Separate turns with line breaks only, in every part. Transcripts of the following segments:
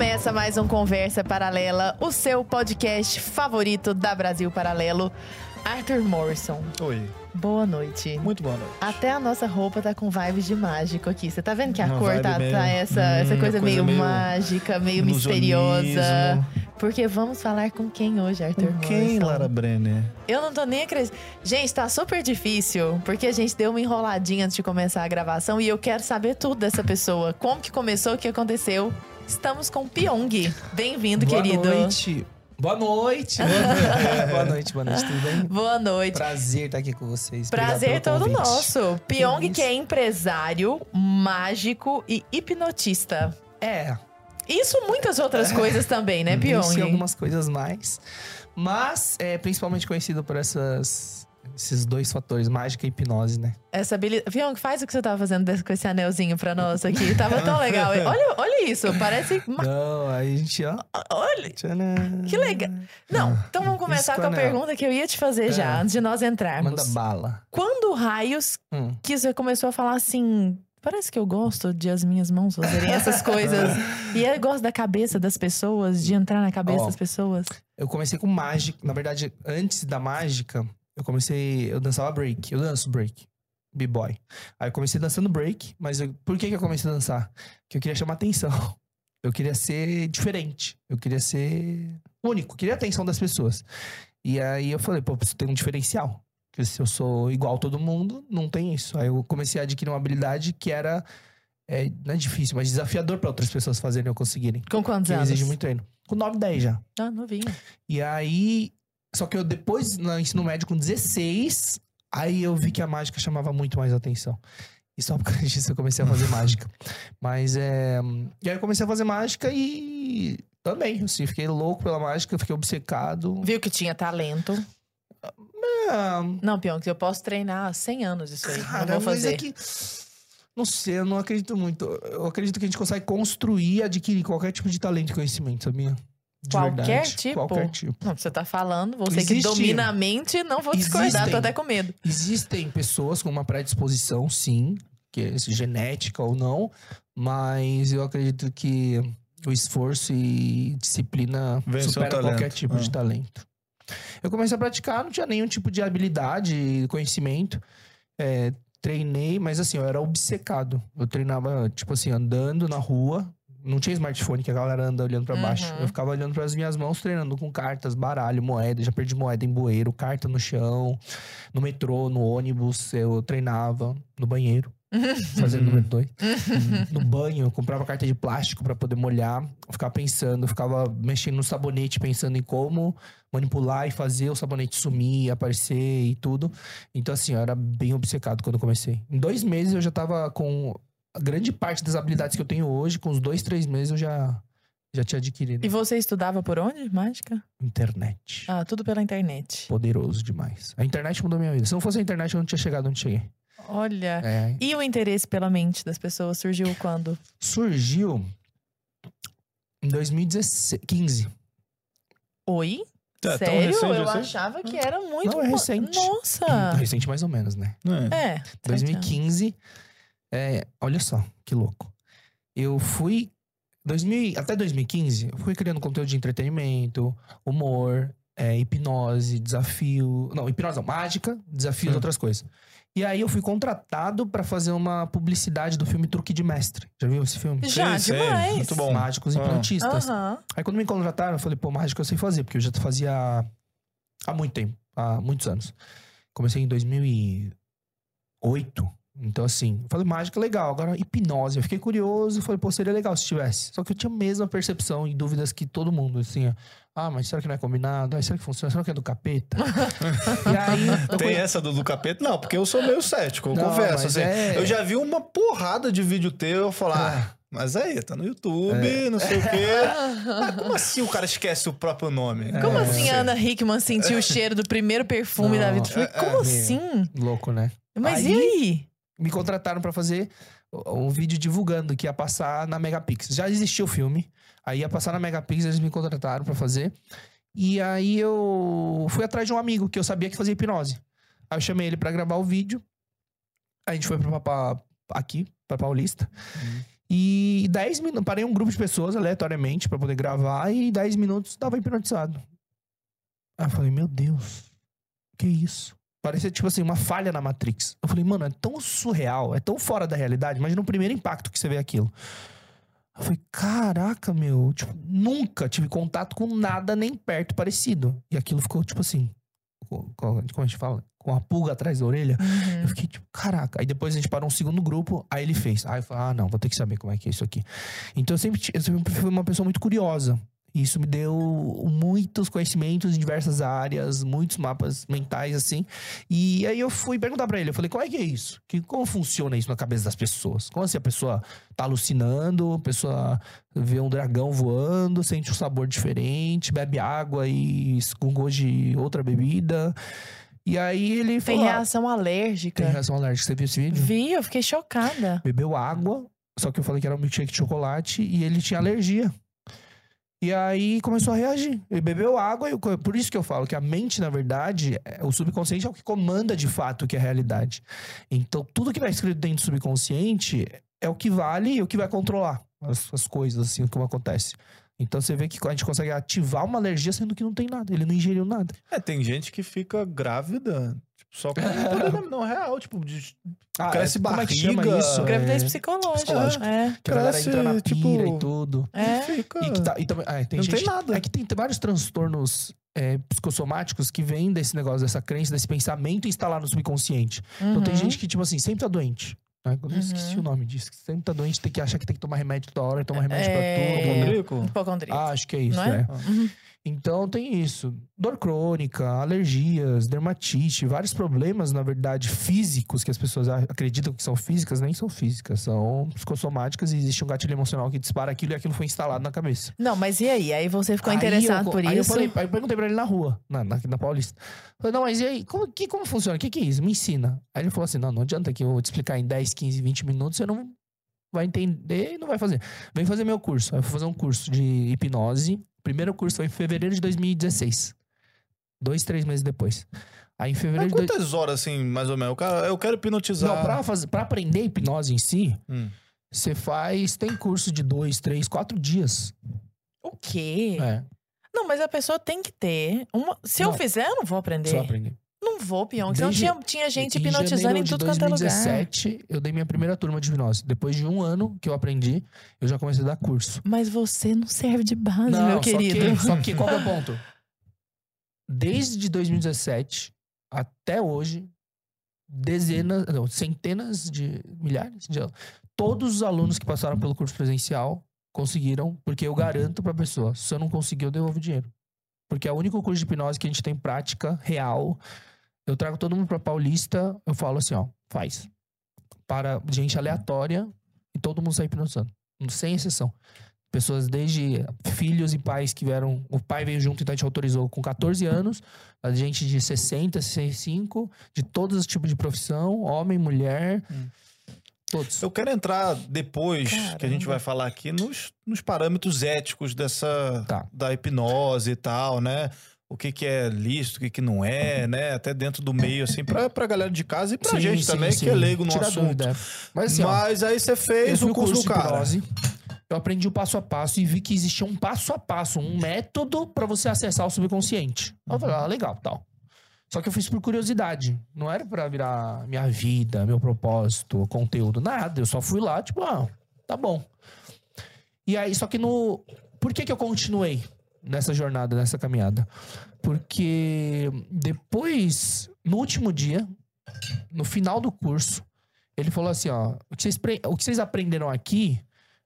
Começa mais um Conversa Paralela, o seu podcast favorito da Brasil Paralelo. Arthur Morrison,
Oi,
boa noite.
muito boa noite.
Até a nossa roupa tá com vibes de mágico aqui. Você tá vendo que a
Uma
cor
vibe
tá,
meio-
tá essa,
hum,
essa coisa,
coisa
meio,
meio
mágica, meio misteriosa. Porque vamos falar com quem hoje, Arthur
Com quem,
Morrison?
Lara Brenner?
Eu não tô nem acreditando. Gente, tá super difícil, porque a gente deu uma enroladinha antes de começar a gravação e eu quero saber tudo dessa pessoa. Como que começou, o que aconteceu. Estamos com o Pyong. Bem-vindo,
Boa
querido.
noite. Boa noite. boa noite, boa noite, tudo bem?
Boa noite.
Prazer estar aqui com vocês.
Prazer todo
convite.
nosso. Pyong,
isso.
que é empresário, mágico e hipnotista.
É,
Isso muitas outras coisas também, né,
não sei
Pyong?
algumas coisas mais, mas é principalmente conhecido por essas, esses dois fatores, mágica e hipnose, né?
Essa habilidade. Pyong, faz o que você tava fazendo com esse anelzinho pra nós aqui. Tava tão legal. Olha, olha isso, parece.
Não, aí a gente, ó...
Olha,
tcharam.
que legal. Não, então vamos começar
Isso
com a pergunta que eu ia te fazer já,
É.
antes de nós entrarmos.
Manda bala.
Quando raios
Hum.
que você começou a falar assim... Parece que eu gosto de as minhas mãos fazerem essas coisas. e eu gosto da cabeça das pessoas, de entrar na cabeça
Ó.
das pessoas.
Eu comecei com mágica. Na verdade, antes da mágica, eu comecei. Eu dançava break. Eu danço break. B-boy. Aí eu comecei dançando break, mas eu- por que, que eu comecei a dançar? Porque eu queria chamar atenção. Eu queria ser diferente. Eu queria ser único. Queria a atenção das pessoas. E aí eu falei, pô, preciso ter um diferencial. Porque se eu sou igual a todo mundo, não tem isso. Aí eu comecei a adquirir uma habilidade que era. é, não é difícil, mas desafiador para outras pessoas fazerem ou conseguirem.
Com quantos anos?
exige muito treino. Com 9, 10 já.
Ah, novinho.
E aí. Só que eu depois, no ensino médio, com 16, aí eu vi que a mágica chamava muito mais atenção. E só por causa disso eu comecei a fazer mágica. Mas é. E aí eu comecei a fazer mágica e. Também, assim, fiquei louco pela mágica, fiquei obcecado.
Viu que tinha talento.
Ah,
Não, Pyong, eu posso treinar há 100 anos isso aí.
cara,
não vou
mas
fazer.
é que. Não sei, eu não acredito muito. Eu acredito que a gente consegue construir e adquirir qualquer tipo de talento e conhecimento, sabia? De
Qualquer
verdade.
tipo?
Qualquer tipo.
Não, você tá falando, você que
Existe.
domina a mente, não vou discordar, tô até com medo.
Existem pessoas com uma predisposição, sim, que é genética ou não, mas eu acredito que o esforço e disciplina
Vence
supera qualquer tipo de
Ah.
talento. Eu comecei a praticar, não tinha nenhum tipo de habilidade, conhecimento. É, treinei, mas assim, eu era obcecado. Eu treinava, tipo assim, andando na rua. Não tinha smartphone que a galera anda olhando pra baixo.
Uhum.
Eu ficava olhando pras minhas mãos, treinando com cartas, baralho, moeda. Já perdi moeda em bueiro, carta no chão, no metrô, no ônibus. Eu treinava no banheiro, fazendo número dois. No banho, eu comprava carta de plástico pra poder molhar. Eu ficava pensando, eu ficava mexendo no sabonete, pensando em como manipular e fazer o sabonete sumir, aparecer e tudo. Então, assim, eu era bem obcecado quando eu comecei. Em dois meses eu já tava com a grande parte das habilidades que eu tenho hoje, com os dois, três meses, eu já, já tinha adquirido.
E você estudava por onde, mágica?
Internet.
Ah, tudo pela internet.
Poderoso demais. A internet mudou minha vida. Se não fosse a internet, eu não tinha chegado onde cheguei.
Olha.
É.
E o interesse pela mente das pessoas surgiu quando?
Surgiu em 2015.
Oi?
Tá,
Sério?
Recente,
eu
assim?
achava que era muito.
Não, é recente.
Nossa!
Recente mais ou menos, né?
É.
é
2015. 30 é, olha só, que louco. Eu fui. 2000, até 2015, eu fui criando conteúdo de entretenimento, humor, é, hipnose, desafio. Não, hipnose não, mágica, desafios,
Sim.
outras coisas. E aí eu fui contratado pra fazer uma publicidade do filme Truque de Mestre. Já viu esse filme?
Já,
sei.
demais.
Muito bom.
Mágicos
Ah.
hipnotistas.
Aham.
Aí quando me contrataram, eu falei, pô, mágica eu sei fazer, porque eu já fazia há muito tempo, há muitos anos. Comecei em 2008. Então, assim, eu falei, mágica legal. Agora, hipnose. Eu fiquei curioso, falei, pô, seria legal se tivesse. Só que eu tinha a mesma percepção e dúvidas que todo mundo, assim, ó. Ah, mas será que não é combinado? Ah, será que funciona? Será que é do capeta? e aí.
Tem
conhe-
essa do, do capeta? Não, porque eu sou meio cético, eu
Não,
confesso. assim.
é-
Eu já vi uma porrada de vídeo teu, eu falo, ah, mas aí, tá no YouTube,
É.
não sei o quê. Mas como assim o cara esquece o próprio nome?
Como
É.
assim a Ana Hickman sentiu o cheiro do primeiro perfume
Não,
da vida? Eu falei,
é,
como
é,
assim?
Louco, né?
Mas
Aí-
e aí?
Me contrataram pra fazer um vídeo divulgando que ia passar na Megapixels. Já existia o filme, aí ia passar na Megapixels, eles me contrataram pra fazer. E aí eu fui atrás de um amigo que eu sabia que fazia hipnose. Aí eu chamei ele pra gravar o vídeo. A gente foi pra, pra- aqui, pra Paulista. E 10 minutos, parei um grupo de pessoas aleatoriamente pra poder gravar e 10 minutos tava hipnotizado. Aí eu falei, meu Deus, que isso? Parecia, tipo assim, uma falha na Matrix. Eu falei, mano, é tão surreal, é tão fora da realidade. Imagina o primeiro impacto que você vê aquilo. Eu falei, caraca, meu, tipo, nunca tive contato com nada nem perto parecido. E aquilo ficou, tipo assim, com- com- como a gente fala? Com a pulga atrás da orelha. Eu fiquei tipo, caraca. Aí depois a gente parou um segundo grupo, aí ele fez. Aí eu falei, ah, não, vou ter que saber como é que é isso aqui. Então eu sempre, eu sempre fui uma pessoa muito curiosa. Isso me deu muitos conhecimentos em diversas áreas, muitos mapas mentais, assim. E aí eu fui perguntar pra ele, eu falei, como é que é isso? Que, como funciona isso na cabeça das pessoas? Como assim a pessoa tá alucinando, a pessoa vê um dragão voando, sente um sabor diferente, bebe água e com gosto de outra bebida. E aí ele
Tem
falou, ah,
reação alérgica.
tem reação alérgica. Você viu esse vídeo?
Vi, eu fiquei chocada.
Bebeu água, só que eu falei que era um milkshake de chocolate e ele tinha alergia. E aí começou a reagir. Ele bebeu água, e por isso que eu falo que a mente, na verdade, é- o subconsciente é o que comanda de fato o que é a realidade. Então, tudo que está escrito dentro do subconsciente é o que vale e o que vai controlar as, as coisas, assim, como acontece. Então você vê que a gente consegue ativar uma alergia sendo que não tem nada. Ele não ingeriu nada.
É, tem gente que fica grávida, tipo, só com poder não real, tipo, de, Cresce
é, como é que chama
barriga.
isso?
Gravidez
É,
psicológica.
psicológica.
É.
que a galera
cresce,
entra na
tipo,
pira e tudo.
É.
e fica...
E que tá, e também, ah, tem
Não
gente,
tem nada.
É que tem, tem vários transtornos é, psicossomáticos que vêm desse negócio, dessa crença, desse pensamento instalar no subconsciente. Então tem
Uhum.
gente que, tipo assim, sempre tá doente. Né? Eu esqueci
Uhum.
o nome disso. Sempre tá doente, tem que achar que tem que tomar remédio toda hora, tomar remédio
É.
pra tudo.
Hipocondríaco?
Hipocondríaco.
Ah, acho que é isso,
Não é?
é.
Uhum.
Então tem isso. Dor crônica, alergias, dermatite, vários problemas, na verdade, físicos, que as pessoas acreditam que são físicas, nem são físicas, são psicossomáticas e existe um gatilho emocional que dispara aquilo e aquilo foi instalado na cabeça.
Não, mas e aí? Aí você ficou
Aí
interessado
eu,
por
aí
isso?
Eu, falei, aí eu perguntei pra ele na rua, na, na, na Paulista. Falei, não, mas e aí? Como, que, como funciona? O que, que é isso? Me ensina. Aí ele falou assim: não, não adianta que eu vou te explicar em 10, 15, 20 minutos, você não vai entender e não vai fazer. Vem fazer meu curso. Eu fui fazer um curso de hipnose. Primeiro curso foi em fevereiro de 2016. Dois, três meses depois. Aí em
Mas
fevereiro de. dois-
quantas horas, assim, mais ou menos? Eu quero hipnotizar.
Não, pra, fazer, pra aprender hipnose em si,
Hum.
você faz. Tem curso de dois, três, quatro dias.
O quê?
É,
Não, mas a pessoa tem que ter. Uma... Se eu
Não.
fizer, eu não vou aprender.
só aprender.
Não vou. Senão
Desde-
tinha, tinha gente
Em
hipnotizando em tudo quanto é lugar.
2017, eu dei minha primeira turma de hipnose. Depois de um ano que eu aprendi, eu já comecei a dar curso.
Mas você não serve de base, meu
só
querido.
que, só que qual é o ponto? Desde 2017 até hoje, dezenas, não, centenas de milhares de todos os alunos que passaram pelo curso presencial conseguiram, porque eu garanto pra pessoa, se eu não conseguir, eu devolvo o dinheiro. Porque é o único curso de hipnose que a gente tem prática real. Eu trago todo mundo pra Paulista, eu falo assim, ó, faz. Para gente aleatória e todo mundo sai hipnotizando. Sem exceção. Pessoas desde filhos e pais que vieram. O pai veio junto, então a gente autorizou com 14 anos. A gente de 60, 65, de todos os tipos de profissão, homem, mulher.
Hum.
Todos.
Eu quero entrar depois, que a gente
Caramba.
vai falar aqui, nos, nos parâmetros éticos dessa
Tá.
da hipnose e tal, né? O que, que é lícito, o que, que não é, né? Até dentro do meio, assim, pra, pra galera de casa e pra
Sim,
gente
sim,
também,
sim.
que é leigo no
Tira
assunto.
dúvida. Mas assim, ó,
Mas aí você fez o curso, do
de
cara.
hipnose, Eu aprendi o passo a passo e vi que existia um passo a passo, um método pra você acessar o subconsciente. Eu falei, ah, legal, tal. Só que eu fiz por curiosidade. Não era pra virar minha vida, meu propósito, conteúdo, nada. Eu só fui lá, tipo, ah, tá bom. E aí, só que no. Por que, que eu continuei nessa jornada, nessa caminhada? Porque depois, no último dia, no final do curso, ele falou assim: ó, o que vocês, o que vocês aprenderam aqui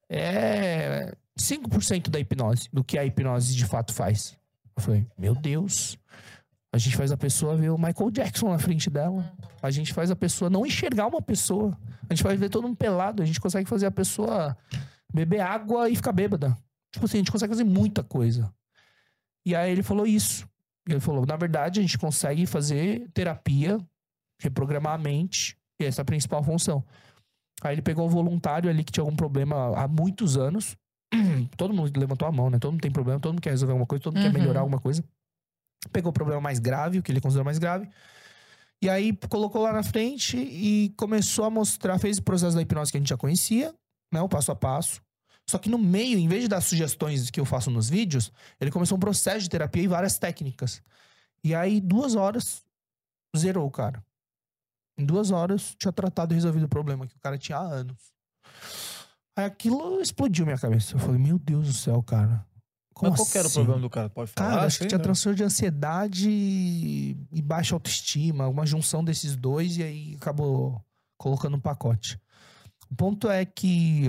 é 5% da hipnose, do que a hipnose de fato faz. Eu falei, meu Deus. A gente faz a pessoa ver o Michael Jackson na frente dela. A gente faz a pessoa não enxergar uma pessoa. A gente vai ver todo mundo pelado. A gente consegue fazer a pessoa beber água e ficar bêbada. Tipo assim, a gente consegue fazer muita coisa. E aí ele falou isso. Ele falou, na verdade, a gente consegue fazer terapia, reprogramar a mente, e essa é a principal função. Aí ele pegou um voluntário ali que tinha algum problema há muitos anos. todo mundo levantou a mão, né? Todo mundo tem problema, todo mundo quer resolver alguma coisa, todo mundo
Uhum.
quer melhorar alguma coisa. Pegou o problema mais grave, o que ele considerou mais grave. E aí colocou lá na frente e começou a mostrar, fez o processo da hipnose que a gente já conhecia, né? O passo a passo. Só que no meio, em vez de dar sugestões que eu faço nos vídeos, ele começou um processo de terapia e várias técnicas. E aí, duas horas, zerou o cara. Em duas horas, tinha tratado e resolvido o problema que o cara tinha há anos. Aí aquilo explodiu minha cabeça. Eu falei, meu Deus do céu, cara. Como
Mas qual que era o
assim?
problema do cara? Pode falar?
Cara, acho que
assim,
tinha
né?
transtorno de ansiedade e baixa autoestima, uma junção desses dois, e aí acabou colocando um pacote. O ponto é que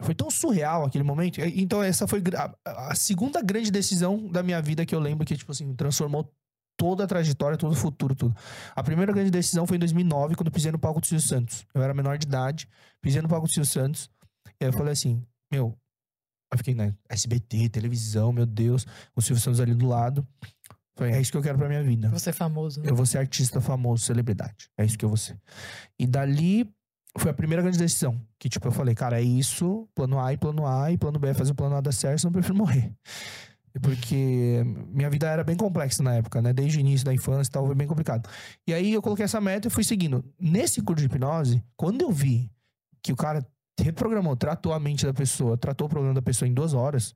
foi tão surreal aquele momento. Então, essa foi a a segunda grande decisão da minha vida que eu lembro que, tipo assim, transformou toda a trajetória, todo o futuro, tudo. A primeira grande decisão foi em 2009, quando eu pisei no palco do Silvio Santos. Eu era menor de idade, pisei no palco do Silvio Santos, e aí eu falei assim, meu, eu fiquei, né, SBT, televisão, meu Deus, o Silvio Santos ali do lado. Falei, é isso que eu quero pra minha vida.
Você é famoso. né?
Eu vou ser artista famoso, celebridade. É isso que eu vou ser. E dali foi a primeira grande decisão. Que, tipo, eu falei, cara, é isso, plano A e plano A, e plano B é fazer o plano A dar certo, senão eu prefiro morrer. Porque minha vida era bem complexa na época, né? Desde o início da infância e tal, foi bem complicado. E aí eu coloquei essa meta e fui seguindo. Nesse curso de hipnose, quando eu vi que o cara reprogramou, tratou a mente da pessoa, tratou o problema da pessoa em duas horas,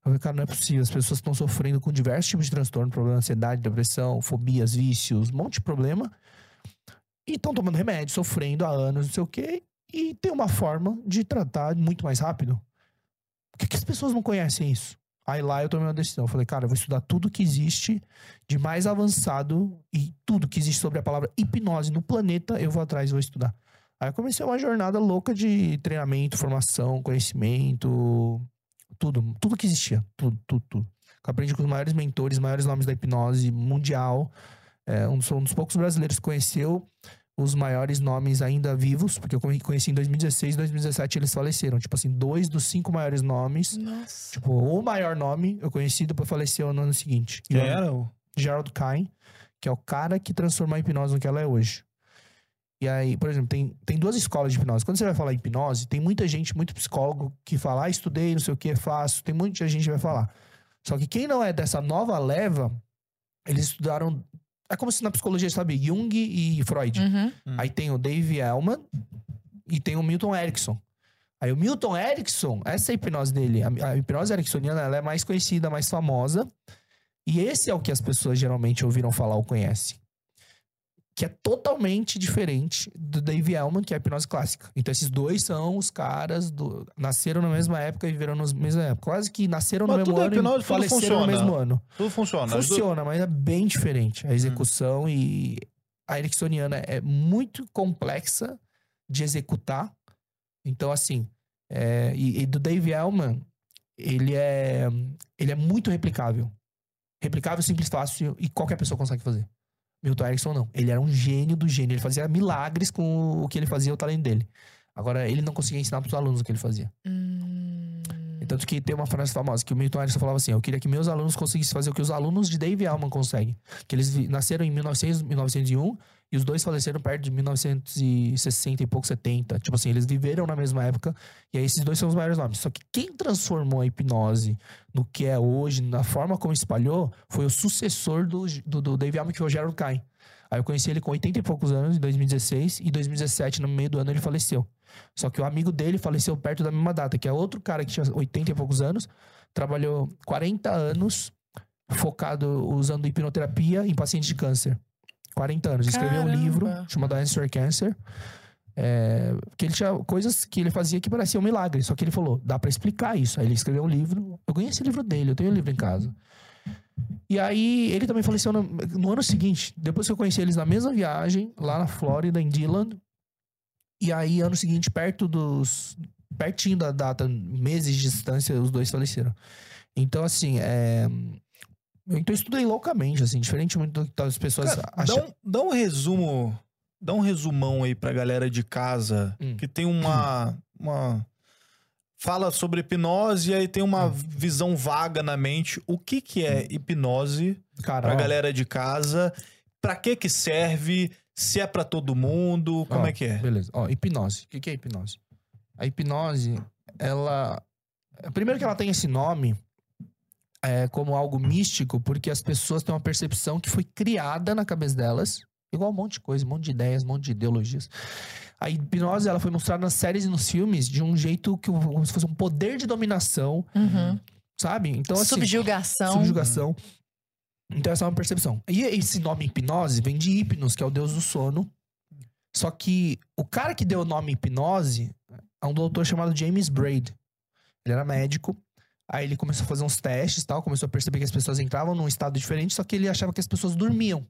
eu falei, cara, não é possível. As pessoas estão sofrendo com diversos tipos de transtorno, problema, ansiedade, depressão, fobias, vícios, um monte de problema. E estão tomando remédio, sofrendo há anos, não sei o quê. E tem uma forma de tratar muito mais rápido. Por que, que as pessoas não conhecem isso? Aí lá eu tomei uma decisão. Eu falei, cara, eu vou estudar tudo que existe de mais avançado e tudo que existe sobre a palavra hipnose no planeta, eu vou atrás e vou estudar. Aí eu comecei uma jornada louca de treinamento, formação, conhecimento, tudo, tudo que existia, tudo, tudo, tudo. Eu aprendi com os maiores mentores, maiores nomes da hipnose mundial. É, um, dos, um dos poucos brasileiros que conheceu os maiores nomes ainda vivos, porque eu conhe- conheci em 2016 e 2017 eles faleceram. Tipo assim, dois dos cinco maiores nomes.
Nossa.
Tipo, o maior nome eu conheci depois faleceu no ano seguinte.
Quem
E
era? o-
Gerald Kain, que é o cara que transformou a hipnose no que ela é hoje. E aí, por exemplo, tem, tem duas escolas de hipnose. Quando você vai falar hipnose, tem muita gente, muito psicólogo, que fala, ah, estudei, não sei o que, faço. Tem muita gente que vai falar. Só que quem não é dessa nova leva, eles estudaram. É como se na psicologia, sabe, Jung e Freud.
Uhum.
Aí tem o Dave Elman e tem o Milton Erickson. Aí o Milton Erickson, essa é a hipnose dele. A, a hipnose ericksoniana ela é mais conhecida, mais famosa. E esse é o que as pessoas geralmente ouviram falar ou conhecem. Que é totalmente diferente do Dave Elman, que é a hipnose clássica. Então esses dois são os caras do nasceram na mesma época e viveram na mesma época. Quase que nasceram no
Mas
mesmo
tudo é
ano
hipnose,
e faleceram
funciona.
no mesmo ano.
Tudo funciona.
Funciona, mas é bem diferente. A execução e a ericksoniana é muito complexa de executar. Então, assim, é, e, e do Dave Elman, ele é, ele é muito replicável. Replicável, simples, fácil e qualquer pessoa consegue fazer. Milton Erickson não. Ele era um gênio do gênio. Ele fazia milagres com o que ele fazia, o talento dele. Agora, ele não conseguia ensinar para os alunos o que ele fazia.
Hum.
Tanto que tem uma frase famosa que o Milton Erickson falava assim: Eu queria que meus alunos conseguissem fazer o que os alunos de Dave Alman conseguem. Que eles nasceram em 1900, 1901 e os dois faleceram perto de 1960 e pouco, 70. Tipo assim, eles viveram na mesma época e aí esses dois são os maiores nomes. Só que quem transformou a hipnose no que é hoje, na forma como espalhou, foi o sucessor do, do, do Dave Alman, que foi o Gerald Kain. Aí eu conheci ele com 80 e poucos anos, em 2016, e em 2017, no meio do ano, ele faleceu. Só que o amigo dele faleceu perto da mesma data, que é outro cara que tinha 80 e poucos anos, trabalhou 40 anos focado usando hipnoterapia em pacientes de câncer. 40 anos. Escreveu um livro chamado Answer Cancer. É, que ele tinha coisas que ele fazia que pareciam um milagre. Só que ele falou, dá pra explicar isso. Aí ele escreveu um livro. Eu ganhei esse livro dele, eu tenho o livro em casa. E aí ele também faleceu no, no ano seguinte. Depois que eu conheci eles na mesma viagem, lá na Flórida, em Dillon. E aí, ano seguinte, perto dos. Pertinho da data, meses de distância, os dois faleceram. Então, assim, é. Então eu estudei loucamente, assim, diferente muito do que as pessoas
Cara,
acham.
dá, um, dá um resumo, dá um resumão aí pra galera de casa
Hum.
que tem uma, uma fala sobre hipnose e aí tem uma
Hum.
visão vaga na mente. O que que é hipnose
Cara,
pra galera de casa? Pra que que serve? Se é pra todo mundo? Como
Ó,
é que é?
Beleza. Ó, hipnose. O que, que é hipnose? A hipnose, ela. Primeiro que ela tem esse nome é, como algo místico, porque as pessoas têm uma percepção que foi criada na cabeça delas, igual um monte de coisa, um monte de ideias, um monte de ideologias. A hipnose ela foi mostrada nas séries e nos filmes de um jeito que como se fosse um poder de dominação,
Uhum.
sabe? Então assim,
Subjugação.
subjugação. Então essa é uma percepção. E esse nome hipnose vem de hipnos, que é o deus do sono. Só que o cara que deu o nome hipnose é um doutor chamado James Braid. Ele era médico. Aí ele começou a fazer uns testes e tal, começou a perceber que as pessoas entravam num estado diferente, só que ele achava que as pessoas dormiam.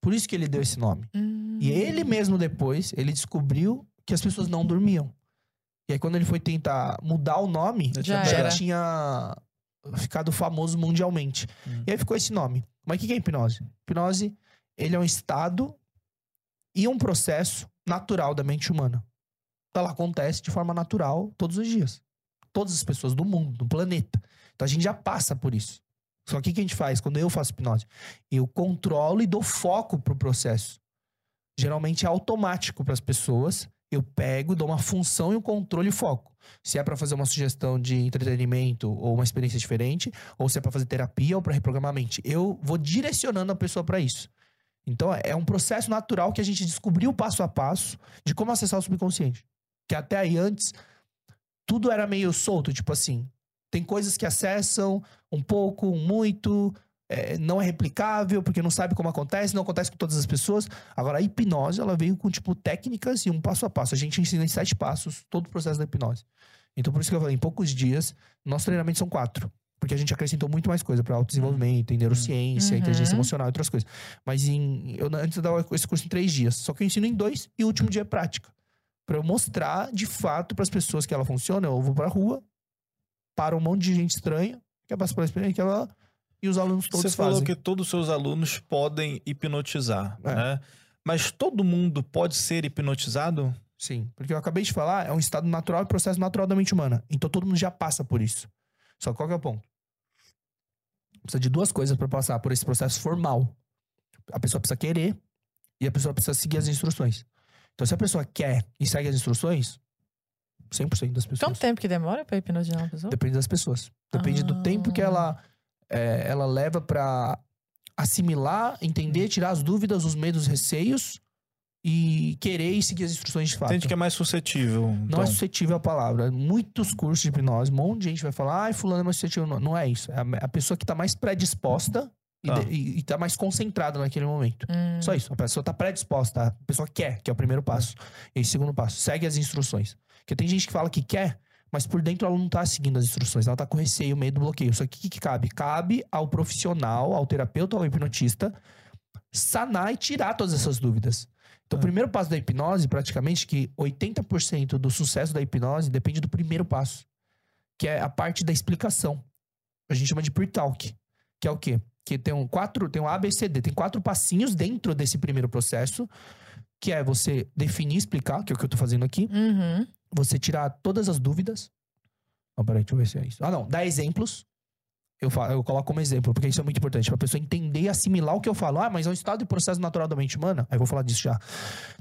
Por isso que ele deu esse nome.
Hum.
E ele mesmo depois, ele descobriu que as pessoas não dormiam. E aí quando ele foi tentar mudar o nome,
Já
já, tinha ficado famoso mundialmente.
Hum.
E aí ficou esse nome. Mas o que que é hipnose? Hipnose, ele é um estado e um processo natural da mente humana. Então, Ela acontece de forma natural todos os dias. Todas as pessoas do mundo, do planeta. Então a gente já passa por isso. Só que o que a gente faz quando eu faço hipnose? Eu controlo e dou foco pro processo. Geralmente é automático para as pessoas. Eu pego, dou uma função e um controle e foco. Se é para fazer uma sugestão de entretenimento ou uma experiência diferente, ou se é para fazer terapia ou para reprogramar a mente. Eu vou direcionando a pessoa para isso. Então é um processo natural que a gente descobriu passo a passo de como acessar o subconsciente. Que até aí antes tudo era meio solto, tipo assim, tem coisas que acessam um pouco, um muito, é, não é replicável porque não sabe como acontece, não acontece com todas as pessoas. Agora a hipnose ela veio com tipo técnicas e um passo a passo. A gente ensina em sete passos todo o processo da hipnose. Então por isso que eu falei, em poucos dias, nossos treinamentos são quatro. Porque a gente acrescentou muito mais coisa para autodesenvolvimento, em neurociência,
Uhum.
inteligência emocional e outras coisas. Mas em, eu antes eu dava esse curso em três dias. Só que eu ensino em dois e o último dia é prática. Pra eu mostrar de fato para as pessoas que ela funciona. Eu vou pra rua, para um monte de gente estranha, quer passar pela experiência, que ela. E os alunos todos
Você falou
fazem.
que todos os seus alunos podem hipnotizar,
É.
né? Mas todo mundo pode ser hipnotizado?
Sim, porque eu acabei de falar, é um estado natural e processo natural da mente humana. Então todo mundo já passa por isso. Só que qual que é o ponto? Precisa de duas coisas para passar por esse processo formal. A pessoa precisa querer e a pessoa precisa seguir as instruções. Então se a pessoa quer e segue as instruções, 100% das pessoas.
Quanto tempo que demora pra hipnotizar uma pessoa?
Depende das pessoas. Depende do
Ah.
tempo que ela, é, ela leva pra assimilar, entender, tirar as dúvidas, os medos, os receios e querer e seguir as instruções de fato.
Tem gente que é mais suscetível.
Não
então.
é suscetível à palavra. Muitos cursos de hipnose, um monte de gente vai falar, ai, fulano é mais suscetível. Não, não é isso. É a, a pessoa que tá mais predisposta e,
Tá.
de- e, e tá mais concentrada naquele momento.
Hum.
Só isso. A pessoa tá predisposta. A pessoa quer, que é o primeiro passo. E segundo passo, segue as instruções. Porque tem gente que fala que quer, mas por dentro ela não tá seguindo as instruções. Ela tá com receio, medo, bloqueio. Só que o que, que cabe? Cabe ao profissional, ao terapeuta, ao hipnotista, sanar e tirar todas essas dúvidas. Então, o
Ah.
primeiro passo da hipnose, praticamente, que 80% do sucesso da hipnose depende do primeiro passo, que é a parte da explicação. A gente chama de pre-talk, que é o quê? Que tem um quatro, tem um A, B, C, D, tem quatro passinhos dentro desse primeiro processo, que é você definir, explicar, que é o que eu tô fazendo aqui,
Uhum.
você tirar todas as dúvidas. Não, peraí, deixa eu ver se é isso. Ah, não, dar exemplos. Eu, falo, eu coloco como exemplo, porque isso é muito importante, pra pessoa entender e assimilar o que eu falo. Ah, mas é um estado de processo natural da mente humana? Aí eu vou falar disso já.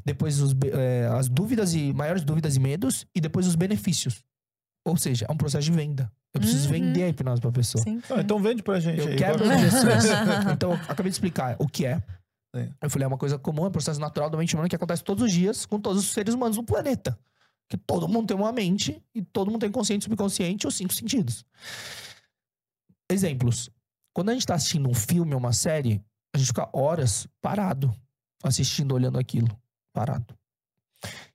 Depois os eh, as dúvidas e maiores dúvidas e medos, e depois os benefícios. Ou seja, é um processo de venda. Eu preciso
Uhum.
vender a hipnose pra pessoa.
Sim.
Ah, então vende pra gente
Eu
aí.
quebro
Bora.
objeções. então, eu acabei de explicar o que é.
Sim.
Eu falei, é uma coisa comum, é um processo natural da mente humana que acontece todos os dias com todos os seres humanos no planeta. Que todo mundo tem uma mente e todo mundo tem consciente, subconsciente, os cinco sentidos. Exemplos. Quando a gente tá assistindo um filme ou uma série, a gente fica horas parado, assistindo, olhando aquilo. Parado.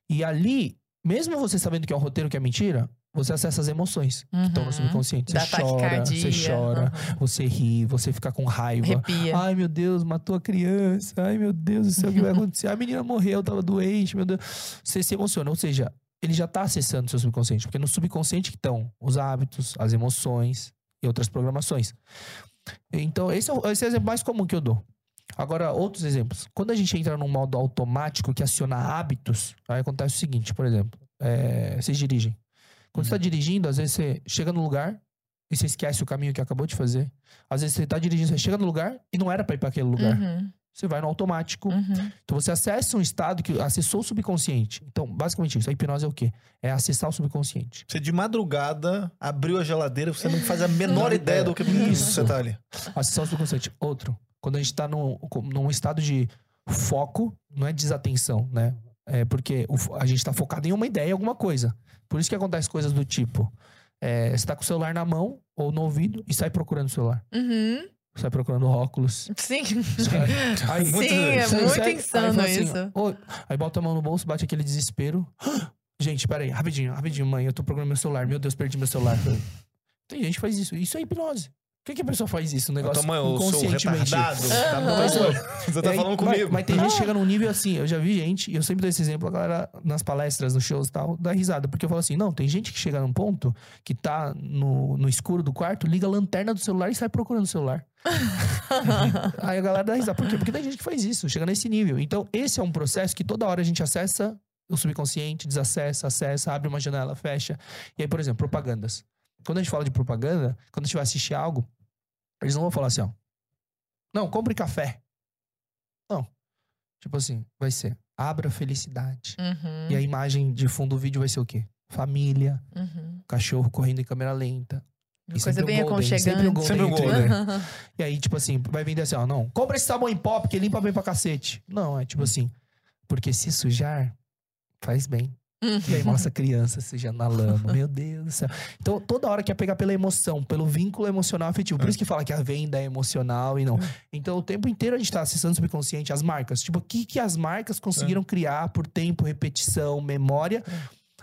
E ali, mesmo você sabendo que é um roteiro que é mentira, você acessa as emoções que estão no
Uhum.
subconsciente. Você chora, você chora,
Uhum.
você ri, você fica com raiva.
Arrepia.
Ai, meu Deus, matou a criança. Ai, meu Deus do céu, o que vai acontecer? A menina morreu, tava doente, meu Deus. Você se emociona. Ou seja, ele já tá acessando o seu subconsciente. Porque no subconsciente que estão os hábitos, as emoções e outras programações. Então, esse é, o, esse é o exemplo mais comum que eu dou. Agora, outros exemplos. Quando a gente entra num modo automático que aciona hábitos, aí acontece o seguinte, por exemplo. é, vocês dirigem. Quando você tá dirigindo, às vezes você chega no lugar e você esquece o caminho que acabou de fazer. Às vezes você tá dirigindo, você chega no lugar e não era pra ir pra aquele lugar.
Uhum.
Você vai no automático.
Uhum.
Então você acessa um estado que acessou o subconsciente. Então, basicamente isso. A hipnose é o quê? É acessar o subconsciente.
Você de madrugada abriu a geladeira, você não faz a menor
Menor
ideia do que
Isso.
você tá ali.
Acessar o subconsciente. Outro. Quando a gente tá num, num estado de foco, não é desatenção, né? É porque a gente tá focado em uma ideia, em alguma coisa. Por isso que acontece coisas do tipo: é, você tá com o celular na mão ou no ouvido e sai procurando o celular.
Uhum.
Sai procurando óculos.
Sim.
Aí,
Sim,
muitas
é.
Aí
muito
sai- aí
insano
fala assim,
isso.
"Ô", aí bota a mão no bolso, bate aquele desespero. Gente, peraí, rapidinho, rapidinho, mãe. Eu tô procurando meu celular. Meu Deus, perdi meu celular. Tem gente que faz isso. Isso é hipnose. Por que, que a pessoa faz isso? Um negócio
Tamanho, eu sou retardado.
Mas, ô,
Você tá
é,
falando
mas-
comigo.
Mas, tem gente que chega num nível assim. Eu já vi gente, e eu sempre dou esse exemplo, a galera nas palestras, nos shows e tal, dá risada. Porque eu falo assim: não, tem gente que chega num ponto que tá no, no escuro do quarto, liga a lanterna do celular e sai procurando o celular. Aí a galera dá risada. Por quê? Porque tem gente que faz isso, chega nesse nível. Então, esse é um processo que toda hora a gente acessa o subconsciente, desacessa, acessa, abre uma janela, fecha. E aí, por exemplo, propagandas. Quando a gente fala de propaganda, quando a gente vai assistir algo, eles não vão falar assim, ó. Não, compre café. Não. Tipo assim, vai ser abra felicidade.
Uhum.
E a imagem de fundo do vídeo vai ser o quê? Família,
Uhum.
cachorro correndo em câmera lenta. E
Coisa
sempre
bem
golden, sempre um
aconchegante.
golden
Sempre um golden.
retriever. E aí, tipo assim, vai vender assim, ó, não, compra esse sabão em pó porque limpa bem pra cacete. Não, é tipo assim, porque se sujar, faz bem. E aí mostra a criança sujando na lama. Meu Deus do céu. Então, toda hora quer pegar pela emoção, pelo vínculo emocional afetivo. Por isso que fala que a venda é emocional e não. Então, o tempo inteiro a gente tá acessando o subconsciente, as marcas. Tipo, o que, que as marcas conseguiram criar por tempo, repetição, memória,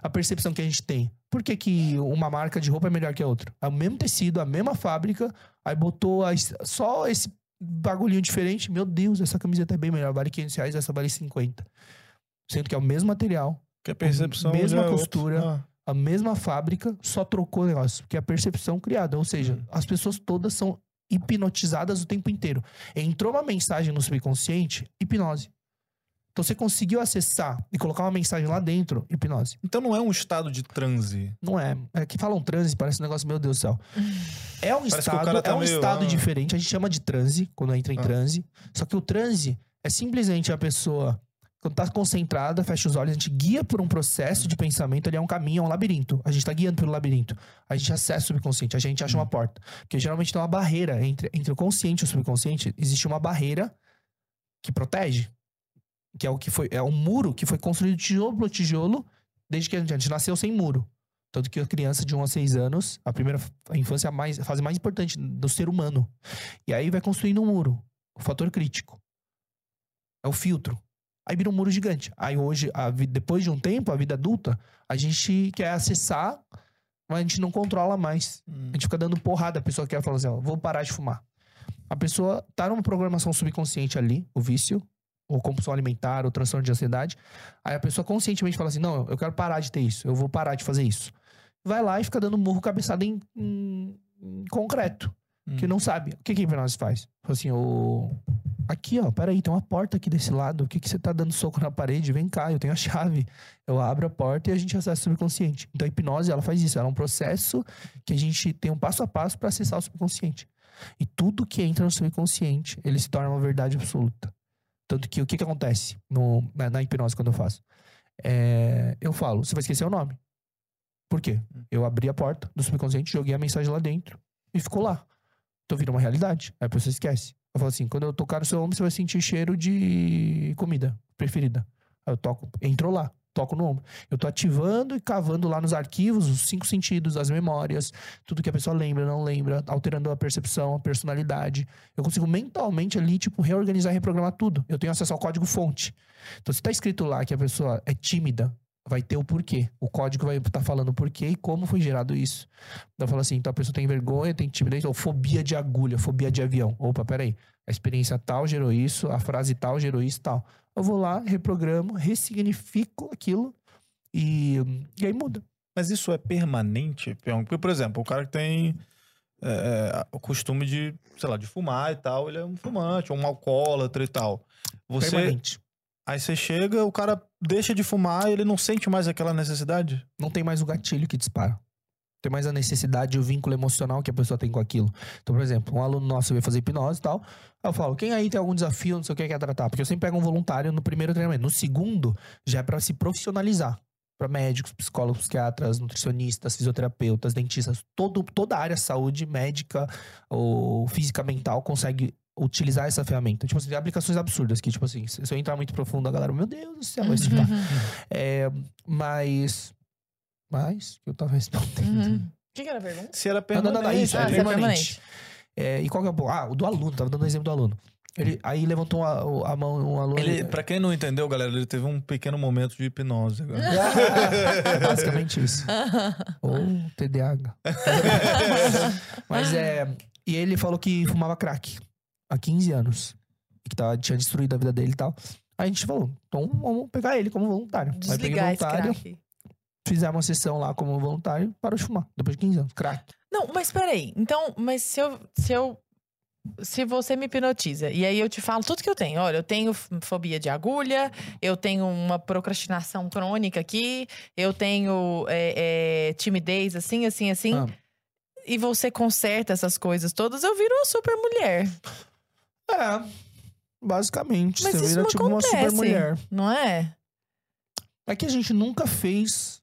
a percepção que a gente tem. Por que, que uma marca de roupa é melhor que a outra? É o mesmo tecido, a mesma fábrica, aí botou a- só esse bagulhinho diferente. Meu Deus, essa camiseta é bem melhor, vale 500 reais, essa vale 50. Sendo que é o mesmo material,
Que a percepção
Mesma
já é
costura.
Ah,
a mesma fábrica, só trocou o negócio. Porque é a percepção criada. Ou seja, as pessoas todas são hipnotizadas o tempo inteiro. Entrou uma mensagem no subconsciente, hipnose. Então você conseguiu acessar e colocar uma mensagem lá dentro, hipnose.
Então não é um estado de transe.
Não é. É que falam transe, parece um negócio, meu Deus do céu. É um
Parece
estado,
tá
é um
meio,
estado
ah.
diferente. A gente chama de transe, quando entra em
Ah.
transe. Só que o transe é simplesmente a pessoa, quando tá concentrada, fecha os olhos, a gente guia por um processo de pensamento, ali é um caminho, é um labirinto. A gente tá guiando pelo labirinto. A gente acessa o subconsciente, a gente acha
Hum.
uma porta. Porque geralmente tem uma barreira entre, entre o consciente e o subconsciente. Existe uma barreira que protege. Que é o que foi. É um muro que foi construído tijolo por tijolo desde que a gente nasceu sem muro. Tanto que a criança de 1 a 6 anos, a primeira a infância é a, mais, a fase mais importante do ser humano. E aí vai construindo um muro. O fator crítico. É o filtro. Aí vira um muro gigante. Aí hoje, a depois de um tempo, a vida adulta, a gente quer acessar, mas a gente não controla mais. A gente fica dando porrada. A pessoa quer falar assim, ó, vou parar de fumar. A pessoa tá numa programação subconsciente ali, o vício, ou compulsão alimentar, ou transtorno de ansiedade. Aí a pessoa conscientemente fala assim: não, eu quero parar de ter isso, eu vou parar de fazer isso. Vai lá e fica dando murro cabeçada em, em- em concreto, que
Hum.
não sabe. O que que a hipnose faz? Fala assim: ô. Aqui, ó, peraí, tem uma porta aqui desse lado. O que que você tá dando soco na parede? Vem cá, eu tenho a chave. Eu abro a porta e a gente acessa o subconsciente. Então a hipnose, ela faz isso. Ela é um processo que a gente tem um passo a passo para acessar o subconsciente. E tudo que entra no subconsciente, ele se torna uma verdade absoluta. Tanto que o que, que acontece no, na, na hipnose quando eu faço? É, eu falo, você vai esquecer o nome. Por quê? Eu abri a porta do subconsciente, joguei a mensagem lá dentro e ficou lá. Então vira uma realidade. Aí a pessoa esquece. Eu falo assim: quando eu tocar no seu ombro, você vai sentir cheiro de comida preferida. Aí eu toco, entrou lá, toco no ombro. Eu tô ativando e cavando lá nos arquivos os cinco sentidos, as memórias, tudo que a pessoa lembra, não lembra, alterando a percepção, a personalidade. Eu consigo mentalmente ali, tipo, reorganizar reprogramar tudo. Eu tenho acesso ao código fonte. Então, se tá escrito lá que a pessoa é tímida, vai ter o porquê. O código vai estar falando o porquê e como foi gerado isso. Então, eu falo assim, então a pessoa tem vergonha, tem timidez, ou fobia de agulha, fobia de avião. Opa, peraí. A experiência tal gerou isso, a frase tal gerou isso tal. Eu vou lá, reprogramo, ressignifico aquilo e, e aí muda.
Mas isso é permanente? Porque, por exemplo, o cara que tem é, é, o costume de, sei lá, de fumar e tal, ele é um fumante, ou um alcoólatra e tal. Você,
Permanente.
Aí você chega, o cara deixa de fumar ele não sente mais aquela necessidade?
Não tem mais o gatilho que dispara. Tem mais a necessidade e o vínculo emocional que a pessoa tem com aquilo. Então, por exemplo, um aluno nosso veio fazer hipnose e tal. Aí eu falo, quem aí tem algum desafio, não sei o que, quer tratar? Porque eu sempre pego um voluntário no primeiro treinamento. No segundo, já é pra se profissionalizar. Pra médicos, psicólogos, psiquiatras, nutricionistas, fisioterapeutas, dentistas. Todo, toda a área saúde médica ou física mental consegue utilizar essa ferramenta. Tipo assim, tem aplicações absurdas que, tipo assim, se eu entrar muito profundo, a galera, meu Deus do céu, vai surtar. É, mas. Mas, que eu tava respondendo.
Uhum. O que, que era a pergunta?
Se era
Não, não,
permanente.
não, não, isso,
Ah,
é
se é
permanente.
permanente.
É, e qual que é o? Ah, o do aluno, tava dando o exemplo do aluno. Ele, aí levantou a, a mão um aluno.
Ele, pra quem não entendeu, galera, ele teve um pequeno momento de hipnose. agora.
Basicamente isso. Ou TDAH. Mas é. E ele falou que fumava crack há 15 anos. E que tava, tinha destruído a vida dele e tal. Aí a gente falou, então vamos pegar ele como voluntário. Aí peguei
Desligar esse
voluntário,
crack.
fizemos uma sessão lá como voluntário e parou de fumar. Depois de 15 anos. Crack.
Não, mas peraí. Então, mas se eu, se eu. Se você me hipnotiza e aí eu te falo tudo que eu tenho. Olha, eu tenho fobia de agulha, eu tenho uma procrastinação crônica aqui, eu tenho é, é, timidez assim, assim, assim.
Ah.
E você conserta essas coisas todas, eu viro uma super mulher.
É. Basicamente.
Mas
você
isso
vira
não
tipo uma
acontece.
super mulher.
Não é?
É que a gente nunca fez.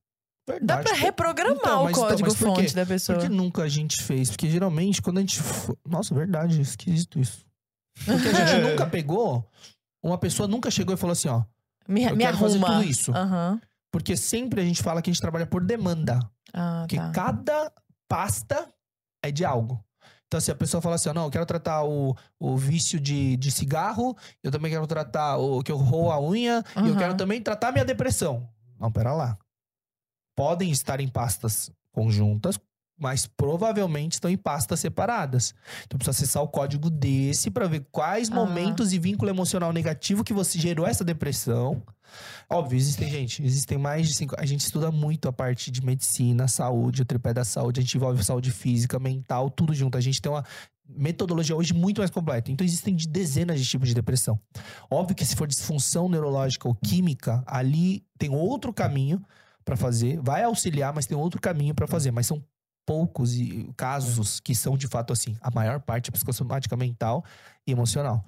Dá
Verdade.
pra
Por-
reprogramar
Então,
o
mas então,
código
quê?
fonte da pessoa.
Por que nunca a gente fez? Porque geralmente, quando a gente. Nossa, verdade, esquisito isso. Porque a gente nunca pegou. Uma pessoa nunca chegou e falou assim, ó.
Me,
eu
me
quero fazer
arruma.
tudo isso.
Aham.
Porque sempre a gente fala que a gente trabalha por demanda.
Ah,
Porque
tá.
cada pasta é de algo. Então, se a pessoa fala assim, ó, não, eu quero tratar o, o vício de, de cigarro, eu também quero tratar o que eu roo a unha, e eu quero também tratar minha depressão. Não, pera lá. Podem estar em pastas conjuntas, mas provavelmente estão em pastas separadas. Então precisa acessar o código desse para ver quais
Ah.
momentos e vínculo emocional negativo que você gerou essa depressão. Óbvio, existem, gente, existem mais de cinco. A gente estuda muito a parte de medicina, saúde, o tripé da saúde, a gente envolve saúde física, mental, tudo junto. A gente tem uma metodologia hoje muito mais completa. Então existem de dezenas de tipos de depressão. Óbvio que se for disfunção neurológica ou química, ali tem outro caminho para fazer, vai auxiliar, mas tem outro caminho para fazer, mas são poucos e- casos que são de fato assim. A maior parte é psicossomática mental e emocional.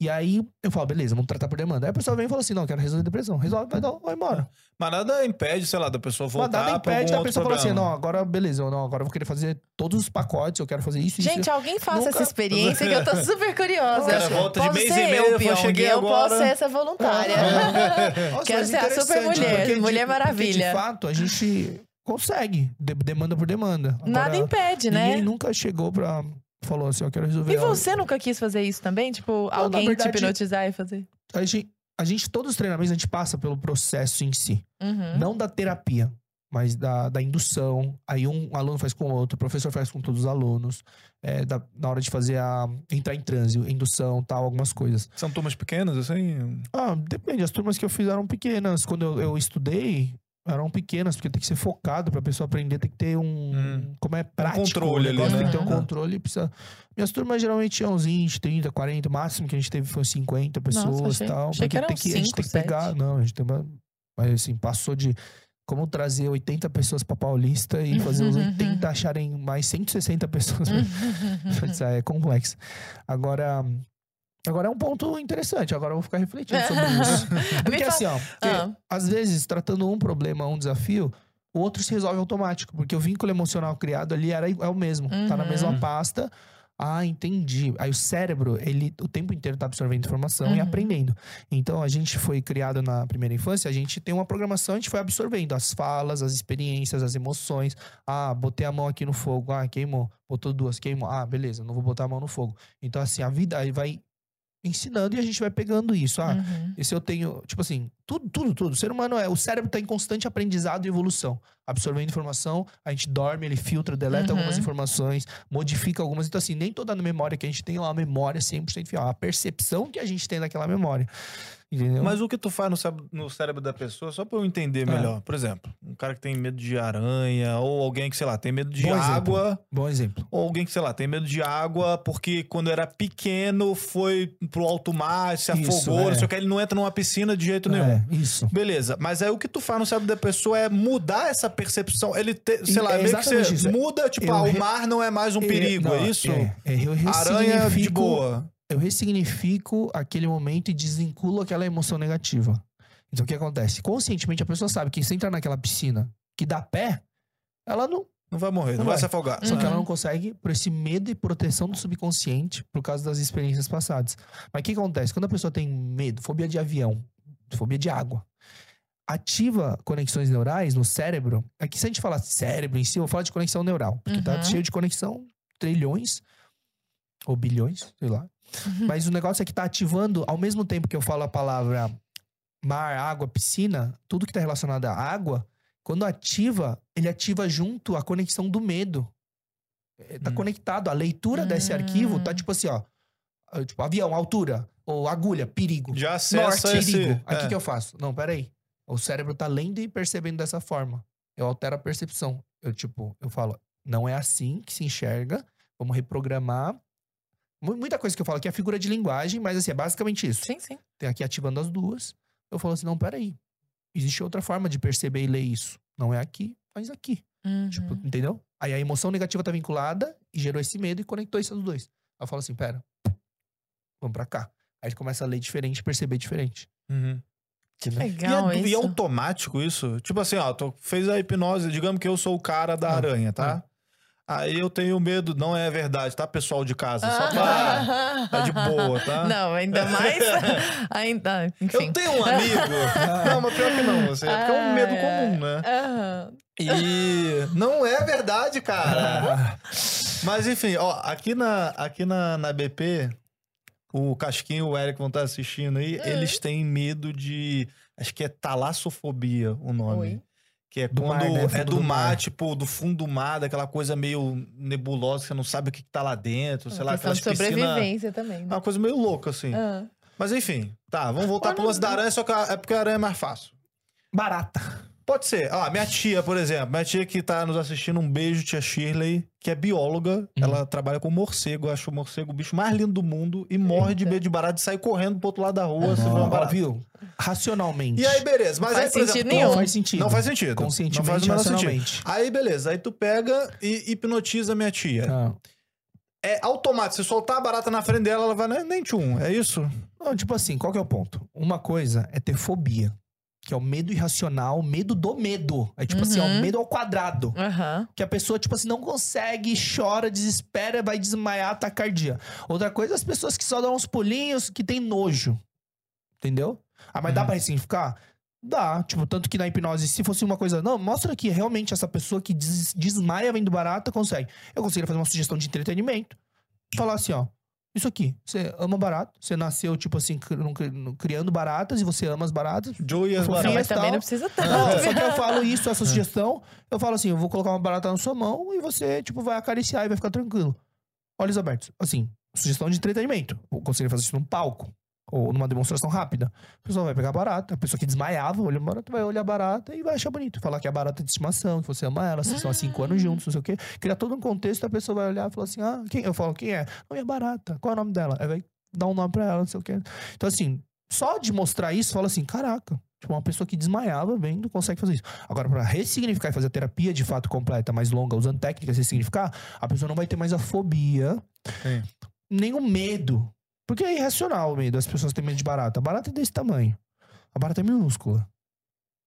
E aí eu falo, beleza, vamos tratar por demanda. Aí a pessoa vem e fala assim: não, eu quero resolver a depressão. Resolve, vai, dar- vai embora.
Mas nada impede, sei lá, da pessoa
Mas
voltar
nada
pra
impede da pessoa falar assim: não, agora beleza, eu não, agora eu vou querer fazer todos os pacotes, eu quero fazer isso, isso.
Gente, alguém faça
Nunca-
essa experiência que eu tô super curiosa.
Cara
volta de
Posso
mês
ser
e meio,
eu,
eu
Pyong,
cheguei
eu
agora.
posso ser essa voluntária.
Nossa,
Quero
mas
ser a super mulher,
porque de-
Mulher
porque
Maravilha.
de fato, a gente consegue, de- demanda por demanda. Agora,
Nada impede,
Ninguém
né?
nunca chegou pra. Falou assim: eu quero resolver.
E
algo.
você nunca quis fazer isso também? Tipo,
na
alguém
verdade-
te hipnotizar e fazer?
A gente, a gente, todos os treinamentos, a gente passa pelo processo em si.
Uhum.
Não da terapia, mas da, da indução. Aí um aluno faz com o outro, o professor faz com todos os alunos. É, da- na hora de fazer a. entrar em transe, indução tal, algumas coisas.
São turmas pequenas, assim?
Ah, depende. As turmas que eu fiz eram pequenas. Quando eu, eu estudei, eram pequenas, porque tem que ser focado pra pessoa aprender, tem que ter um.
Hum.
Como é prático.
controle
o
ali,
né?
Tem que ter um controle. Precisa... Minhas turmas geralmente tinham uns 20, 30, 40. O máximo que a gente teve foi 50 pessoas
achei-
e tal.
achei que
porque
eram
tem que, a gente
cinco,
tem que
sete.
pegar. Não, a gente tem uma. Mas assim, passou de. Como trazer 80 pessoas pra Paulista e fazer os 80 acharem mais 160 pessoas. É complexo. Agora. Agora é um ponto interessante. Agora eu vou ficar refletindo sobre isso. Porque assim, ó, porque
Ah.
às vezes, tratando um problema, um desafio, o outro se resolve automático. Porque o vínculo emocional criado ali era, é o mesmo. Tá na
Uhum.
mesma pasta. Ah, entendi. Aí o cérebro, ele o tempo inteiro tá absorvendo informação e
Uhum.
aprendendo. Então a gente foi criado na primeira infância, a gente tem uma programação, a gente foi absorvendo as falas, as experiências, as emoções. Ah, botei a mão aqui no fogo, ah, queimou. Botou duas, queimou. Ah, beleza, não vou botar a mão no fogo. Então assim, a vida aí vai ensinando e a gente vai pegando isso. Ah,
Uhum.
e se eu tenho, tipo assim, tudo, tudo, tudo. O ser humano é, o cérebro tá em constante aprendizado e evolução. Absorvendo informação, a gente dorme, ele filtra, deleta
Uhum.
algumas informações, modifica algumas. Então, assim, nem toda memória que a gente tem é uma memória 100% fiel. A percepção que a gente tem daquela memória. Entendeu?
Mas o que tu faz no cérebro, no cérebro da pessoa, só pra eu entender
É.
melhor. Por exemplo, um cara que tem medo de aranha, ou alguém que, sei lá, tem medo de
Bom exemplo.
água,
Bom exemplo.
ou alguém que, sei lá, tem medo de água porque quando era pequeno foi pro alto mar, se
Isso,
afogou,
é.
o que, ele não entra numa piscina de jeito nenhum.
É, isso.
Beleza, mas aí o que tu faz no cérebro da pessoa é mudar essa percepção. Ele, te, sei lá,
é
meio que você
isso.
muda, tipo, ah, o
re-
mar não é mais um
É,
perigo,
não,
é isso?
É, é, eu
Aranha de
ressignifico-
boa.
Eu ressignifico aquele momento e desvinculo aquela emoção negativa. Então o que acontece? Conscientemente a pessoa sabe que se entrar naquela piscina que dá pé, ela não,
Não vai morrer, não,
Não
vai
vai.
se afogar.
Só que ela
Uhum.
não consegue por esse medo e proteção do subconsciente por causa das experiências passadas. Mas o que acontece? Quando a pessoa tem medo, fobia de avião, fobia de água, ativa conexões neurais no cérebro. Aqui, se a gente falar cérebro em si, eu vou falar de conexão neural. Porque tá
Uhum.
cheio de conexão, trilhões ou bilhões, sei lá. Mas o negócio é que tá ativando, ao mesmo tempo que eu falo a palavra mar, água, piscina, tudo que tá relacionado à água, quando ativa, ele ativa junto a conexão do medo. É, Tá
Hum.
conectado. A leitura desse
Hum.
arquivo tá tipo assim, ó. ah, Tipo, avião, altura. Ou agulha, perigo.
Já acessa
Norte,
esse.
perigo. O
é.
que, que eu faço? Não, peraí. O cérebro tá lendo e percebendo dessa forma. Eu altero a percepção. Eu, tipo, eu falo, não é assim que se enxerga. Vamos reprogramar. Mu- Muita coisa que eu falo aqui é figura de linguagem, mas assim, é basicamente isso.
Sim, sim.
Tem aqui ativando as duas. Eu falo assim, não, peraí. Existe outra forma de perceber e ler isso. Não é aqui, mas aqui.
Uhum.
Tipo, entendeu? Aí a emoção negativa tá vinculada e gerou esse medo e conectou esses dois. Aí eu falo assim, pera. Vamos pra cá. Aí ele começa a ler diferente, perceber diferente.
Uhum.
que
E
legal
é, e é
isso.
automático isso? Tipo assim, ó, tu fez a hipnose, digamos que eu sou o cara da
Ah,
aranha, tá? Aí eu tenho medo, não é verdade, tá, pessoal de casa? Só pra.
Ah.
Tá de boa, tá?
Não, ainda mais. ainda, enfim.
Eu tenho um amigo. não, mas pior que não, você. É porque é um medo comum, né? E não é verdade, cara. Mas enfim, ó, aqui na, aqui na, na BP, o Casquinho e o Eric vão estar assistindo aí, eles têm medo de. Acho que é talassofobia o nome.
Oi.
Que é
Do
quando
mar, né?
é do,
do
mar,
mar.
tipo, do fundo do mar, daquela coisa meio nebulosa, que você não sabe o que, que tá lá dentro, sei lá,
Questão
aquelas
de
piscinas.
sobrevivência também.
É
Né?
uma coisa meio louca, assim.
Ah.
Mas enfim, tá, vamos voltar pro
não-
lance da aranha, só que a- é porque a aranha é mais fácil.
Barata.
Pode ser. Ah, minha tia, por exemplo. Minha tia que tá nos assistindo, um beijo, tia Shirley, que é bióloga. Ela trabalha com morcego. Acha o morcego o bicho mais lindo do mundo e morre de medo de barata e sai correndo pro outro lado da rua se barata.
viu? Racionalmente.
E aí, beleza. Mas
Faz
aí, exemplo,
sentido
tu-
nenhum.
Não faz sentido.
Não faz sentido.
Conscientemente,
Não faz menor sentido.
racionalmente.
Aí, beleza. Aí tu pega e hipnotiza minha tia.
Ah.
É automático. Se soltar a barata na frente dela, ela vai nem, nem tchum. É isso?
Não, tipo assim, qual que é o ponto? Uma coisa é ter fobia, que é o medo irracional, medo do medo. É tipo assim, ó,
Uhum.
medo ao quadrado.
Aham.
Que a pessoa, tipo assim, não consegue, chora, desespera, vai desmaiar, tacardia. Outra coisa, as pessoas que só dão uns pulinhos, que tem nojo. Entendeu? Ah, mas dá
Uhum.
pra ressignificar? Dá. Tipo, tanto que na hipnose, se fosse uma coisa. Não, mostra que realmente essa pessoa que des- desmaia vendo barata consegue. Eu conseguiria fazer uma sugestão de entretenimento. Falar assim, ó. Isso aqui, você ama barato, você nasceu, tipo assim, criando baratas e você ama as baratas.
Joey e as baratas.
mas também não precisa tanto.
Não, só que eu falo isso, essa sugestão. Eu falo assim: eu vou colocar uma barata na sua mão e você, tipo, vai acariciar e vai ficar tranquilo. Olhos abertos. Assim, sugestão de entretenimento. Eu conseguiria fazer isso num palco. Ou numa demonstração rápida. A pessoa vai pegar a barata. A pessoa que desmaiava, olha a barata, vai olhar a barata e vai achar bonito. Falar que é a barata de estimação, que você ama ela, vocês estão há cinco anos juntos, não sei o quê. Criar todo um contexto, a pessoa vai olhar e falar assim: ah, quem? Eu falo, quem é? Não, é a barata. Qual é o nome dela? Aí vai dar um nome pra ela, não sei o quê. Então, assim, só de mostrar isso, fala assim: caraca. Tipo, uma pessoa que desmaiava vendo consegue fazer isso. Agora, pra ressignificar e fazer a terapia de fato completa, mais longa, usando técnicas de ressignificar, a pessoa não vai ter mais a fobia,
Sim.
nem o medo. Porque é irracional o medo. As pessoas têm medo de barata. A barata é desse tamanho. A barata é minúscula.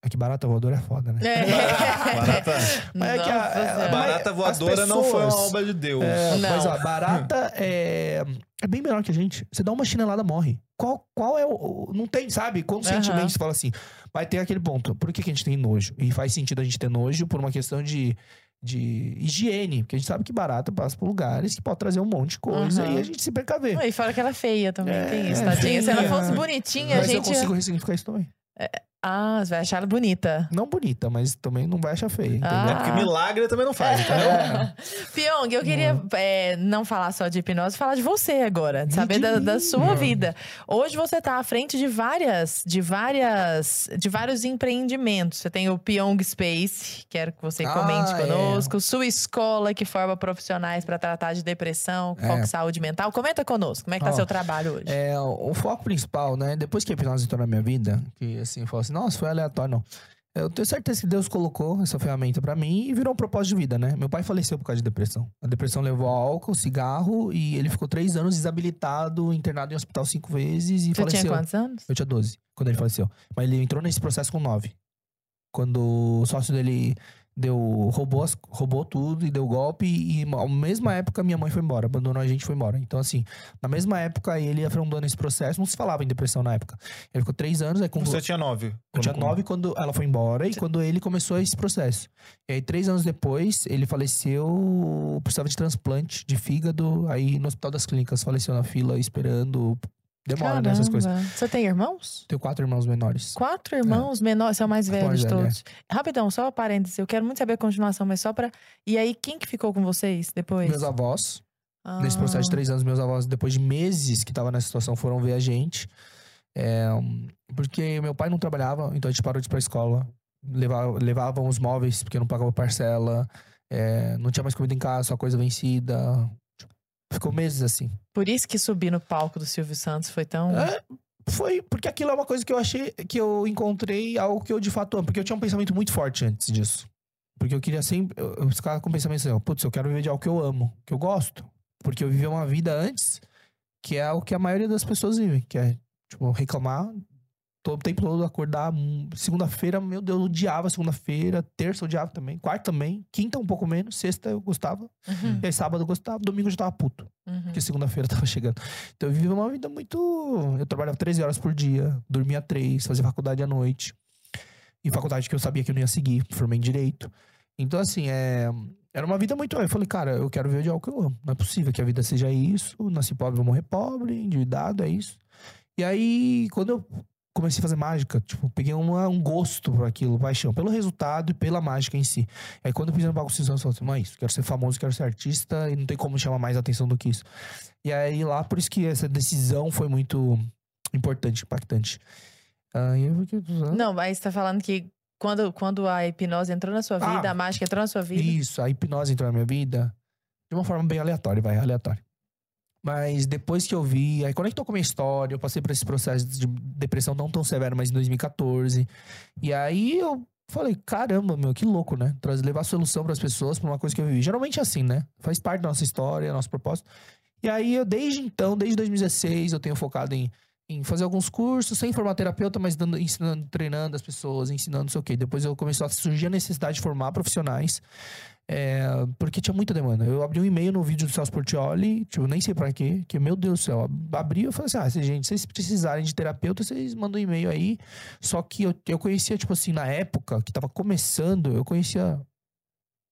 É que barata voadora é foda, né?
É.
Barata,
Mas é que a- a. Mas
barata voadora não foi uma
pessoas-
obra de Deus.
É,
Não.
Mas ó, barata é, é bem menor que a gente. Você dá uma chinelada, morre. Qual, qual é o, Não tem, sabe? Conscientemente
Aham.
você fala assim. Vai ter aquele ponto. Por que, que a gente tem nojo? E faz sentido a gente ter nojo por uma questão de, de higiene. Porque a gente sabe que barata passa por lugares que pode trazer um monte de coisa
Aham.
e a gente se precaver.
E fora que ela é feia também,
É,
tem isso,
é
tadinha. Se ela fosse bonitinha, a
Mas eu
gente.
consigo ressignificar isso também.
Ah, você vai achar ela bonita.
Não bonita, mas também não vai achar feia.
Ah.
É porque milagre também não faz, entendeu?
É.
Pyong, eu queria é, não falar só de hipnose, falar de você agora, de saber da, da sua vida. Hoje você tá à frente de várias, de várias, de vários empreendimentos. Você tem o Pyong Space, quero que você
Ah,
comente
é.
conosco, sua escola que forma profissionais para tratar de depressão,
É.
foco saúde mental. Comenta conosco, como é que tá
Ó,
seu trabalho hoje?
É, o foco principal, né? Depois que a hipnose entrou na minha vida, que assim, eu falo assim, nossa, foi aleatório, não. Eu tenho certeza que Deus colocou essa ferramenta pra mim e virou um propósito de vida, né? Meu pai faleceu por causa de depressão. A depressão levou ao álcool, cigarro e ele ficou três anos desabilitado, internado em hospital cinco vezes e
Você
faleceu.
tinha quantos anos?
Eu tinha 12, quando ele faleceu. Mas ele entrou nesse processo com 9. Quando o sócio dele deu roubou, as- roubou tudo e deu golpe. E na mesma época minha mãe foi embora, abandonou a gente e foi embora. Então, assim, na mesma época ele afundou nesse processo. Não se falava em depressão na época. Ele ficou três anos, aí com
Você tinha nove.
eu tinha nove quando ela foi embora e quando ele começou esse processo. E aí, três anos depois, ele faleceu, precisava de transplante de fígado. Aí, no Hospital das Clínicas, faleceu na fila, esperando. Demora nessas coisas.
Caramba. Você tem irmãos?
Tenho quatro irmãos menores.
Quatro irmãos menores, você é o mais velho
Mais
de
velho, é.
todos. Rapidão, só um parênteses. Eu quero muito saber a continuação, mas só pra. E aí, quem que ficou com vocês depois?
Meus avós, nesse
Ah.
processo de três anos, meus avós, depois de meses que tava nessa situação, foram ver a gente. É, porque meu pai não trabalhava, então a gente parou de ir pra escola. Levava, levavam os móveis, porque não pagava parcela. é, não tinha mais comida em casa, só coisa vencida. Ficou meses assim.
Por isso que subir no palco do Silvio Santos foi tão.
É, foi porque aquilo é uma coisa que eu achei que eu encontrei algo que eu de fato amo. Porque eu tinha um pensamento muito forte antes disso. Porque eu queria sempre. Eu, eu ficava com o pensamento assim: putz, eu quero viver de algo que eu amo, que eu gosto. Porque eu vivi uma vida antes que é o que a maioria das pessoas vivem, que é, tipo, reclamar. Todo tempo todo acordar. hum, Segunda-feira, meu Deus, eu odiava segunda-feira. Terça eu odiava também. Quarta também. Quinta um pouco menos. Sexta eu gostava.
Uhum,
E aí sábado eu gostava. Domingo eu já tava puto
uhum.
porque segunda-feira tava chegando. Então eu vivia uma vida muito. Eu trabalhava 13 horas por dia, dormia 3, fazia faculdade à noite. E faculdade que eu sabia que eu não ia seguir, formei em direito. Então, assim, é. Era uma vida muito. Eu falei, cara, eu quero viver de algo que eu amo. Não é possível que a vida seja isso. Nasci pobre, vou morrer pobre, endividado, é isso. E aí, quando eu comecei a fazer mágica, tipo, peguei uma- um gosto por aquilo, paixão, pelo resultado e pela mágica em si. Aí quando eu fiz no palco Cisão, eu falei assim, isso, quero ser famoso, quero ser artista e não tem como chamar mais atenção do que isso. E aí lá, por isso que essa decisão foi muito importante, impactante. Aí eu fiquei...
Não, mas você tá falando que quando, quando a hipnose entrou na sua vida,
Ah,
a mágica entrou na sua vida.
Isso, a hipnose entrou na minha vida de uma forma bem aleatória, vai, aleatória. Mas depois que eu vi, aí conectou com a minha história, eu passei por esse processo de depressão não tão severo, mas em 2014. E aí eu falei, caramba, meu, que louco, né? Trazer, levar solução para as pessoas pra uma coisa que eu vivi. Geralmente é assim, né? Faz parte da nossa história, nosso propósito. E aí eu, desde então, desde 2016, eu tenho focado em, em fazer alguns cursos, sem formar terapeuta, mas dando, ensinando, treinando as pessoas, ensinando não sei o quê. Depois eu começou a surgir a necessidade de formar profissionais. É, porque tinha muita demanda. Eu abri um e-mail no vídeo do Celso Portioli, tipo, nem sei pra quê, que, meu Deus do céu, abri e falei assim, ah, gente, se vocês precisarem de terapeuta, vocês mandam um e-mail aí. Só que eu, eu conhecia, tipo assim, na época que tava começando, eu conhecia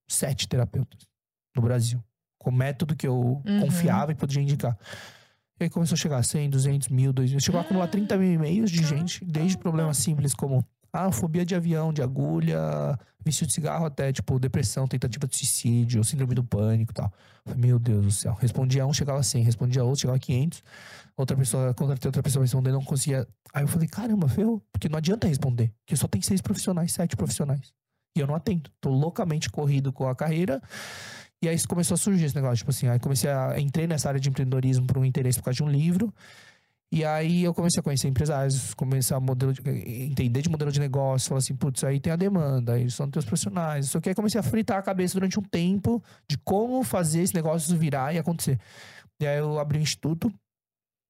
sete terapeutas no Brasil. Com método que eu
Uhum.
confiava e podia indicar. E aí começou a chegar a 100, 200 mil, 2 mil. Chegou a acumular 30 mil e-mails de gente, desde problemas simples como ah, fobia de avião, de agulha, vício de cigarro, até tipo depressão, tentativa de suicídio, síndrome do pânico e tal. Meu Deus do céu. Respondia um, chegava a 100. Respondia outro, chegava a 500. Outra pessoa, contratei outra pessoa pra responder, não conseguia. Aí eu falei, caramba, ferrou. Porque não adianta responder. Porque só tem seis profissionais, sete profissionais. E eu não atendo. Tô loucamente corrido com a carreira. E aí começou a surgir esse negócio, tipo assim, aí comecei a entrei nessa área de empreendedorismo por um interesse por causa de um livro. E aí eu comecei a conhecer empresários, comecei a modelo de- entender de modelo de negócio, falar assim, putz, aí tem a demanda, aí são teus profissionais. Só que aí comecei a fritar a cabeça durante um tempo de como fazer esse negócio virar e acontecer. E aí eu abri um instituto.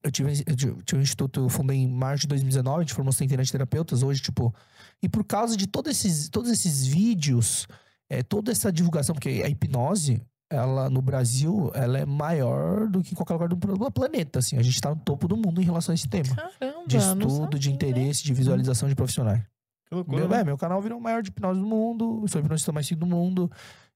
Eu tive, eu tive um instituto, eu fundei em março de 2019, a gente formou centenas de terapeutas. Hoje, tipo. E por causa de todos esses, todos esses vídeos, é, toda essa divulgação, porque a hipnose, ela no Brasil, ela é maior do que em qualquer lugar do pla- planeta, assim. A gente tá no topo do mundo em relação a esse tema.
Caramba,
De estudo, de interesse, de visualização de profissionais.
Que loucura.
Meu,
né?
é, meu canal virou o maior de hipnose do mundo, eu sou o hipnotista mais seguido do mundo.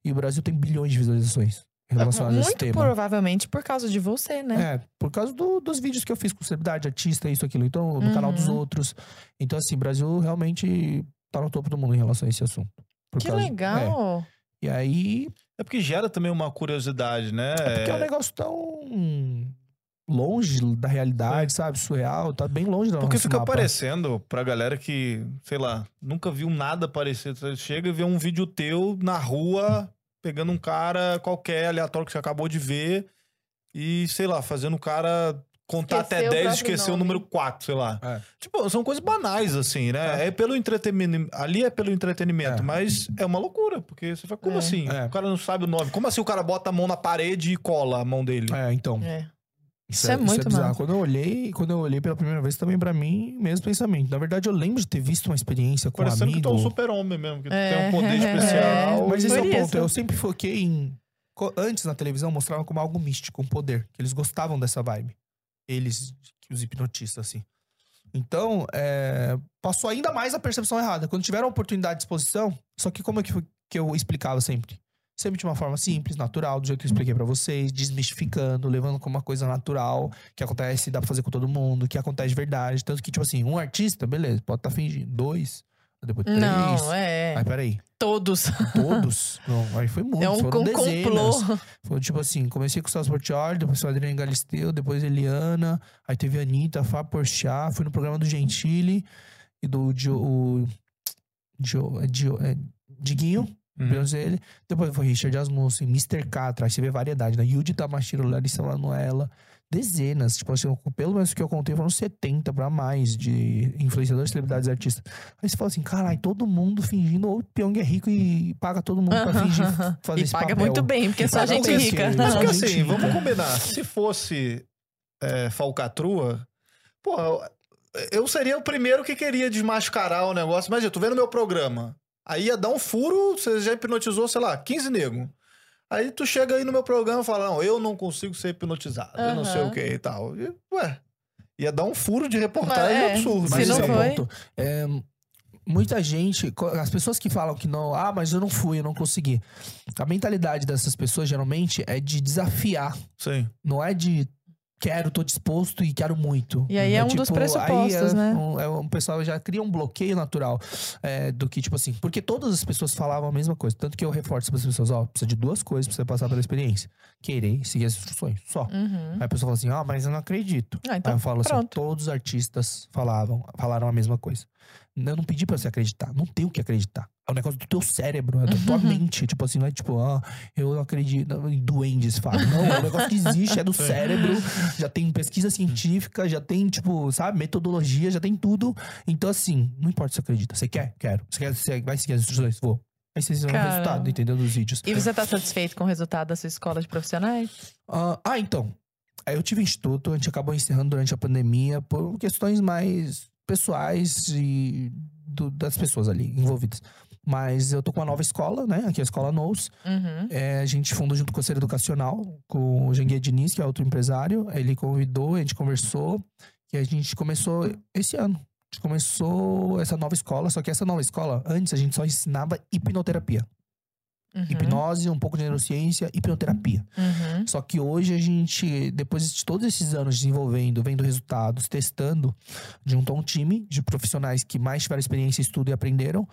E o Brasil tem bilhões de visualizações relacionadas a esse
Muito
tema.
provavelmente por causa de você, né?
É, por causa do- dos vídeos que eu fiz com celebridade, artista, isso, aquilo. Então, no canal dos
Uhum.
outros. Então, assim, o Brasil realmente tá no topo do mundo em relação a esse assunto. Por
que
causa-
legal.
é. E aí,
É porque gera também uma curiosidade, né?
é porque é um negócio tão longe da realidade, sabe? Surreal, tá bem longe da
Porque fica
mapa.
aparecendo pra galera que, sei lá, nunca viu nada parecido. Você chega e vê um vídeo teu na rua, pegando um cara qualquer, aleatório que você acabou de ver, e, sei lá, fazendo o cara contar
Esquecer
até
o
10 e esquecer o
nome.
número 4, sei lá.
É.
Tipo, são coisas banais, assim, né? É, pelo entretenimento. Ali é pelo entretenimento,
É.
mas é uma loucura, porque você fala, como
É.
assim?
É.
O cara não sabe o nome. Como assim o cara bota a mão na parede e cola a mão dele?
É, então.
É. Isso é muito
bizarro.
massa.
Quando eu olhei, quando eu olhei pela primeira vez, também pra mim, mesmo pensamento. Na verdade, eu lembro de ter visto uma experiência com um
Parecendo que
amigo.
tu é um super-homem mesmo, que tu
É.
tem um poder especial.
Mas esse é o ponto.
isso.
Eu sempre foquei em. Antes na televisão mostravam como algo místico, um poder. Que eles gostavam dessa vibe. Eles, os hipnotistas, assim. Então, é, passou ainda mais a percepção errada. Quando tiveram a oportunidade de exposição, só que como é que, que eu explicava sempre? Sempre de uma forma simples, natural, do jeito que eu expliquei pra vocês, desmistificando, levando como uma coisa natural, que acontece, dá pra fazer com todo mundo, que acontece de verdade. Tanto que, tipo assim, um artista, beleza, pode estar fingindo. Dois, depois três.
Não, é.
Aí, peraí.
Todos.
Todos? Não, aí foi muito.
É um,
foram
um
dezenas.
complô.
Foi tipo assim, comecei com o Celso Portioli, depois o Adriano Galisteu, depois Eliana, aí teve a Anitta, Fábio Porchat, fui no programa do Gentili e do Dio, o, Dio, é Dio, é, Diguinho,
Uhum.
ele. Depois foi Richard Asmussen, Mr. Catra, aí você vê variedade, né? Yudi Tamashiro, Larissa Manoela, dezenas, tipo assim, pelo menos que eu contei foram 70 pra mais de influenciadores, celebridades e artistas. Aí você fala assim, caralho, todo mundo fingindo, ou o Pyong é rico e paga todo mundo pra fingir fazer
E
esse
paga
papel.
muito bem, porque é
E
só gente
bem,
rica.
Mas porque
gente
assim,
rica.
vamos combinar. Se fosse é, falcatrua, pô, eu- eu seria o primeiro que queria desmascarar o negócio. Mas eu tô vendo meu programa. Aí ia dar um furo, você já hipnotizou, sei lá, 15 nego. Aí tu chega aí no meu programa e fala, não, eu não consigo ser hipnotizado, eu não sei o que e tal. E, ué, ia dar um furo de reportagem
Mas, é,
absurdo.
Mas esse é o
foi-
ponto. É, muita gente, as pessoas que falam que não, ah, mas eu não fui, eu não consegui. A mentalidade dessas pessoas geralmente é de desafiar,
Sim.
não é de quero, tô disposto e quero muito.
E aí é um dos pressupostos,
aí é
né?
Um, é um pessoal já cria um bloqueio natural é, do que, tipo assim, porque todas as pessoas falavam a mesma coisa. Tanto que eu reforço para as pessoas, ó, precisa de duas coisas pra você passar pela experiência. Querer e seguir as instruções, só.
Uhum.
Aí a pessoa fala assim, ah, mas eu não acredito.
Ah,
Aí
então,
eu falo assim,
pronto.
todos os artistas falavam, falaram a mesma coisa. Eu não pedi pra você acreditar, não tem o que acreditar. É um negócio do teu cérebro, é da tua mente. Tipo assim, não é tipo, ah, eu não acredito em duendes, Fábio. Não, é um negócio que existe, é do cérebro. Já tem pesquisa científica, já tem, tipo, sabe, metodologia, já tem tudo. Então, assim, não importa se você acredita. Você quer? Quero. Você, quer, você vai seguir as instruções? Vou. Aí vocês vão ver o resultado, entendeu? Dos vídeos.
E você tá satisfeito com o resultado da sua escola de profissionais?
Ah, ah, então. Aí eu tive instituto, a gente acabou encerrando durante a pandemia por questões mais pessoais e do- das pessoas ali envolvidas. Mas eu tô com uma nova escola, né? Aqui é a Escola Nous.
Uhum.
É, a gente fundou junto com o Conselho Educacional, com o Janguia Diniz, que é outro empresário. Ele convidou, a gente conversou. E a gente começou esse ano. A gente começou essa nova escola. Só que essa nova escola, antes a gente só ensinava hipnoterapia.
Uhum.
Hipnose, um pouco de neurociência, hipnoterapia.
Uhum.
Só que hoje a gente, depois de todos esses anos desenvolvendo, vendo resultados, testando, juntou um time de profissionais que mais tiveram experiência, estudo e aprenderam.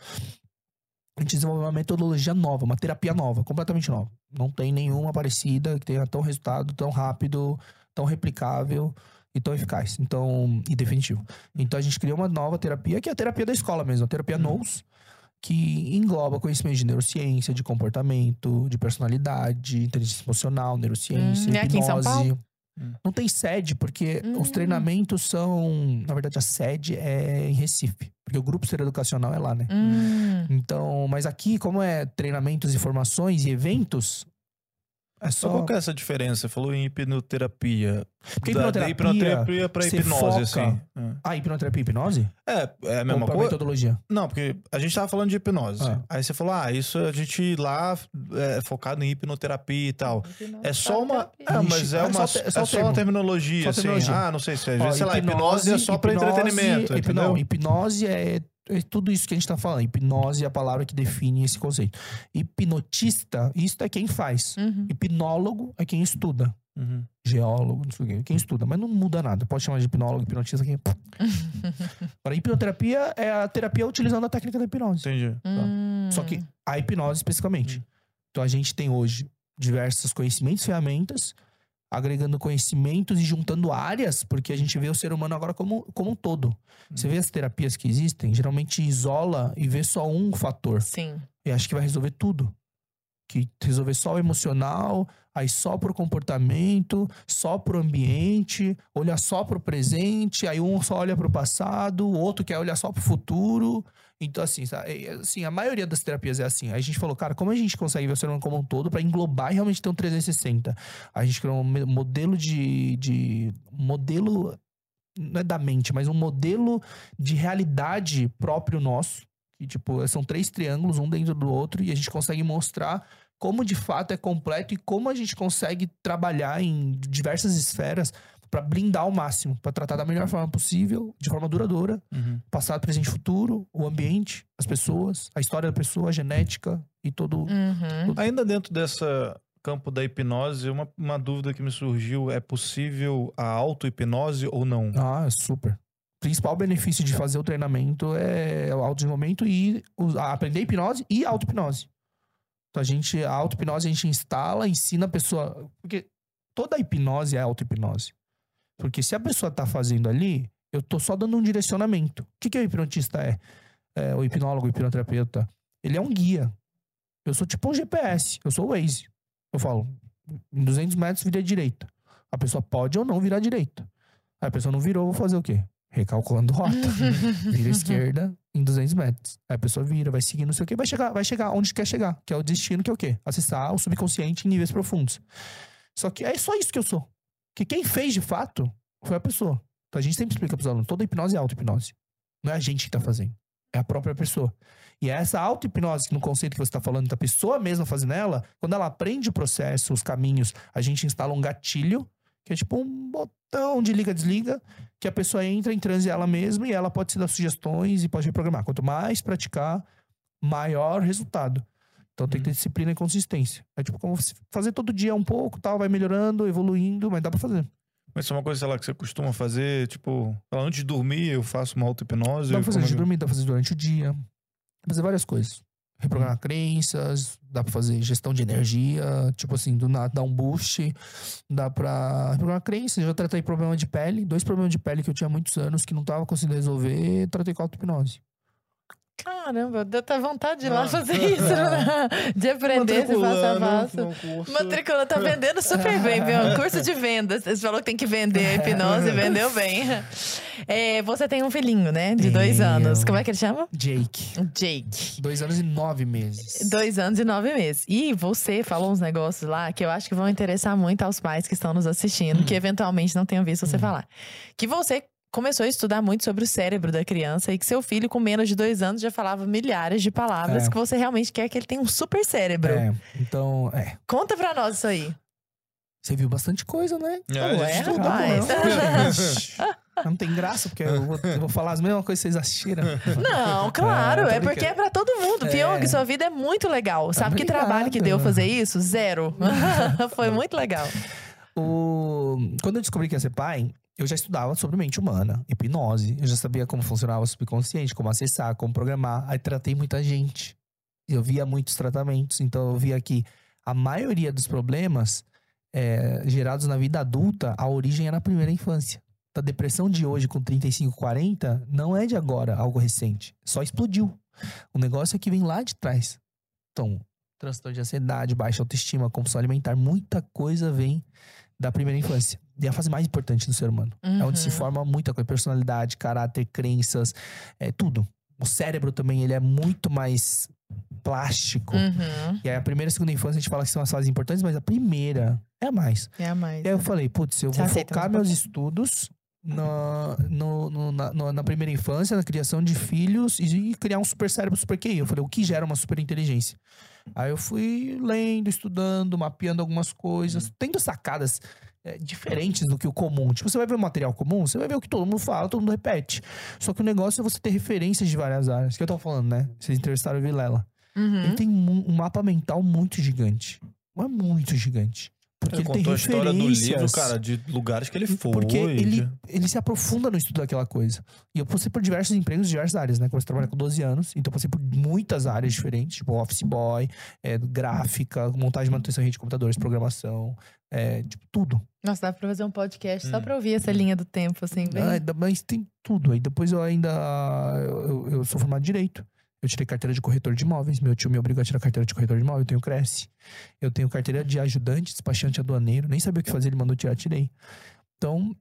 A gente desenvolveu uma metodologia nova, uma terapia nova, completamente nova. Não tem nenhuma parecida que tenha tão resultado, tão rápido, tão replicável e tão eficaz. Então, e definitivo. Então a gente criou uma nova terapia, que é a terapia da escola mesmo, a terapia NOS, que engloba conhecimento de neurociência, de comportamento, de personalidade, inteligência emocional, neurociência,
Hum, é aqui em São
hipnose.
Paulo?
Hum.
Não tem sede, porque
Hum.
os treinamentos são. Na verdade, a sede é em Recife. Porque o grupo ser educacional é lá, né?
Hum.
Então, mas aqui, como é treinamentos, informações e eventos, é
Só qual que é essa diferença? Você falou em hipnoterapia.
Porque
Da- da
hipnoterapia.
hipnoterapia pra hipnose,
foca-
assim.
Ah, hipnoterapia e hipnose?
É, é a
Ou
mesma coisa.
metodologia?
Não, porque a gente tava falando de hipnose.
Ah.
Aí você falou, ah, isso a gente lá é focado em hipnoterapia e tal. É só uma. É, mas é,
É
uma,
só
é só,
só
uma assim.
terminologia.
Ah, não sei se é.
Ó,
sei lá, hipnose é só pra
hipnose-
entretenimento.
hip-
entendeu?
Não, hipnose é, é tudo isso que a gente tá falando. Hipnose é a palavra que define esse conceito. Hipnotista, isso é quem faz.
Uhum.
Hipnólogo é quem estuda.
Uhum.
Geólogo, não sei o quê, quem estuda, mas não muda nada. Pode chamar de hipnólogo, hipnotista. Quem... Para hipnoterapia é a terapia utilizando a técnica da hipnose.
Entendi.
Hum.
Só que a hipnose especificamente. Então a gente tem hoje diversos conhecimentos, ferramentas, agregando conhecimentos e juntando áreas, porque a gente vê o ser humano agora como, como um todo. Você vê as terapias que existem, geralmente isola e vê só um fator.
Sim.
E acha que vai resolver tudo. que resolver só o emocional, aí só pro comportamento, só pro ambiente, olhar só pro presente, aí um só olha pro passado, o outro quer olhar só pro futuro. Então, assim, sabe, é, assim, a maioria das terapias é assim. Aí a gente falou, cara, como a gente consegue ver o ser humano como um todo para englobar e realmente ter um 360? A gente criou um modelo de. de modelo. Não é da mente, mas um modelo de realidade próprio nosso. Que, tipo, são três triângulos, um dentro do outro, e a gente consegue mostrar como de fato é completo e como a gente consegue trabalhar em diversas esferas para blindar ao máximo, para tratar da melhor forma possível, de forma duradoura,
Uhum.
passado, presente e futuro, o ambiente, as pessoas, a história da pessoa, a genética e todo.
Uhum.
Ainda dentro dessa campo da hipnose, uma, uma dúvida que me surgiu: é possível a auto-hipnose ou não?
Ah, é super. O principal benefício de fazer o treinamento é o autodesenvolvimento e a- aprender hipnose e auto-hipnose. Então a gente, a auto-hipnose a gente instala, ensina a pessoa. Porque toda hipnose é auto-hipnose. Porque se a pessoa tá fazendo ali, eu tô só dando um direcionamento. O que, que o hipnotista é? é? O hipnólogo, o hipnoterapeuta. Ele é um guia. Eu sou tipo um GPS. Eu sou o Waze. Eu falo, em 200 metros vira direita. A pessoa pode ou não virar direita. Aí a pessoa não virou, vou fazer o quê? Recalculando rota. Vira esquerda em 200 metros. Aí a pessoa vira, vai seguindo, não sei o quê, vai chegar, vai chegar onde quer chegar, que é o destino, que é o quê? Acessar o subconsciente em níveis profundos. Só que é só isso que eu sou. Que quem fez de fato foi a pessoa. Então a gente sempre explica pros alunos, toda hipnose é auto-hipnose. Não é a gente que tá fazendo. É a própria pessoa. E é essa auto-hipnose, no conceito que você está falando, da pessoa mesma fazendo ela, quando ela aprende o processo, os caminhos, a gente instala um gatilho, que é tipo um botão de liga-desliga, que a pessoa entra em transe ela mesma e ela pode se dar sugestões e pode reprogramar. Quanto mais praticar, maior resultado. Então tem que ter disciplina e consistência. É tipo como fazer todo dia um pouco, tal, vai melhorando, evoluindo, mas dá pra fazer.
Mas isso é uma coisa, sei lá, que você costuma fazer, tipo, antes de dormir eu faço uma auto-hipnose.
Dá pra fazer antes de
é que-
dormir, dá pra fazer durante o dia. Dá pra fazer várias coisas. Reprogramar crenças, dá pra fazer gestão de energia, tipo assim, do nada dar um boost. Dá pra reprogramar crenças. Eu já tratei problema de pele, dois problemas de pele que eu tinha há muitos anos que não tava conseguindo resolver, tratei com auto-hipnose.
Caramba, deu até vontade de ir lá
Ah.
fazer isso, né? De aprender esse passo a passo. Matriculando, tá vendendo super bem, viu? Um curso de vendas. Você falou que tem que vender a hipnose, vendeu bem. É, você tem um filhinho, né? De dois anos. Como é que ele chama?
Jake.
Jake.
Dois anos e nove meses.
Dois anos e nove meses. E você falou uns negócios lá que eu acho que vão interessar muito aos pais que estão nos assistindo, que eventualmente não tenham visto você falar. Que você começou a estudar muito sobre o cérebro da criança e que seu filho, com menos de dois anos, já falava milhares de palavras,
É.
que você realmente quer que ele tenha um super cérebro.
É, então, é.
Conta pra nós isso aí.
Você viu bastante coisa, né?
É,
Ué,
estudou,
rapaz.
né?
Não tem graça, porque eu vou, eu vou falar as mesmas coisas que vocês assistiram.
Não, claro,
É, tô
é porque é pra todo mundo. Pyong, sua vida é muito legal. Sabe que
Obrigado.
trabalho que deu fazer isso? Zero. Foi muito legal.
O... Quando eu descobri que ia ser pai, eu já estudava sobre mente humana, hipnose. Eu já sabia como funcionava o subconsciente, como acessar, como programar. Aí tratei muita gente. Eu via muitos tratamentos. Então eu via que a maioria dos problemas é, gerados na vida adulta, a origem é na primeira infância. A depressão de hoje, com 35, 40, não é de agora, algo recente. Só explodiu. O negócio é que vem lá de trás. Então, transtorno de ansiedade, baixa autoestima, compulsão alimentar, muita coisa vem da primeira infância. E é a fase mais importante do ser humano. É onde se
Uhum.
forma muita coisa. Personalidade, caráter, crenças, é tudo. O cérebro também, ele é muito mais plástico.
Uhum.
E aí a primeira e segunda infância a gente fala que são as fases importantes, mas a primeira é a mais.
É a mais.
E aí eu falei, putz, eu vou focar meus estudos na, no- no- na, na primeira infância, na criação de filhos e, criar um super cérebro, super QI. Eu falei, o que gera uma super inteligência? Aí eu fui lendo, estudando, mapeando algumas coisas, tendo sacadas é, diferentes do que o comum. Tipo, você vai ver o material comum, você vai ver o que todo mundo fala, todo mundo repete. Só que o negócio é você ter referências de várias áreas. Que eu tava falando, né? Vocês entrevistaram o Vilela.
Uhum.
Ele tem um, um mapa mental muito gigante. Mas muito gigante. Porque
Ele
ele, tem
contou a história do livro, cara, de lugares que ele foi.
Porque ele, ele se aprofunda no estudo daquela coisa. E eu passei por diversos empregos de diversas áreas, né? Comecei a trabalhar com 12 anos, então eu passei por muitas áreas diferentes, tipo office boy, é, gráfica, montagem e manutenção de rede de computadores, programação, é, tipo, tudo.
Nossa, dá pra fazer um podcast só
Hum.
pra ouvir essa linha do tempo, assim, bem.
Ah, mas tem tudo. Aí depois eu ainda. Eu, eu sou formado em Direito. Eu tirei carteira de corretor de imóveis. Meu tio me obrigou a tirar carteira de corretor de imóveis. Eu tenho Cresce. Eu tenho carteira de ajudante, despachante aduaneiro. Nem sabia o que fazer, ele mandou tirar, tirei. Então,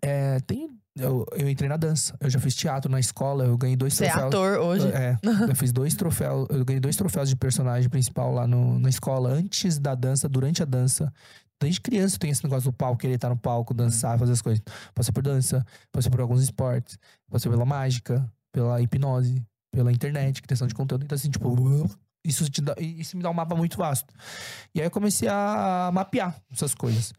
é, tem, eu, eu entrei na dança. Eu já fiz teatro na escola. Eu ganhei dois
Você é
troféus.
ator hoje.
É, eu fiz dois troféus, eu ganhei dois troféus de personagem principal lá no, na escola, antes da dança, durante a dança. Desde criança tem esse negócio do palco, querer estar no palco, dançar, fazer as coisas. Passei por dança, passei por alguns esportes, passei pela mágica, pela hipnose, pela internet, criação de conteúdo. Então, assim, tipo, isso, dá, isso me dá um mapa muito vasto. E aí eu comecei a mapear essas coisas.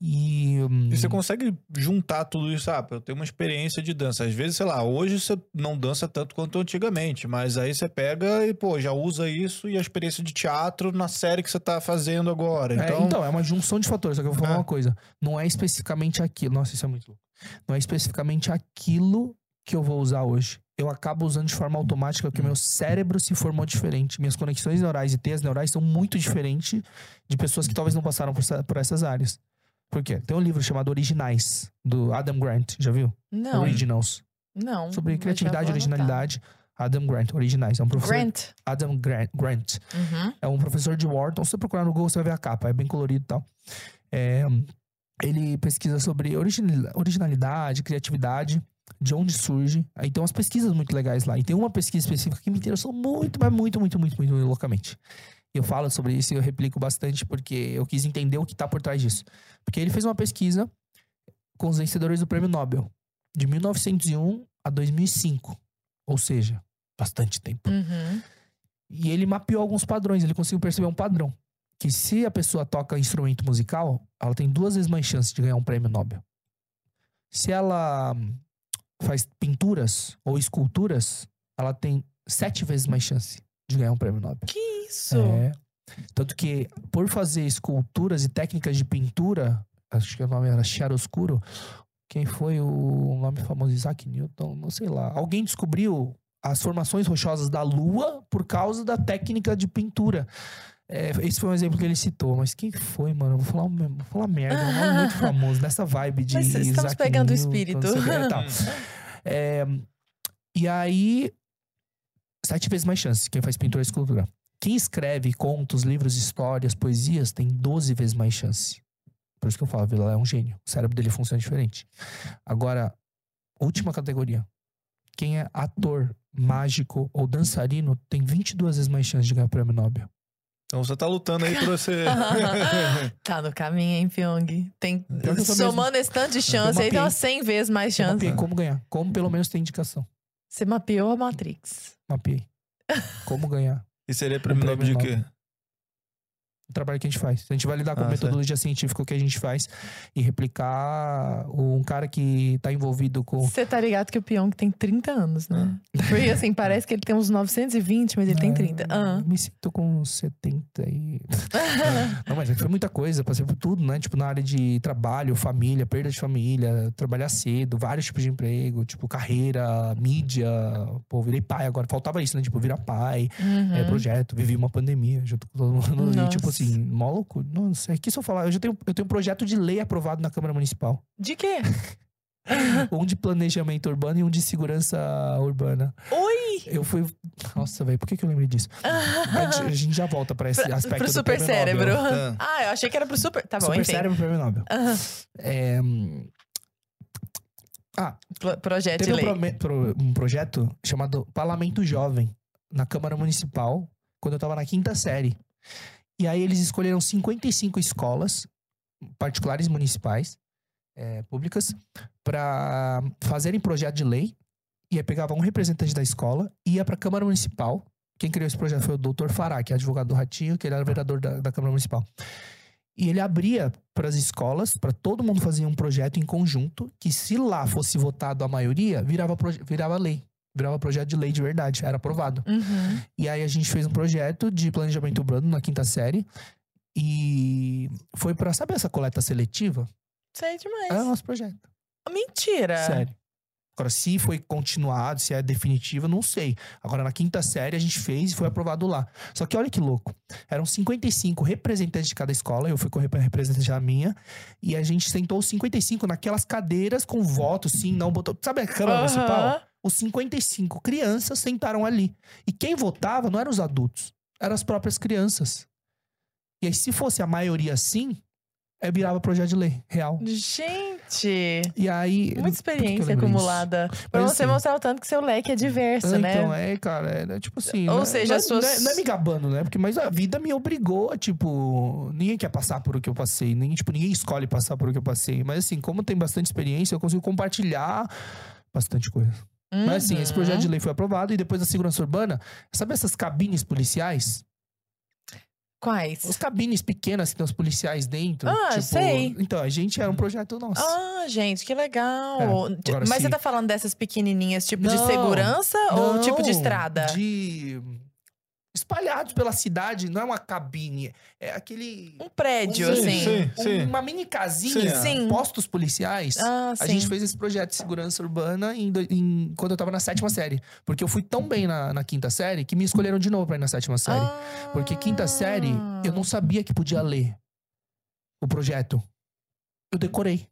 E. hum,
E você consegue juntar tudo isso, ah, eu tenho uma experiência de dança. Às vezes, sei lá, hoje você não dança tanto quanto antigamente, mas aí você pega e, pô, já usa isso e a experiência de teatro na série que você tá fazendo agora.
É,
Então,
então, é uma junção de fatores. Só que eu vou falar
É.
uma coisa. Não é especificamente aquilo. Nossa, isso é muito louco. Não é especificamente aquilo que eu vou usar hoje. Eu acabo usando de forma automática porque meu cérebro se formou diferente. Minhas conexões neurais e teias neurais são muito diferentes de pessoas que talvez não passaram por, essa- por essas áreas. Por quê? Tem um livro chamado Originais, do Adam Grant. Já viu?
Não,
Originals.
não.
Sobre criatividade e originalidade. Adam Grant, Originais. É um professor.
Grant.
Adam Grant. Grant.
Uhum.
É um professor de Wharton. Se você procurar no Google, você vai ver a capa. É bem colorido e tal. É, ele pesquisa sobre origina- originalidade, criatividade, de onde surge. Aí tem umas pesquisas muito legais lá. E tem uma pesquisa específica que me interessou muito, mas muito, muito, muito, muito, loucamente. E eu falo sobre isso e eu replico bastante porque eu quis entender o que tá por trás disso. Porque ele fez uma pesquisa com os vencedores do Prêmio Nobel. De 1901 a 2005. Ou seja, bastante tempo.
Uhum.
E ele mapeou alguns padrões, ele conseguiu perceber um padrão. Que se a pessoa toca instrumento musical, ela tem duas vezes mais chance de ganhar um prêmio Nobel. Se ela faz pinturas ou esculturas, ela tem sete vezes mais chance de ganhar um prêmio Nobel.
Que isso?
É. Tanto que, por fazer esculturas e técnicas de pintura, acho que o nome era chiaroscuro, quem foi o nome famoso? Isaac Newton, não sei lá. Alguém descobriu as formações rochosas da Lua por causa da técnica de pintura. É, esse foi um exemplo que ele citou, mas quem foi, mano? Eu Vou falar, vou falar merda, é um nome muito famoso, nessa vibe de
Mas estamos
Isaac
pegando o
Newton,
espírito.
o tal. É, e aí, sete vezes mais chances quem faz pintura e escultura. Quem escreve contos, livros, histórias, poesias, tem 12 vezes mais chance. Por isso que eu falo, Vila é um gênio. O cérebro dele funciona diferente. Agora, última categoria. Quem é ator, mágico ou dançarino tem 22 vezes mais chance de ganhar o prêmio Nobel.
Então você tá lutando aí pra você.
tá no caminho, hein, Pyong? Tem,
eu
somando esse tanto de chance, aí umas 100 vezes mais
Eu
chance.
mapeei como ganhar. Como pelo menos tem indicação.
Você mapeou a Matrix.
Mapeei. Como ganhar.
e seria prêmio Nobel de quê?
O trabalho que a gente faz. A gente vai lidar com
Ah,
a metodologia científica que a gente faz e replicar um cara que tá envolvido com.
Você tá ligado que o Pyong tem 30 anos, né? Porque assim, parece que ele tem uns 920, mas ele tem 30. Ah.
Me sinto com 70 e. Não, mas foi muita coisa, passei por tudo, né? Tipo, na área de trabalho, família, perda de família, trabalhar cedo, vários tipos de emprego, tipo, carreira, mídia. Pô, virei pai agora. Faltava isso, né? Tipo, virar pai,
Uhum.
é, projeto, vivi uma pandemia junto com todo mundo. E, tipo assim, mó loucura. Nossa, aqui se eu falar, eu já tenho, eu tenho um projeto de lei aprovado na Câmara Municipal.
De quê?
um de planejamento urbano e um de segurança urbana.
Oi!
Eu fui. Nossa, velho, por que, que eu lembrei disso? A gente, já volta pra esse
Pra,
aspecto
pro
do
super
prêmio
cérebro.
Nobel.
Ah.
Ah, eu achei que era pro super. Tá bom,
super
enfim.
cérebro prêmio Nobel. É, hum, ah,
Pro- Projeto
teve
de
um, pro- um projeto chamado Parlamento Jovem na Câmara Municipal, quando eu tava na quinta série. E aí eles escolheram 55 escolas particulares municipais, é, públicas, para fazerem projeto de lei. E aí pegava um representante da escola, ia pra Câmara Municipal. Quem criou esse projeto foi o doutor Fará, que é advogado do Ratinho, que ele era vereador da, da Câmara Municipal. E ele abria para as escolas, para todo mundo fazer um projeto em conjunto, que se lá fosse votado a maioria, virava, virava lei. Virava projeto de lei de verdade, era aprovado.
Uhum.
E aí a gente fez um projeto de planejamento urbano na quinta série. E foi pra, sabe essa coleta seletiva?
Sei demais.
É o nosso projeto.
Mentira.
Sério. Agora, se foi continuado, se é definitivo, não sei. Agora, na quinta série, a gente fez e foi aprovado lá. Só que olha que louco. Eram 55 representantes de cada escola. Eu fui com a rep- representante da minha. E a gente sentou os 55 naquelas cadeiras com voto, sim, não, botou. Sabe a Câmara
Aham.
Municipal? Os 55 crianças sentaram ali. E quem votava não eram os adultos, eram as próprias crianças. E aí, se fosse a maioria sim, é, virava projeto de lei real.
Gente,
E aí.
muita experiência acumulada. Pra
Mas,
você
assim,
mostrar o tanto que seu leque é diverso, né?
Então, é, cara, é, é tipo assim.
Ou
não é-
seja,
não,
as suas-
não, é, não é me gabando, né? Porque, mas a vida me obrigou, a, tipo, ninguém quer passar por o que eu passei. Ninguém, tipo, ninguém escolhe passar por o que eu passei. Mas assim, como tem bastante experiência, eu consigo compartilhar bastante coisa. Mas assim, esse
Uhum.
projeto de lei foi aprovado e depois da segurança urbana, sabe essas cabines policiais?
Quais?
As cabines pequenas que tem os policiais dentro.
Ah,
tipo,
sei.
Então, a gente era um projeto nosso.
Ah, gente, que legal.
É, agora
Mas você
sim.
tá falando dessas pequenininhas, tipo de
Não,
segurança ou
Não,
tipo de estrada?
De. Espalhados pela cidade, não é uma cabine, é aquele.
Um prédio,
Sim,
assim.
sim.
um- Uma mini casinha,
Sim.
postos policiais.
Ah,
A
sim.
gente fez esse projeto de segurança urbana em, em- quando eu tava na sétima série. Porque eu fui tão bem na, na quinta série que me escolheram de novo pra ir na sétima série.
Ah.
Porque quinta série, eu não sabia que podia ler o projeto. Eu decorei.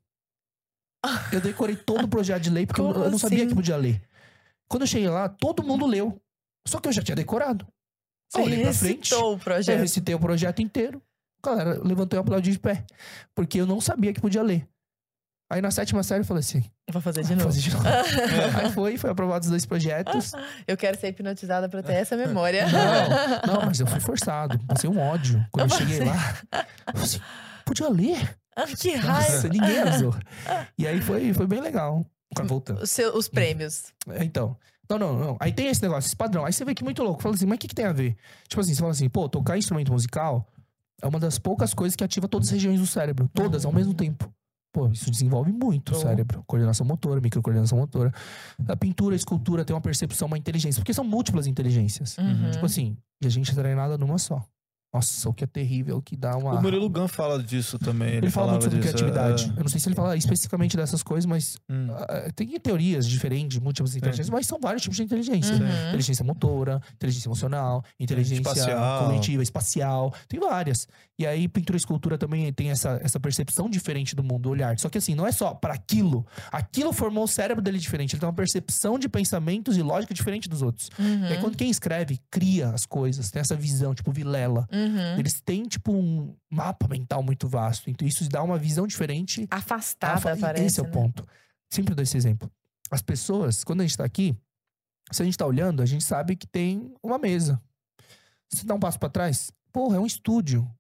Eu decorei todo o projeto de lei porque
Como
eu não sabia
assim?
que podia ler. Quando eu cheguei lá, todo mundo leu. Só que eu já tinha decorado.
Você
Eu olhei pra frente.
o
Eu
projeto.
recitei o projeto inteiro. Galera, levantou e aplaudiu de pé. Porque eu não sabia que podia ler. Aí na sétima série eu falei assim:
Vou fazer de
"Ah,
novo.
fazer de novo. Aí foi, foi aprovado os dois projetos.
Eu quero ser hipnotizada pra ter essa memória.
Não, não, mas eu fui forçado. Passei um ódio. Quando eu cheguei lá, eu falei assim, podia ler?
Ah, que raiva.
Nossa, ninguém avisou. E aí foi, foi bem legal. Voltando.
Os, seu- os prêmios.
É, Então. Não, não, não. Aí tem esse negócio, esse padrão. Aí você vê que é muito louco. Fala assim, mas o que, que tem a ver? Tipo assim, você fala assim, pô, tocar instrumento musical é uma das poucas coisas que ativa todas as regiões do cérebro. Todas ao mesmo tempo. Pô, isso desenvolve muito o
Pô.
cérebro. Coordenação motora, microcoordenação motora. A pintura, a escultura tem uma percepção, uma inteligência. Porque são múltiplas inteligências.
Uhum.
Tipo assim, e a gente é treinada numa só. Nossa, o que é terrível, que dá uma.
O Murilo Gun fala disso também. Ele,
Ele fala muito sobre
disso,
criatividade.
é.
Eu não sei se ele fala especificamente dessas coisas, mas
Hum.
ah, tem teorias diferentes, múltiplas inteligências, mas são vários tipos de inteligência.
Uhum.
Inteligência motora, inteligência emocional, inteligência
Espacial.
cognitiva, espacial. Tem várias. E aí, pintura e escultura também tem essa, essa percepção diferente do mundo, o olhar. Só que assim, não é só para aquilo. Aquilo formou o cérebro dele diferente. Ele tem uma percepção de pensamentos e lógica diferente dos outros.
Uhum.
E aí, quando quem escreve, cria as coisas, tem essa visão, tipo Vilela.
Uhum.
Eles têm, tipo, um mapa mental muito vasto. Então, isso dá uma visão diferente.
Afastada,
Afa-
parece.
Esse é o
né?
ponto. Sempre dou esse exemplo. As pessoas, quando a gente tá aqui, se a gente tá olhando, a gente sabe que tem uma mesa. Se dá um passo pra trás, porra, é um estúdio.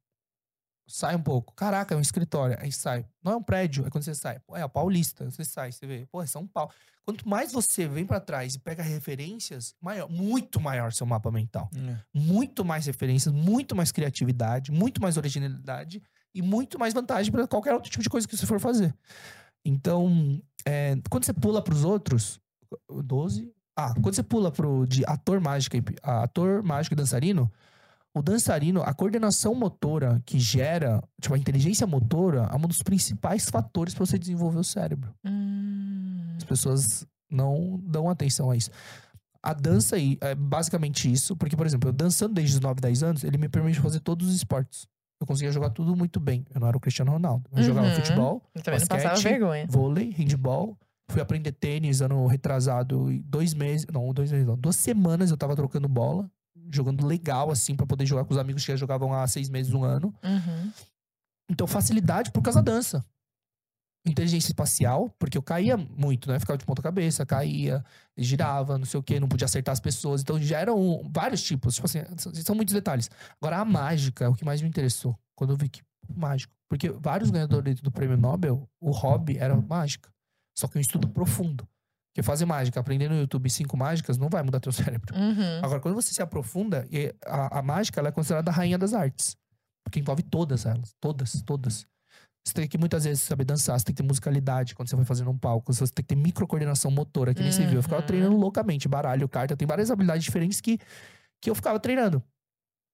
Sai um pouco. Caraca, é um escritório. Aí sai. Não é um prédio, é quando você sai. Pô, é a Paulista. Você sai, você vê. Pô, é São Paulo. Quanto mais você vem pra trás e pega referências, maior, muito maior seu mapa mental
É.
muito mais referências, muito mais criatividade, muito mais originalidade e muito mais vantagem para qualquer outro tipo de coisa que você for fazer. Então, é, quando você pula para os outros, 12. Ah, quando você pula pro de ator mágico, e- a ator mágico e dançarino, o dançarino, a coordenação motora que gera, tipo, a inteligência motora, é um dos principais fatores para você desenvolver o cérebro.
Hum.
As pessoas não dão atenção a isso. A dança aí é basicamente isso, porque, por exemplo, eu dançando desde os 9, 10 anos, ele me permite fazer todos os esportes. Eu conseguia jogar tudo muito bem. Eu não era o Cristiano Ronaldo. Eu jogava
Uhum.
futebol,
Eu também não passava
basquete,
vergonha.
vôlei, handball. Fui aprender tênis ano retrasado e dois meses. Não, dois meses não. Duas semanas eu tava trocando bola, jogando legal, assim, pra poder jogar com os amigos que já jogavam há seis meses, um ano.
Uhum.
Então, facilidade por causa da dança. Inteligência espacial, porque eu caía muito, né? Ficava de ponta cabeça, caía, girava, não sei o quê, não podia acertar as pessoas. Então, já eram vários tipos. Tipo assim, são- são muitos detalhes. Agora, a mágica é o que mais me interessou. Quando eu vi que mágico. Porque vários ganhadores do prêmio Nobel, o hobby era mágica. Só que um estudo profundo. Porque fazer mágica, aprender no YouTube cinco mágicas, não vai mudar teu cérebro.
Uhum.
Agora, quando você se aprofunda, a, a mágica ela é considerada a rainha das artes. Porque envolve todas elas. Todas, todas. Você tem que muitas vezes saber dançar, você tem que ter musicalidade quando você vai fazer um palco, você tem que ter microcoordenação motora, que nem você viu. Eu ficava
Uhum.
treinando loucamente, baralho, carta, tem várias habilidades diferentes que, que eu ficava treinando.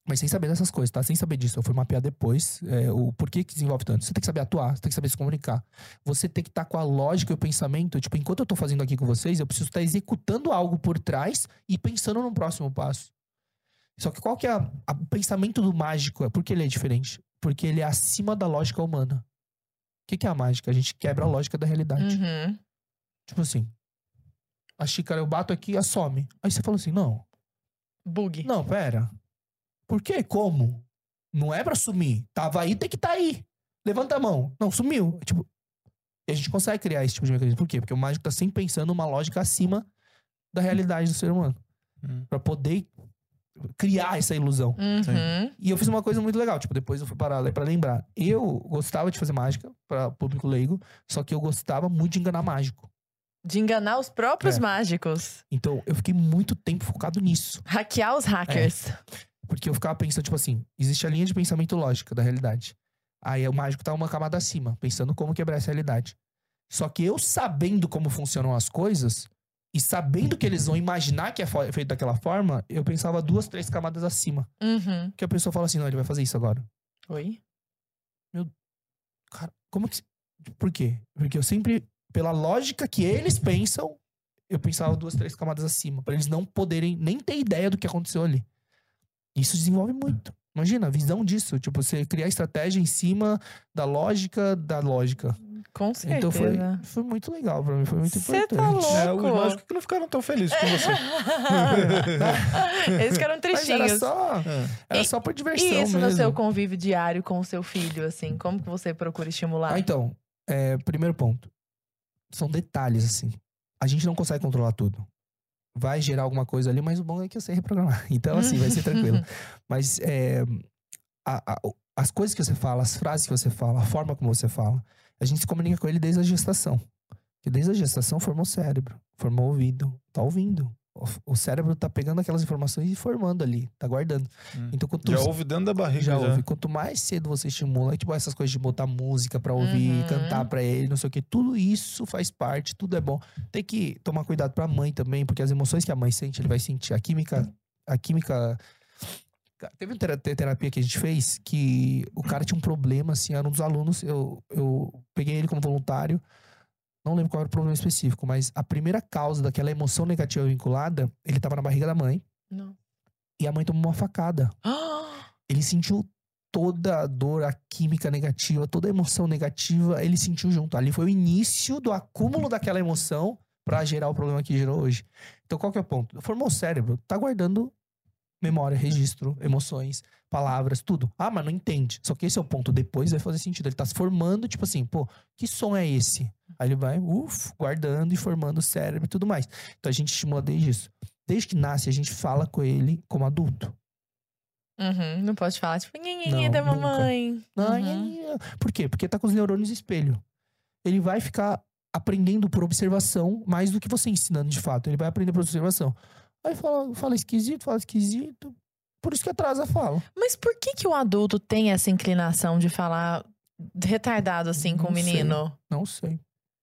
Mas sem saber dessas coisas, tá? Sem saber disso. Eu fui mapear depois é, o porquê que desenvolve tanto. Você tem que saber atuar, você tem que saber se comunicar. Você tem que estar com a lógica e o pensamento. Tipo, enquanto eu tô fazendo aqui com vocês, eu preciso estar executando algo por trás e pensando no próximo passo. Só que qual que é a- a- o pensamento do mágico? Por que ele é diferente? Porque ele é acima da lógica humana. O que, que é a mágica? A gente quebra a lógica da realidade.
Uhum.
Tipo assim. A xícara eu bato aqui, ela some. Aí você fala assim, não,
Bug.
não, pera. Por quê? Como? Não é pra sumir. Tava aí, tem que tá aí. Levanta a mão. Não, sumiu. Tipo, e a gente consegue criar esse tipo de mecanismo. Por quê? Porque o mágico tá sempre pensando uma lógica acima da realidade do ser humano.
Hum.
Pra poder criar essa ilusão.
Uhum.
E eu fiz uma coisa muito legal, tipo, depois eu fui parar pra lembrar. Eu gostava de fazer mágica pra público leigo, só que eu gostava muito de enganar mágico.
De enganar os próprios
É.
mágicos.
Então, eu fiquei muito tempo focado nisso.
Hackear os hackers.
Porque eu ficava pensando, tipo assim, existe a linha de pensamento lógica da realidade. Aí o mágico tá uma camada acima, pensando como quebrar essa realidade. Só que eu sabendo como funcionam as coisas, e sabendo que eles vão imaginar que é feito daquela forma, eu pensava duas, três camadas acima.
Uhum.
Que a pessoa fala assim, não, ele vai fazer isso agora.
Oi?
Cara, como que. Por quê? Porque eu sempre, pela lógica que eles pensam, eu pensava duas, três camadas acima, Pra eles não poderem nem ter ideia do que aconteceu ali. Isso desenvolve muito. Imagina, a visão disso. Tipo, você criar estratégia em cima da lógica da lógica.
Com certeza.
Então foi, foi muito legal pra mim, foi muito
Cê tá
importante.
louco.
É, os mágicos que não ficaram tão felizes com você.
Eles ficaram
Mas era
tristinhos.
só,
É.
era
E-
só por diversão
E isso
mesmo.
no seu convívio diário com o seu filho, assim? Como que você procura estimular?
Ah, então, é, primeiro ponto. São detalhes, assim. A gente não consegue controlar tudo. Vai gerar alguma coisa ali, mas o bom é que eu sei reprogramar. Então, assim, vai ser tranquilo. Mas é, a- a- as coisas que você fala, as frases que você fala, a forma como você fala, a gente se comunica com ele desde a gestação. Porque desde a gestação formou o cérebro, formou o ouvido, tá ouvindo. O, cérebro tá pegando aquelas informações e formando ali, tá guardando.
Hum.
Então, quanto
Já ouve dentro da barriga.
já
Já,
ouve. Quanto mais cedo você estimula, tipo essas coisas de botar música pra ouvir,
Uhum.
cantar pra ele, não sei o que, tudo isso faz parte, tudo é bom. Tem que tomar cuidado pra mãe também, porque as emoções que a mãe sente, ele vai sentir. A química, a química Teve uma tera- terapia que a gente fez que o cara tinha um problema, assim, era um dos alunos. Eu, eu peguei ele como voluntário. Não lembro qual era o problema específico, mas a primeira causa daquela emoção negativa vinculada, ele tava na barriga da mãe
Não.
e a mãe tomou uma facada. Ele sentiu toda a dor, a química negativa, toda a emoção negativa, ele sentiu junto. Ali foi o início do acúmulo daquela emoção pra gerar o problema que gerou hoje. Então, qual que é o ponto? Formou o cérebro, tá guardando memória, registro, emoções, palavras, tudo. Ah, mas não entende. Só que esse é o ponto. Depois vai fazer sentido. Ele tá se formando, tipo assim, pô, que som é esse? Aí ele vai, uff, guardando e formando o cérebro e tudo mais. Então a gente estimula desde isso. Desde que nasce, a gente fala com ele como adulto.
Uhum, Não pode falar, tipo,
Não,
da mamãe.
Não,
Uhum.
Por quê? Porque tá com os neurônios espelho. Ele vai ficar aprendendo por observação mais do que você ensinando de fato. Ele vai aprender por observação. Aí fala, fala esquisito, fala esquisito. Por isso que atrasa a fala.
Mas por que que o adulto tem essa inclinação de falar retardado assim com o
Não sei.
menino?
Não sei.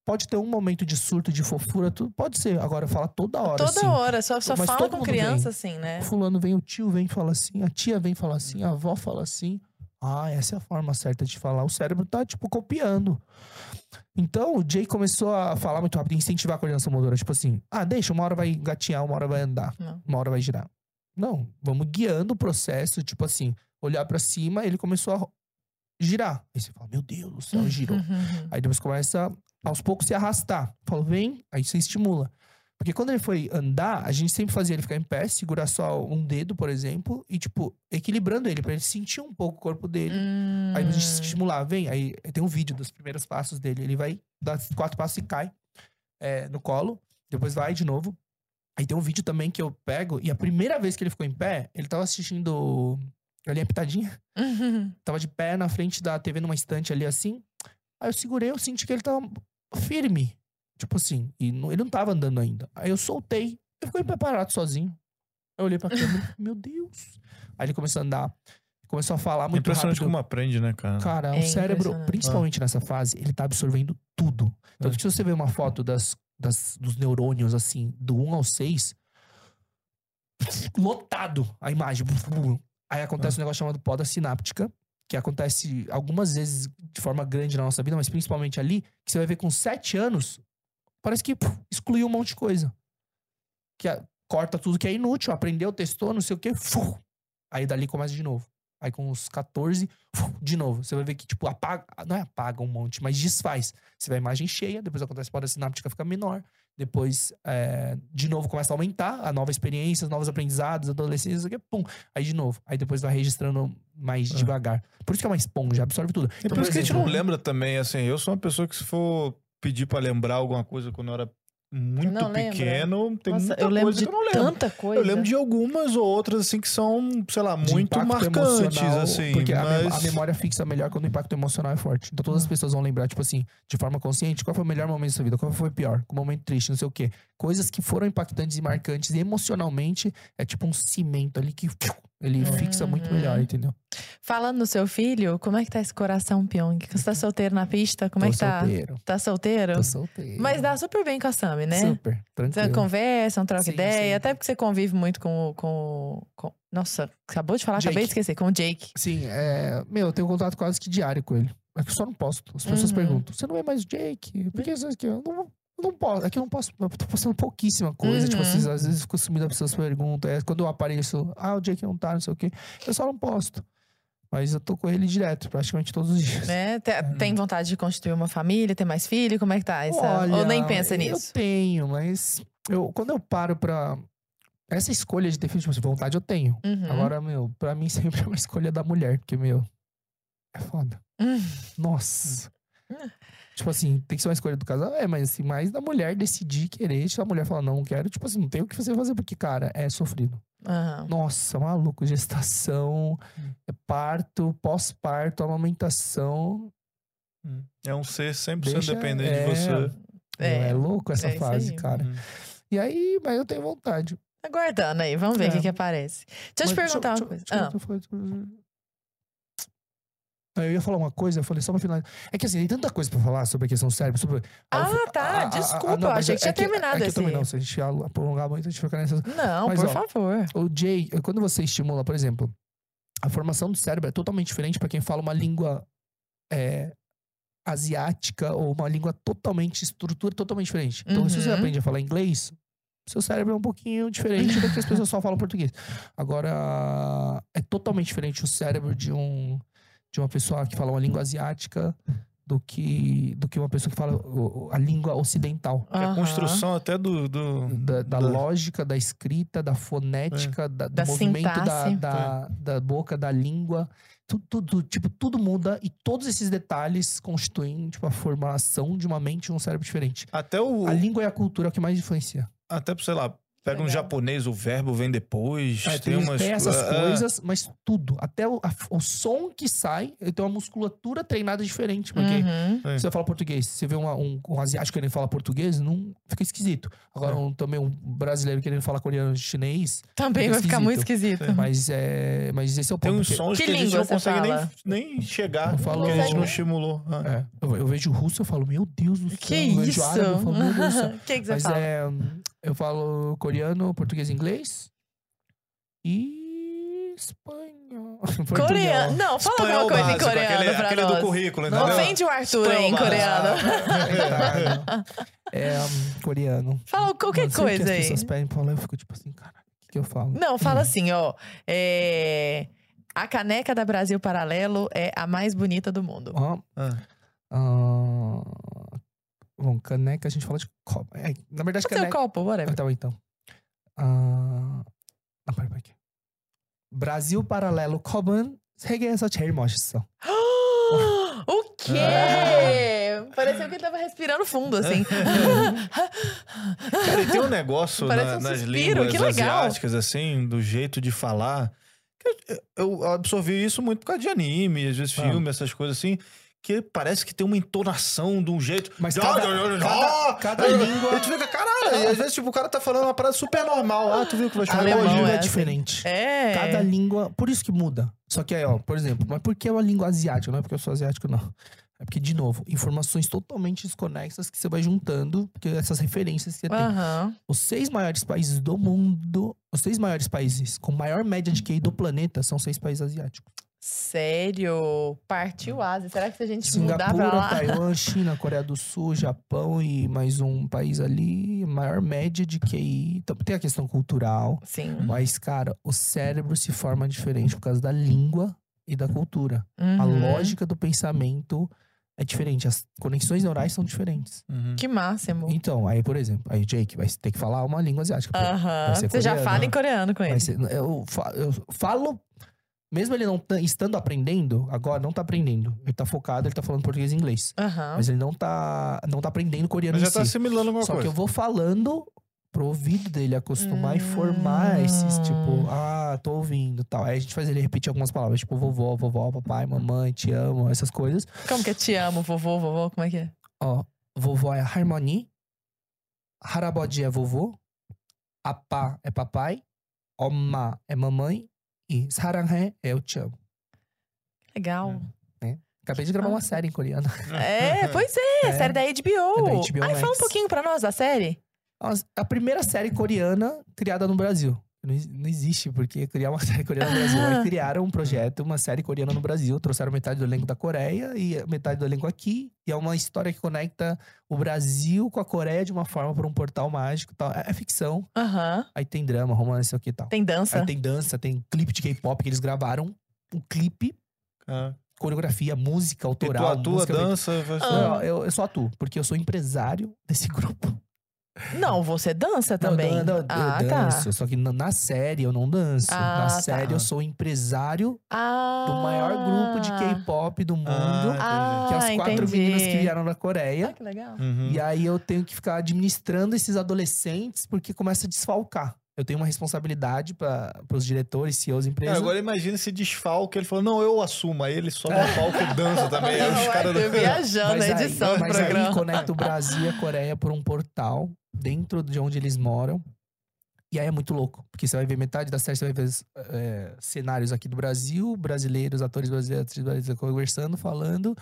Pode ter um momento de surto, de fofura, tudo. Pode ser. Agora fala toda hora.
Toda
assim.
hora, só, só
Mas
fala com criança
vem.
assim, né?
O fulano vem, o tio vem e fala assim, a tia vem e fala assim, a avó fala assim. Ah, essa é a forma certa de falar. O cérebro tá, tipo, copiando. Então, o Jay começou a falar muito rápido, incentivar a coordenação motora. Tipo assim, ah, deixa, uma hora vai gatear, uma hora vai andar,
Não.
uma hora vai girar. Não, vamos guiando o processo, tipo assim, olhar pra cima, ele começou a girar. Aí você fala, meu Deus do céu, girou. Aí depois começa aos poucos se arrastar. Fala, vem, aí você estimula. Porque quando ele foi andar, a gente sempre fazia ele ficar em pé, segurar só um dedo, por exemplo, e, tipo, equilibrando ele, pra ele sentir um pouco o corpo dele.
Hum.
Aí a gente estimular, vem. Aí tem um vídeo dos primeiros passos dele. Ele vai dar quatro passos e cai é, no colo. Depois vai de novo. Aí tem um vídeo também que eu pego. E a primeira vez que ele ficou em pé, ele tava assistindo Galinha Pitadinha.
Uhum.
Tava de pé na frente da TV numa estante ali assim. Aí eu segurei, eu senti que ele tava firme. Tipo assim, e não- ele não tava andando ainda. Aí eu soltei, ele ficou em pé parado sozinho. Eu olhei pra câmera, meu Deus. Aí ele começou a andar, começou a falar muito
Impressionante
rápido.
como aprende, né, cara?
Cara,
É
o cérebro, principalmente nessa fase, ele tá absorvendo tudo. Tanto
É.
que se você vê uma foto das, das, dos neurônios, assim, do 1 ao 6, lotado a imagem. Aí acontece um negócio chamado poda sináptica, que acontece algumas vezes de forma grande na nossa vida, mas principalmente ali, que você vai ver com 7 anos, parece que puf, excluiu um monte de coisa. Que a- corta tudo que é inútil, aprendeu, testou, não sei o quê, fu, aí dali começa de novo. Aí com uns 14, fu, de novo. Você vai ver que, tipo, apaga. Não é apaga um monte, mas desfaz. Você vê a imagem cheia, depois acontece a poda sináptica fica menor. Depois, é, de novo, começa a aumentar a nova experiência, novos aprendizados, adolescência, aqui, pum. Aí de novo. Aí depois vai registrando mais
É.
devagar. Por isso que é uma esponja, absorve tudo.
E por isso que a gente não lembra também, assim, eu sou uma pessoa que se for pedir pra lembrar alguma coisa quando eu era muito
lembra?
pequeno, tem
Nossa,
muita
eu lembro
coisa
de
que eu não lembro.
tanta coisa.
Eu lembro de algumas ou outras, assim, que são, sei lá,
de
muito marcantes, assim.
Porque
mas...
a memória fixa melhor quando o impacto emocional é forte. Então todas as pessoas vão lembrar, tipo assim, de forma consciente, qual foi o melhor momento da sua vida, qual foi o pior, o momento triste, não sei o quê. Coisas que foram impactantes e marcantes e emocionalmente é tipo um cimento ali que ele fixa muito
Uhum.
melhor, entendeu?
Falando no seu filho, como é que tá esse coração, Pyong? Você tá solteiro na pista? Como é
tô
que tá?
solteiro.
Tá solteiro?
Tô solteiro.
Mas dá super bem com a Sami, né?
Super,
Você
tranquilo.
conversa, troca
Sim,
ideia,
sim.
até porque você convive muito com, o- com, com- Nossa, acabou de falar, acabei de
Jake.
esquecer, com o Jake.
Sim, é. Meu, eu tenho contato quase que diário com ele. É que eu só não posto. As pessoas
Uhum.
perguntam: você não é mais o Jake? Por que? Eu não, eu não posso. Aqui eu não posso. Eu tô postando pouquíssima coisa. Tipo
Uhum.
assim, às vezes fico sumido, as pessoas perguntam. É, quando eu apareço, ah, o Jake não tá, não sei o quê. Eu só não posto. Mas eu tô com ele direto, praticamente todos os dias.
Né? Te- Tem vontade de constituir uma família, ter mais filho? Como é que tá? Essa...
Olha,
Ou nem pensa
Eu
nisso?
tenho, mas eu, quando eu paro pra. Essa escolha de ter filho, tipo assim, vontade eu tenho.
Uhum.
Agora, meu, pra mim sempre é uma escolha da mulher, porque, meu, é foda.
Hum.
Nossa.
Hum.
Tipo assim, tem que ser uma escolha do casal, é, mas assim, mais da mulher decidir querer. Se a mulher falar, não, não quero, tipo assim, não tem o que você fazer, porque, cara, é sofrido.
Aham.
Nossa, maluco, gestação,
Hum.
é parto, pós-parto, amamentação.
É um ser 100%
Deixa-
dependente
é,
de você.
É, é louco essa
é
fase,
aí.
cara.
Uhum.
E aí, mas eu tenho vontade.
Aguardando aí, vamos ver o
É.
que, que aparece. Deixa eu te perguntar
deixa-
uma coisa.
deixa-
Ah,
deixa Ah, Eu ia falar uma coisa, eu falei só pra finalizar. É que assim, tem tanta coisa pra falar sobre a questão do cérebro. Sobre...
Ah,
fui-
tá, desculpa,
não,
eu
mas
achei que tinha
é
terminado
é que
esse-
também não, se a gente prolongar muito, a gente fica nessa.
não,
Mas,
por
ó,
favor.
O Jay, quando você estimula, por exemplo, a formação do cérebro é totalmente diferente pra quem fala uma língua é, asiática ou uma língua totalmente, estrutura totalmente diferente. Então, se você
Uhum.
aprende a falar inglês, seu cérebro é um pouquinho diferente do que as pessoas só falam português. Agora, é totalmente diferente o cérebro de um de uma pessoa que fala uma língua asiática do que do que uma pessoa que fala a língua ocidental.
É a construção até do. do
Da, da
da-
lógica, da escrita, da fonética, da, do
Da
movimento da, da, da boca, da língua. Tudo, tudo, tipo, tudo muda e todos esses detalhes constituem tipo, a formação de uma mente e um cérebro diferente.
Até o.
A língua e a cultura é o que mais influencia.
Até, sei lá, pega um japonês, o verbo vem depois.
É,
tem,
tem,
umas.
tem essas
é,
coisas, mas tudo. Até o, a- o som que sai, ele tem uma musculatura treinada diferente. Porque
Uhum.
Se você fala português, você vê uma- um, um asiático querendo falar português, não fica esquisito. Agora,
É.
um, também um brasileiro querendo falar coreano chinês,
Também
Fica
vai ficar muito esquisito.
Mas é. Mas esse é o
Tem
ponto.
uns
porque-
sons
Que
que, a gente
língua
não consegue nem,
fala?
nem chegar,
falo-
porque a gente não estimulou. Ah.
É, eu, eu vejo russo, eu falo, meu Deus do céu.
Que
eu
isso?
árabe, eu falo, meu Deus do céu.
O que, que você
Mas
fala?
é. Eu falo coreano, português e inglês. E. espanhol.
Coreano. Não, fala
Espanhol
alguma coisa em
básico,
coreano
aquele,
pra
aquele
nós.
do currículo,
Não,
entendeu?
Ofende o Arthur aí em
Espanhol
coreano.
É, é, um, coreano.
Fala qualquer
Não que
coisa
as
aí.
pessoas pedem pra falar, eu fico tipo assim, cara, o que, que eu falo?
Não, fala assim, ó. é, A caneca da Brasil Paralelo é a mais bonita do mundo.
Ah.
ah, bom, caneca, a gente fala de copo. É, na verdade,
Pode ser o
caneca.
copo, whatever.
Então, então. Ah, 아, 빨리 빨리. 브라질 paralelo 컵은 세계에서 제일 멋있어.
o quê? Pareceu que ele tava respirando fundo, assim.
Cara, e tem um negócio
Parece
na-
um
nas
suspiro,
línguas
que legal.
asiáticas, assim, do jeito de falar. que Eu, eu absorvi isso muito por causa de anime, às vezes
Ah.
filme, essas coisas assim. Que parece que tem uma entonação de um jeito.
Mas cada- cada- cada
ah,
língua-
E tu fica, caralho, e às vezes, tipo, o cara tá falando uma parada super normal. Ah, tu viu que vai chamar
Alemão
Cada língua
é
é
assim.
diferente.
É.
Cada língua. Por isso que muda. Só que aí, ó, por exemplo, mas por que é uma língua asiática? Não é porque eu sou asiático, não. É porque, de novo, informações totalmente desconexas que você vai juntando, porque essas referências que você tem.
Aham.
Os seis maiores países do mundo, os seis maiores países com maior média de QI do planeta são seis países asiáticos.
Sério? Partiu Ásia. Será que se a gente mudar pra
Singapura,
lá?
Taiwan, China, Coreia do Sul, Japão e mais um país ali, maior média de QI. Então, tem a questão cultural,
Sim.
mas, cara, o cérebro se forma diferente por causa da língua e da cultura. A
Uhum.
lógica do pensamento é diferente. As conexões neurais são diferentes.
Uhum.
Que máximo.
Então, aí, por exemplo, aí Jake vai ter que falar uma língua asiática.
Aham.
ser
Você já fala em coreano com ele.
Ser- eu, eu falo, mesmo ele não tá- estando aprendendo, agora não tá aprendendo. Ele tá focado, ele tá falando português e inglês.
Aham.
Mas ele não tá, não tá aprendendo coreano
Mas
em
já tá
si.
assimilando alguma
Só
coisa.
que eu vou falando pro ouvido dele acostumar e formar esses,
Hum.
tipo, ah, tô ouvindo tal. Aí a gente faz ele repetir algumas palavras, tipo vovó, vovó, papai, mamãe, te amo, essas coisas.
Como que é te amo, vovô, vovô? Como é que é?
Ó, vovó é harmony, harabodi é vovô, apá é papai, 엄마 é mamãe e 사랑해 é eu te amo.
Legal.
Acabei de gravar
Ah.
uma série em coreano.
É, pois é,
É.
série da HBO.
É da HBO
Ai, fala um
Max.
pouquinho pra nós da série.
As- A primeira série coreana criada no Brasil. Não, não existe, porque criar uma série coreana no Brasil. Aí criaram um projeto, uma série coreana no Brasil. Trouxeram metade do elenco da Coreia e metade do elenco aqui. E é uma história que conecta o Brasil com a Coreia de uma forma por um portal mágico e tal. É, é ficção.
Aham.
Aí tem drama, romance, o que e tal.
Tem dança.
Aí tem dança, tem clipe de K-pop que eles gravaram. Um clipe,
Ah.
coreografia, música
E tu
autoral.
atua,
música
dança, faz
Ah.
Não, eu, eu só atuo, porque eu sou empresário desse grupo.
Não, você dança também.
Não, eu
ah,
danço.
tá.
Só que na, série eu não danço.
Ah,
na
tá.
série eu sou empresário
Ah.
do maior grupo de K-pop do mundo.
Ah,
que é as quatro
entendi.
meninas que vieram da
Ah,
Coreia.
que legal.
Uhum.
E aí eu tenho que ficar administrando esses adolescentes porque começa a desfalcar. Eu tenho uma responsabilidade para os diretores, CEOs,
Cara,
empresas.
agora imagina esse desfalque. Ele falou, não, eu assumo. Aí ele sobe no palco e dança também. Aí os
Não,
caras...
Arthur viajando
aí-
edição do
mas
programa.
aí conecta o Brasil e a Coreia por um portal dentro de onde eles moram. E aí é muito louco, porque você vai ver metade da série, você vai ver é, cenários aqui do Brasil, brasileiros, atores brasileiros, atrizes brasileiras conversando, falando.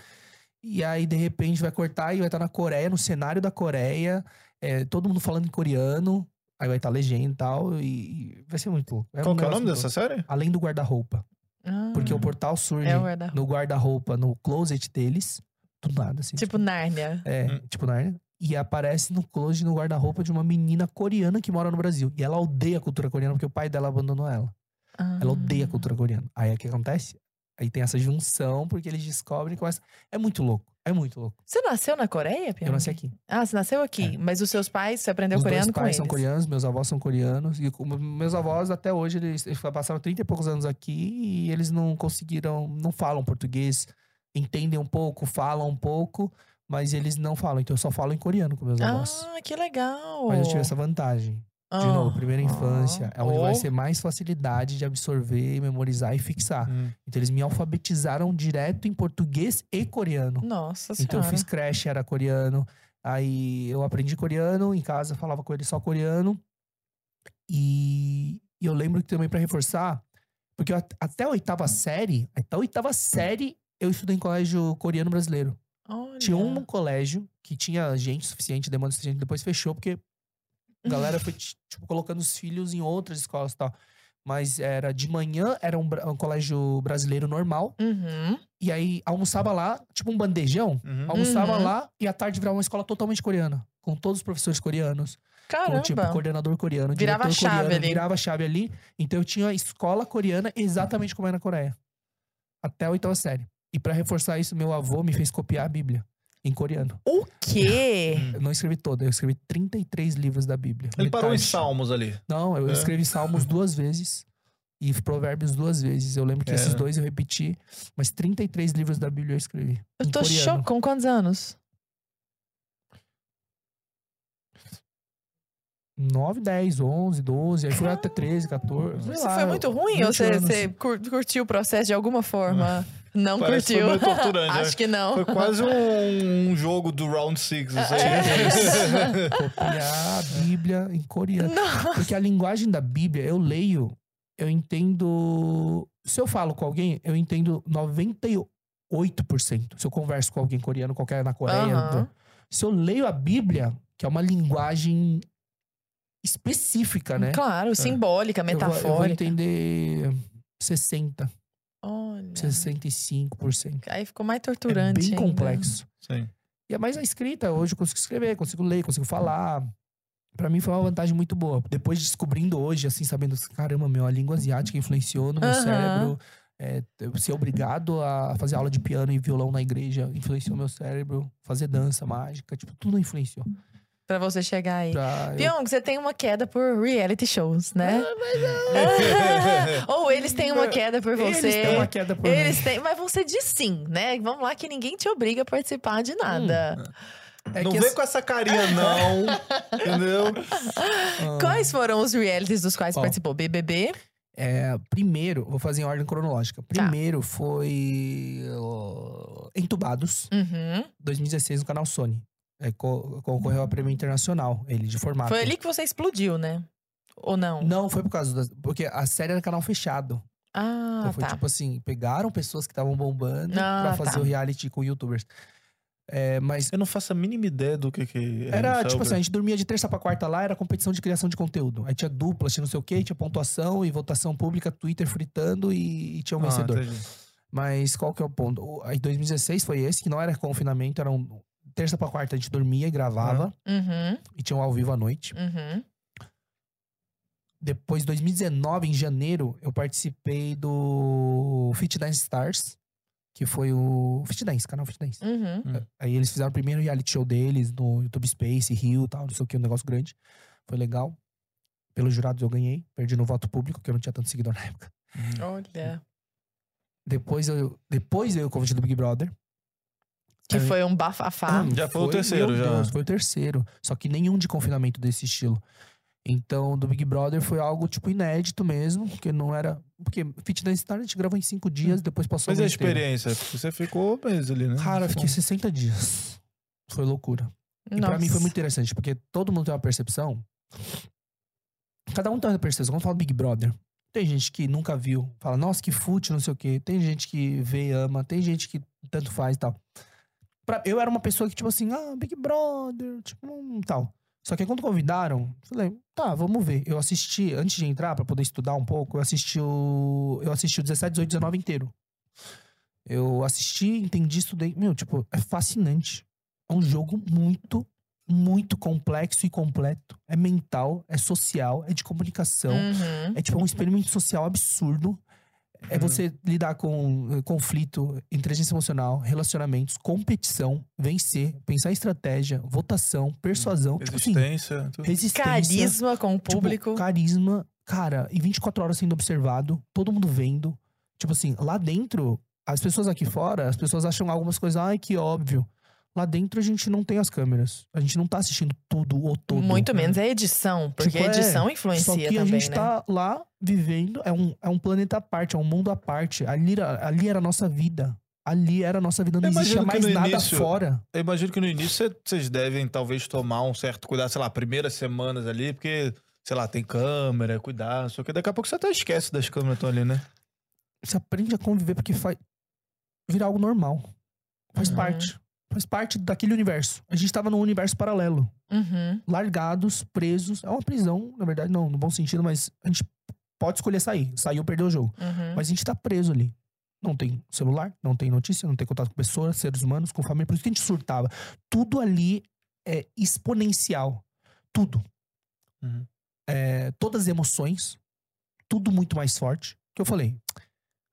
E aí, de repente, vai cortar e vai estar na Coreia, no cenário da Coreia, é, todo mundo falando em coreano. Aí vai estar legenda e tal, e, vai ser muito louco.
Qual
um
que é o nome dessa
louco.
série?
Além do guarda-roupa.
Ah,
Porque o portal surge
É o guarda-roupa.
no guarda-roupa, no closet deles, do nada, assim.
Tipo Nárnia.
É,
Hum.
tipo Narnia. E aparece no closet, no guarda-roupa de uma menina coreana que mora no Brasil. E ela odeia a cultura coreana porque o pai dela abandonou ela.
Ah.
Ela odeia a cultura coreana. Aí o que acontece? Aí tem essa junção, porque eles descobrem e começam. É muito louco. É muito louco.
Você nasceu na Coreia, Piano?
Eu nasci aqui.
Ah, você nasceu aqui. Mas os seus pais, você aprendeu
Os
coreano com
pais
eles?
são coreanos, meus avós são coreanos. E meus avós, até hoje, eles, eles passaram 30 e poucos anos aqui e eles não conseguiram, não falam português, entendem um pouco, falam um pouco, mas eles não falam. Então eu só falo em coreano com meus avós.
Ah, que legal.
Mas eu tive essa vantagem. De
Ah.
novo, primeira infância, é onde vai
Oh.
ser mais facilidade de absorver, memorizar e fixar.
Hum.
Então eles me alfabetizaram direto em português e coreano.
Nossa senhora.
Então eu fiz creche, era coreano. Aí eu aprendi coreano, em casa falava com ele só coreano. E, e eu lembro que também pra reforçar, porque eu at- até a oitava série, até a oitava série, eu estudei em colégio coreano brasileiro.
Olha.
Tinha um colégio que tinha gente suficiente, demanda suficiente, depois fechou, porque a galera foi, ti- tipo, colocando os filhos em outras escolas e tal. Mas era de manhã, era um, um colégio brasileiro normal.
Uhum.
E aí almoçava lá, tipo um bandejão.
Uhum.
Almoçava
Uhum.
lá e à tarde virava uma escola totalmente coreana. Com todos os professores coreanos.
Caramba.
Com, tipo, coordenador coreano,
Virava
diretor
a chave
coreano.
ali.
Virava a chave ali. Então eu tinha escola coreana exatamente como é na Coreia. Até a oitava série. E pra reforçar isso, meu avô me fez copiar a Bíblia. Em coreano.
O quê?
Eu não escrevi toda, eu escrevi 33 livros da Bíblia.
Ele parou em
Metade.
Salmos ali.
Não, eu
É.
escrevi Salmos duas vezes e Provérbios duas vezes. Eu lembro que
É.
esses dois eu repeti, mas 33 livros da Bíblia eu escrevi.
Eu
em
tô chocada. Com quantos anos?
9, 10, 11, 12, aí foi até 13, 14. sei
Você
lá,
foi muito ruim ou
20
você,
anos.
você cur- curtiu o processo de alguma forma? Não
Parece que
curtiu.
foi meio torturante, né?
Acho que não.
Foi quase um, um jogo do Round Six. Aí.
É.
Copiar a Bíblia em coreano.
Não.
Porque a linguagem da Bíblia, eu leio, eu entendo. Se eu falo com alguém, eu entendo 98%. Se eu converso com alguém coreano, qualquer na Coreia.
Aham.
Se eu leio a Bíblia, que é uma linguagem específica, né?
Claro, simbólica,
eu vou- Eu vou,
metafórica.
entender 60,
Olha.
65%.
Aí ficou mais
É
torturante.
bem
ainda.
complexo.
Sim.
E é mais a escrita. Hoje eu consigo escrever, consigo ler, consigo falar. Pra mim foi uma vantagem muito boa. Depois descobrindo hoje, assim, sabendo, caramba, meu, a língua asiática influenciou no meu cérebro. É, ser obrigado a fazer aula de piano e violão na igreja influenciou meu cérebro. Fazer dança mágica, tipo, tudo influenciou.
Pra você chegar aí.
Eu-
Pyong, você tem uma queda por reality shows, né? Ou eles têm uma queda por você.
Eles têm uma queda por
Eles
mim.
têm, mas você diz sim, né? Vamos lá que ninguém te obriga a participar de nada.
É
não
que
vem com essa carinha, não. entendeu?
Ah,
Quais foram os realities dos quais
Qual?
participou? BBB?
é, primeiro, vou fazer em ordem cronológica.
Tá.
Primeiro foi ó, Entubados,
Uhum.
2016, no canal Sony. É, co- concorreu a prêmio internacional, ele de formato.
Foi ali que você explodiu, né? Ou não?
Não, foi por causa das. Porque a série era canal fechado.
Ah,
Então foi
tá.
tipo assim: pegaram pessoas que estavam bombando
Ah,
pra fazer
tá.
o reality com youtubers. É, mas
Eu não faço a mínima ideia do que que é
era
isso,
tipo assim: a gente dormia de terça pra quarta lá, era competição de criação de conteúdo. Aí tinha dupla, tinha não sei o quê, tinha pontuação e votação pública, Twitter fritando e, e tinha um
Ah,
vencedor.
entendi.
Mas qual que é o ponto? Aí 2016 foi esse, que não era confinamento, era um. Terça pra quarta a gente dormia e gravava,
Uhum,
e tinha um ao vivo à noite.
uhum.
Depois, 2019, em janeiro, eu participei do Fit Dance Stars, que foi o Fit Dance, canal Fit Dance.
Uhum.
Aí eles fizeram o primeiro reality show deles no YouTube Space, Rio e tal, não sei o que, um negócio grande. Foi legal. Pelos jurados eu ganhei, perdi no voto público, que eu não tinha tanto seguidor na época.
Olha.
Depois eu, depois eu convite do Big Brother.
Que
Aí-
foi um bafafá.
Hum,
Já foi o terceiro,
meu
já.
Deus, foi o terceiro. Só que nenhum de confinamento desse estilo. Então, do Big Brother foi algo, tipo, inédito mesmo. Porque não era... Porque Fit Dance Star a gente gravou em cinco dias, depois passou
Mas a experiência? Você ficou meses ali, né?
Cara, eu fiquei 60 dias. Foi loucura. E pra
Nossa.
mim foi muito interessante, porque todo mundo tem uma percepção. Cada um tem uma percepção. Vamos falar do Big Brother. Tem gente que nunca viu, fala, nossa, que fute, não sei o quê. Tem gente que vê e ama, tem gente que tanto faz e tal. Pra- eu era uma pessoa que, tipo assim, ah, Big Brother, tipo, hum, tal. Só que aí quando convidaram, falei, tá, vamos ver. Eu assisti, antes de entrar, pra poder estudar um pouco, eu assisti o. Eu assisti o 17, 18, 19 inteiro. Eu assisti, entendi, estudei. Meu, tipo, é fascinante. É um jogo muito, muito complexo e completo. É mental, é social, é de comunicação.
Uhum.
É tipo um experimento social absurdo. É
Uhum.
você lidar com eh, conflito, inteligência emocional, relacionamentos, competição, vencer, pensar em estratégia, votação, persuasão, tipo assim,
Resistência. tudo.
resistência.
Carisma com o
tipo,
público.
carisma. Cara, e 24 horas sendo observado, todo mundo vendo. Tipo assim, lá dentro, as pessoas aqui fora, as pessoas acham algumas coisas, ai, que óbvio. Lá dentro a gente não tem as câmeras. A gente não tá assistindo tudo ou todo.
Muito menos. É edição. Porque
Tipo, é,
a edição
Só
influencia
que
também,
a gente
né?
tá lá vivendo, é um, é um planeta à parte, é um mundo à parte. Ali, era- ali era a nossa vida. Ali era a nossa vida, não existia mais nada
início-
fora.
Eu imagino que no início cê- vocês devem talvez tomar um certo cuidado, sei lá, primeiras semanas ali, porque, sei lá, tem câmera, cuidar, não sei o que. Daqui a pouco você até esquece das câmeras que estão ali, né?
Você aprende a conviver porque faz. Vira algo normal. Faz
Uhum.
parte. Faz parte daquele universo. A gente tava num universo paralelo.
Uhum.
Largados, presos. É uma prisão, na verdade, não, no bom sentido, mas a gente pode escolher sair. Saiu, perdeu o jogo.
Uhum.
Mas a gente tá preso ali. Não tem celular, não tem notícia, não tem contato com pessoas, seres humanos, com família. Por isso que a gente surtava. Tudo ali é exponencial. Tudo.
Uhum.
É, todas as emoções. Tudo muito mais forte. Que eu falei.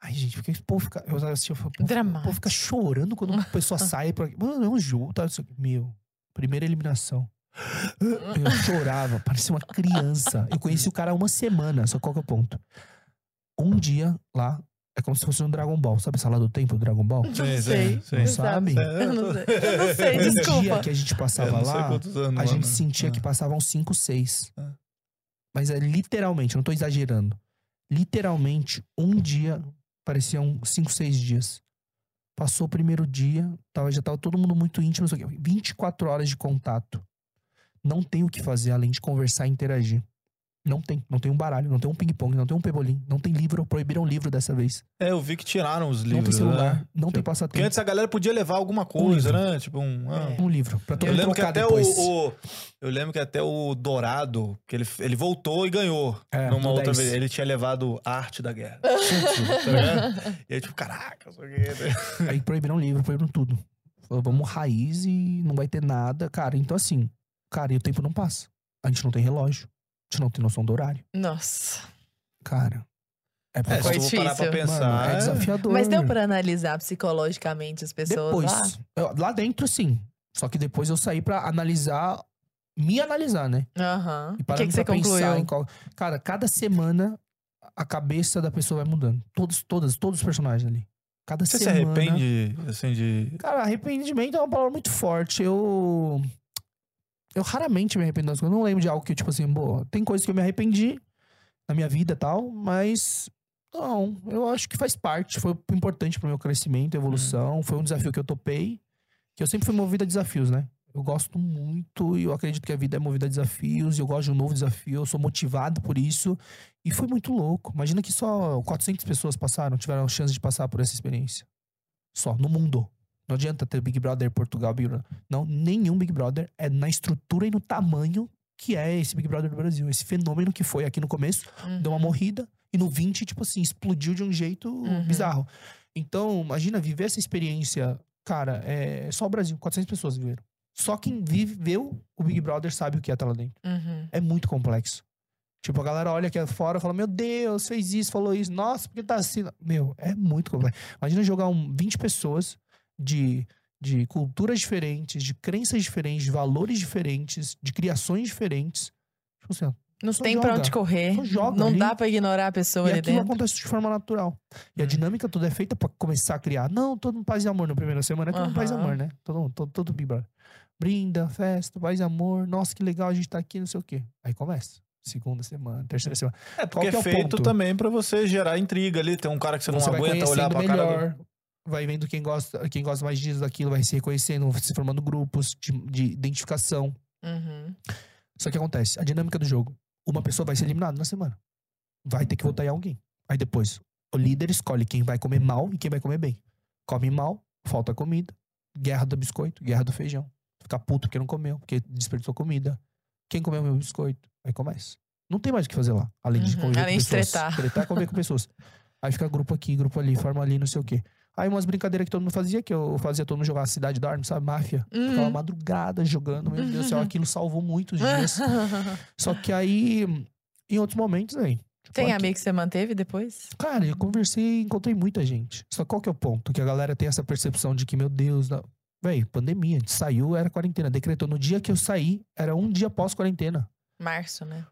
Ai, gente, porque o povo fica. Eu assisti, eu falei, pô, o
Dramático.
povo fica chorando quando uma pessoa sai. Pra, Mano, é um jogo. Tá, isso aqui. Meu, primeira eliminação. Eu chorava, parecia uma criança. Eu conheci o cara há uma semana, só qual que é o ponto? Um dia lá, é como se fosse um Dragon Ball. Sabe essa lá do tempo do Dragon Ball?
Não
Sim, sim,
sei.
sim.
Não
Exato.
sabe?
Eu não sei. Eu não sei,
Um dia
desculpa.
que a gente passava
não
lá,
anos
a
lá,
gente
né?
sentia que
Ah.
passavam 5, 6.
Ah.
Mas é literalmente, eu não tô exagerando. Literalmente, um dia pareciam 5, 6 dias. Passou o primeiro dia, tava, já tava todo mundo muito íntimo. o quê. 24 horas de contato. Não tem o que fazer além de conversar e interagir. Não tem. Não tem um baralho, não tem um ping-pong, não tem um pebolim, não tem livro. Proibiram livro dessa vez.
É, eu vi que tiraram os
não
livros.
tem celular,
né?
não tem
Porque
passatempo.
antes a galera podia levar alguma coisa,
livro.
né? Tipo um. ah.
Um livro. Pra todo
Eu lembro que até o, o- Eu lembro que até o Dourado, que ele, ele voltou e ganhou.
É,
numa outra
10.
vez. Ele tinha levado arte da guerra. tá? E aí, tipo, caraca, não sei o quê.
Aí proibiram livro, proibiram tudo. Falou, vamos raiz e não vai ter nada. Cara, então assim, cara, e o tempo não passa. A gente não tem relógio. A gente não tem noção do horário.
Nossa.
Cara, É,
É,
Foi
se for parar pra
difícil.
pensar.
Mano, é
é-
desafiador.
Mas deu pra analisar psicologicamente as pessoas
Depois.
lá?
eu- lá dentro, sim. Só que depois eu saí pra analisar, me analisar, né?
Aham.
E
O que, que você
pra pensar
concluiu?
em qual... Cara, cada semana a cabeça da pessoa vai mudando. Todos, todas, todos os personagens ali. Cada
Você se
semana.
arrepende, assim, de.
Cara, arrependimento é uma palavra muito forte. Eu. Eu raramente me arrependo das coisas. Eu não lembro de algo que, tipo assim, boa, tem coisas que eu me arrependi na minha vida e tal, mas. Não, eu acho que faz parte. Foi importante pro meu crescimento, evolução. Foi um desafio que eu topei. Que eu sempre fui movido a desafios, né? Eu gosto muito e eu acredito que a vida é movida a desafios. E eu gosto de um novo desafio. Eu sou motivado por isso. E foi muito louco. Imagina que só 400 pessoas passaram, tiveram a chance de passar por essa experiência. Só, no mundo. Não adianta ter Big Brother Portugal, Big Brother. Não, nenhum Big Brother é na estrutura e no tamanho que é esse Big Brother do Brasil. Esse fenômeno que foi aqui no começo,
Uhum.
deu uma morrida, e no 20, tipo assim, explodiu de um jeito
Uhum.
bizarro. Então, imagina viver essa experiência. Cara, é só o Brasil, 400 pessoas viveram. Só quem viveu o Big Brother sabe o que é estar lá dentro.
Uhum.
É muito complexo. Tipo, a galera olha aqui fora e fala: Meu Deus, fez isso, falou isso. Nossa, por que tá assim? Meu, é muito complexo. Imagina jogar um, 20 pessoas de, de culturas diferentes, de crenças diferentes, de valores diferentes, de criações diferentes. Tipo assim,
Não
Só
tem pra
joga.
onde correr.
Só joga
Não
ali.
dá pra ignorar a pessoa
e
ali
aquilo
dentro.
acontece de forma natural. E a
Hum.
dinâmica toda é feita pra começar a criar. Não, todo mundo paz e amor na primeira semana. É todo mundo paz e amor, né? Todo, todo, todo Big Brother. Brinda, festa, paz e amor. Nossa, que legal a gente tá aqui, não sei o quê. Aí começa. Segunda semana, terceira semana.
É, porque
que é
é feito
ponto?
também pra você gerar intriga ali. Tem um cara que você,
Você
não aguenta olhar pra cara.
Vai vendo quem gosta, quem gosta mais disso, daquilo, vai se reconhecendo, vai se formando grupos de, de identificação.
Uhum.
Só que acontece, a dinâmica do jogo. Uma pessoa vai ser eliminada na semana. Vai ter que votar em alguém. Aí depois, o líder escolhe quem vai comer mal e quem vai comer bem. Come mal, falta comida. Guerra do biscoito, guerra do feijão. Ficar puto porque não comeu, porque desperdiçou comida. Quem comeu meu biscoito? Aí começa. Não tem mais o que fazer lá. Além de
Uhum,
conviver
além
com
de
pessoas.
tretar.
Tretar conviver com pessoas. Aí fica grupo aqui, grupo ali, forma ali, não sei o quê. Aí umas brincadeiras que todo mundo fazia, que eu fazia todo mundo jogar Cidade Dorme, sabe? Máfia. Ficava
Uhum.
madrugada jogando, meu Deus do céu, aquilo salvou muitos dias. Só que aí, em outros momentos, aí. tipo,
Tem
aqui-
amigo que você manteve depois?
Cara, eu conversei, encontrei muita gente. Só qual que é o ponto? Que a galera tem essa percepção de que, meu Deus, não... véi, pandemia, a gente saiu, era quarentena. Decretou no dia que eu saí, era um dia pós quarentena.
Março, né?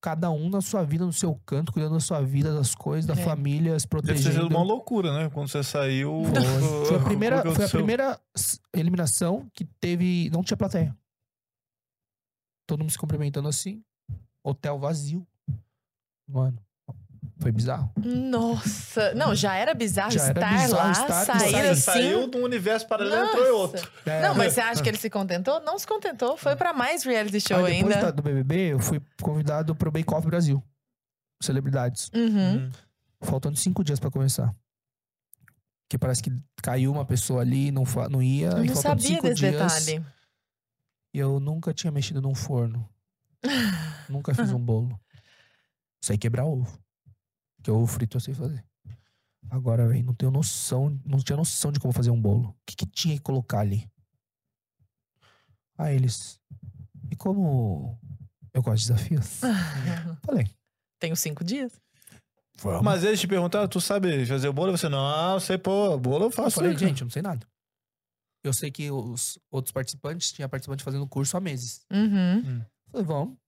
Cada um na sua vida, no seu canto, cuidando da sua vida, das coisas, da
É.
família, se
Deve ter
protegendo.
sido uma loucura, né? Quando você saiu.
Foi. Foi a primeira, foi a primeira eliminação que teve. Não tinha plateia. Todo mundo se cumprimentando assim. Hotel vazio. Mano, foi bizarro.
Nossa. Não, já era bizarro
Já era
estar
bizarro
lá,
estar-
sair assim.
saiu de um universo paralelo e entrou em outro.
Nossa.
É,
Não, mas você acha que ele se contentou? Não se contentou. Foi pra mais reality show
Aí depois
ainda.
da- do BBB, eu fui convidado pro Bake Off Brasil. Celebridades.
Uhum.
Faltando cinco dias pra começar. Que parece que caiu uma pessoa ali, não, não ia.
Eu não sabia
cinco
desse
dias,
detalhe.
E eu nunca tinha mexido num forno. nunca fiz um bolo. Sei quebrar ovo. Porque ovo frito eu sei fazer. Agora, velho, não tenho noção, não tinha noção de como fazer um bolo. O que, que tinha que colocar ali? Aí eles. E como eu gosto de desafios? Falei,
Tenho cinco dias.
vamos.
Mas eles te perguntaram, tu sabe fazer o bolo? Você, não, eu sei, pô, bolo eu
eu
faço.
falei,
aí,
gente, eu não sei nada. Eu sei que os outros participantes, tinha participante fazendo curso há meses.
Uhum.
Falei, vamos.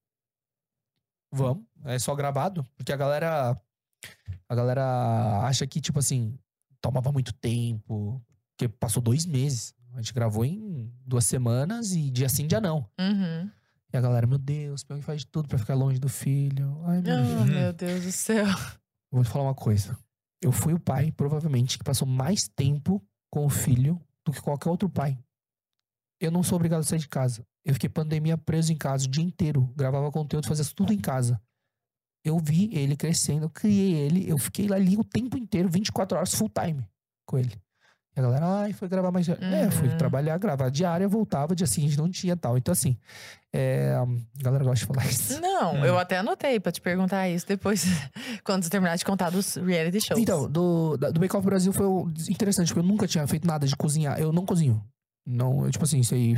Vamos. É só gravado. Porque a galera. A galera acha que, tipo assim, tomava muito tempo. Porque passou dois meses. A gente gravou em duas semanas e dia sim, dia não.
Uhum.
E a galera, meu Deus, Pyong faz de tudo pra ficar longe do filho. Ai, meu Deus.
Oh, meu Deus do céu.
Vou te falar uma coisa. Eu fui o pai, provavelmente, que passou mais tempo com o filho do que qualquer outro pai. Eu não sou obrigado a sair de casa. Eu fiquei pandemia preso em casa o dia inteiro. Gravava conteúdo, fazia tudo em casa. Eu vi ele crescendo, eu criei ele. Eu fiquei ali o tempo inteiro, 24 horas full time com ele. E a galera, ai, foi gravar mais. É, fui
Uhum.
trabalhar, gravar diária, voltava, dia seguinte não tinha tal. Então, assim, é, a galera gosta de falar isso.
Não,
Hum.
eu até anotei pra te perguntar isso depois, quando você terminar de contar dos reality shows.
Então, do, do Bake Off Brasil foi interessante, porque eu nunca tinha feito nada de cozinhar. Eu não cozinho. Não, eu, tipo assim, se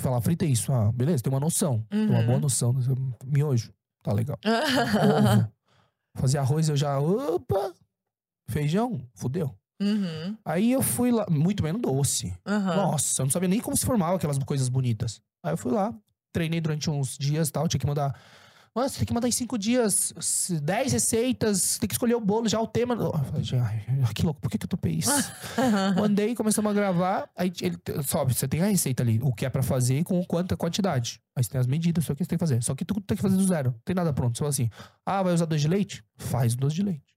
falar frita isso, ah, beleza, tem uma noção. Tem uma
Uhum.
boa noção. Miojo, tá legal. Ovo. Fazia arroz, eu já. Opa! Feijão, fudeu.
Uhum.
Aí eu fui lá, muito menos doce.
Aham.
Nossa, eu não sabia nem como se formava aquelas coisas bonitas. Aí eu fui lá, treinei durante uns dias e tal, tinha que mandar. Nossa, tem que mandar em cinco dias 10 receitas, tem que escolher o bolo, já o tema. Eu falei, "Gente, ai, que louco, por que, que eu topei isso? Mandei, começamos a gravar. Aí ele sobe, você tem a receita ali, o que é pra fazer e com quanta quantidade. Aí você tem as medidas, só que você tem que fazer. Só que tu tem que fazer do zero, não tem nada pronto. Você fala assim: ah, vai usar doce de leite? Faz o doce de leite.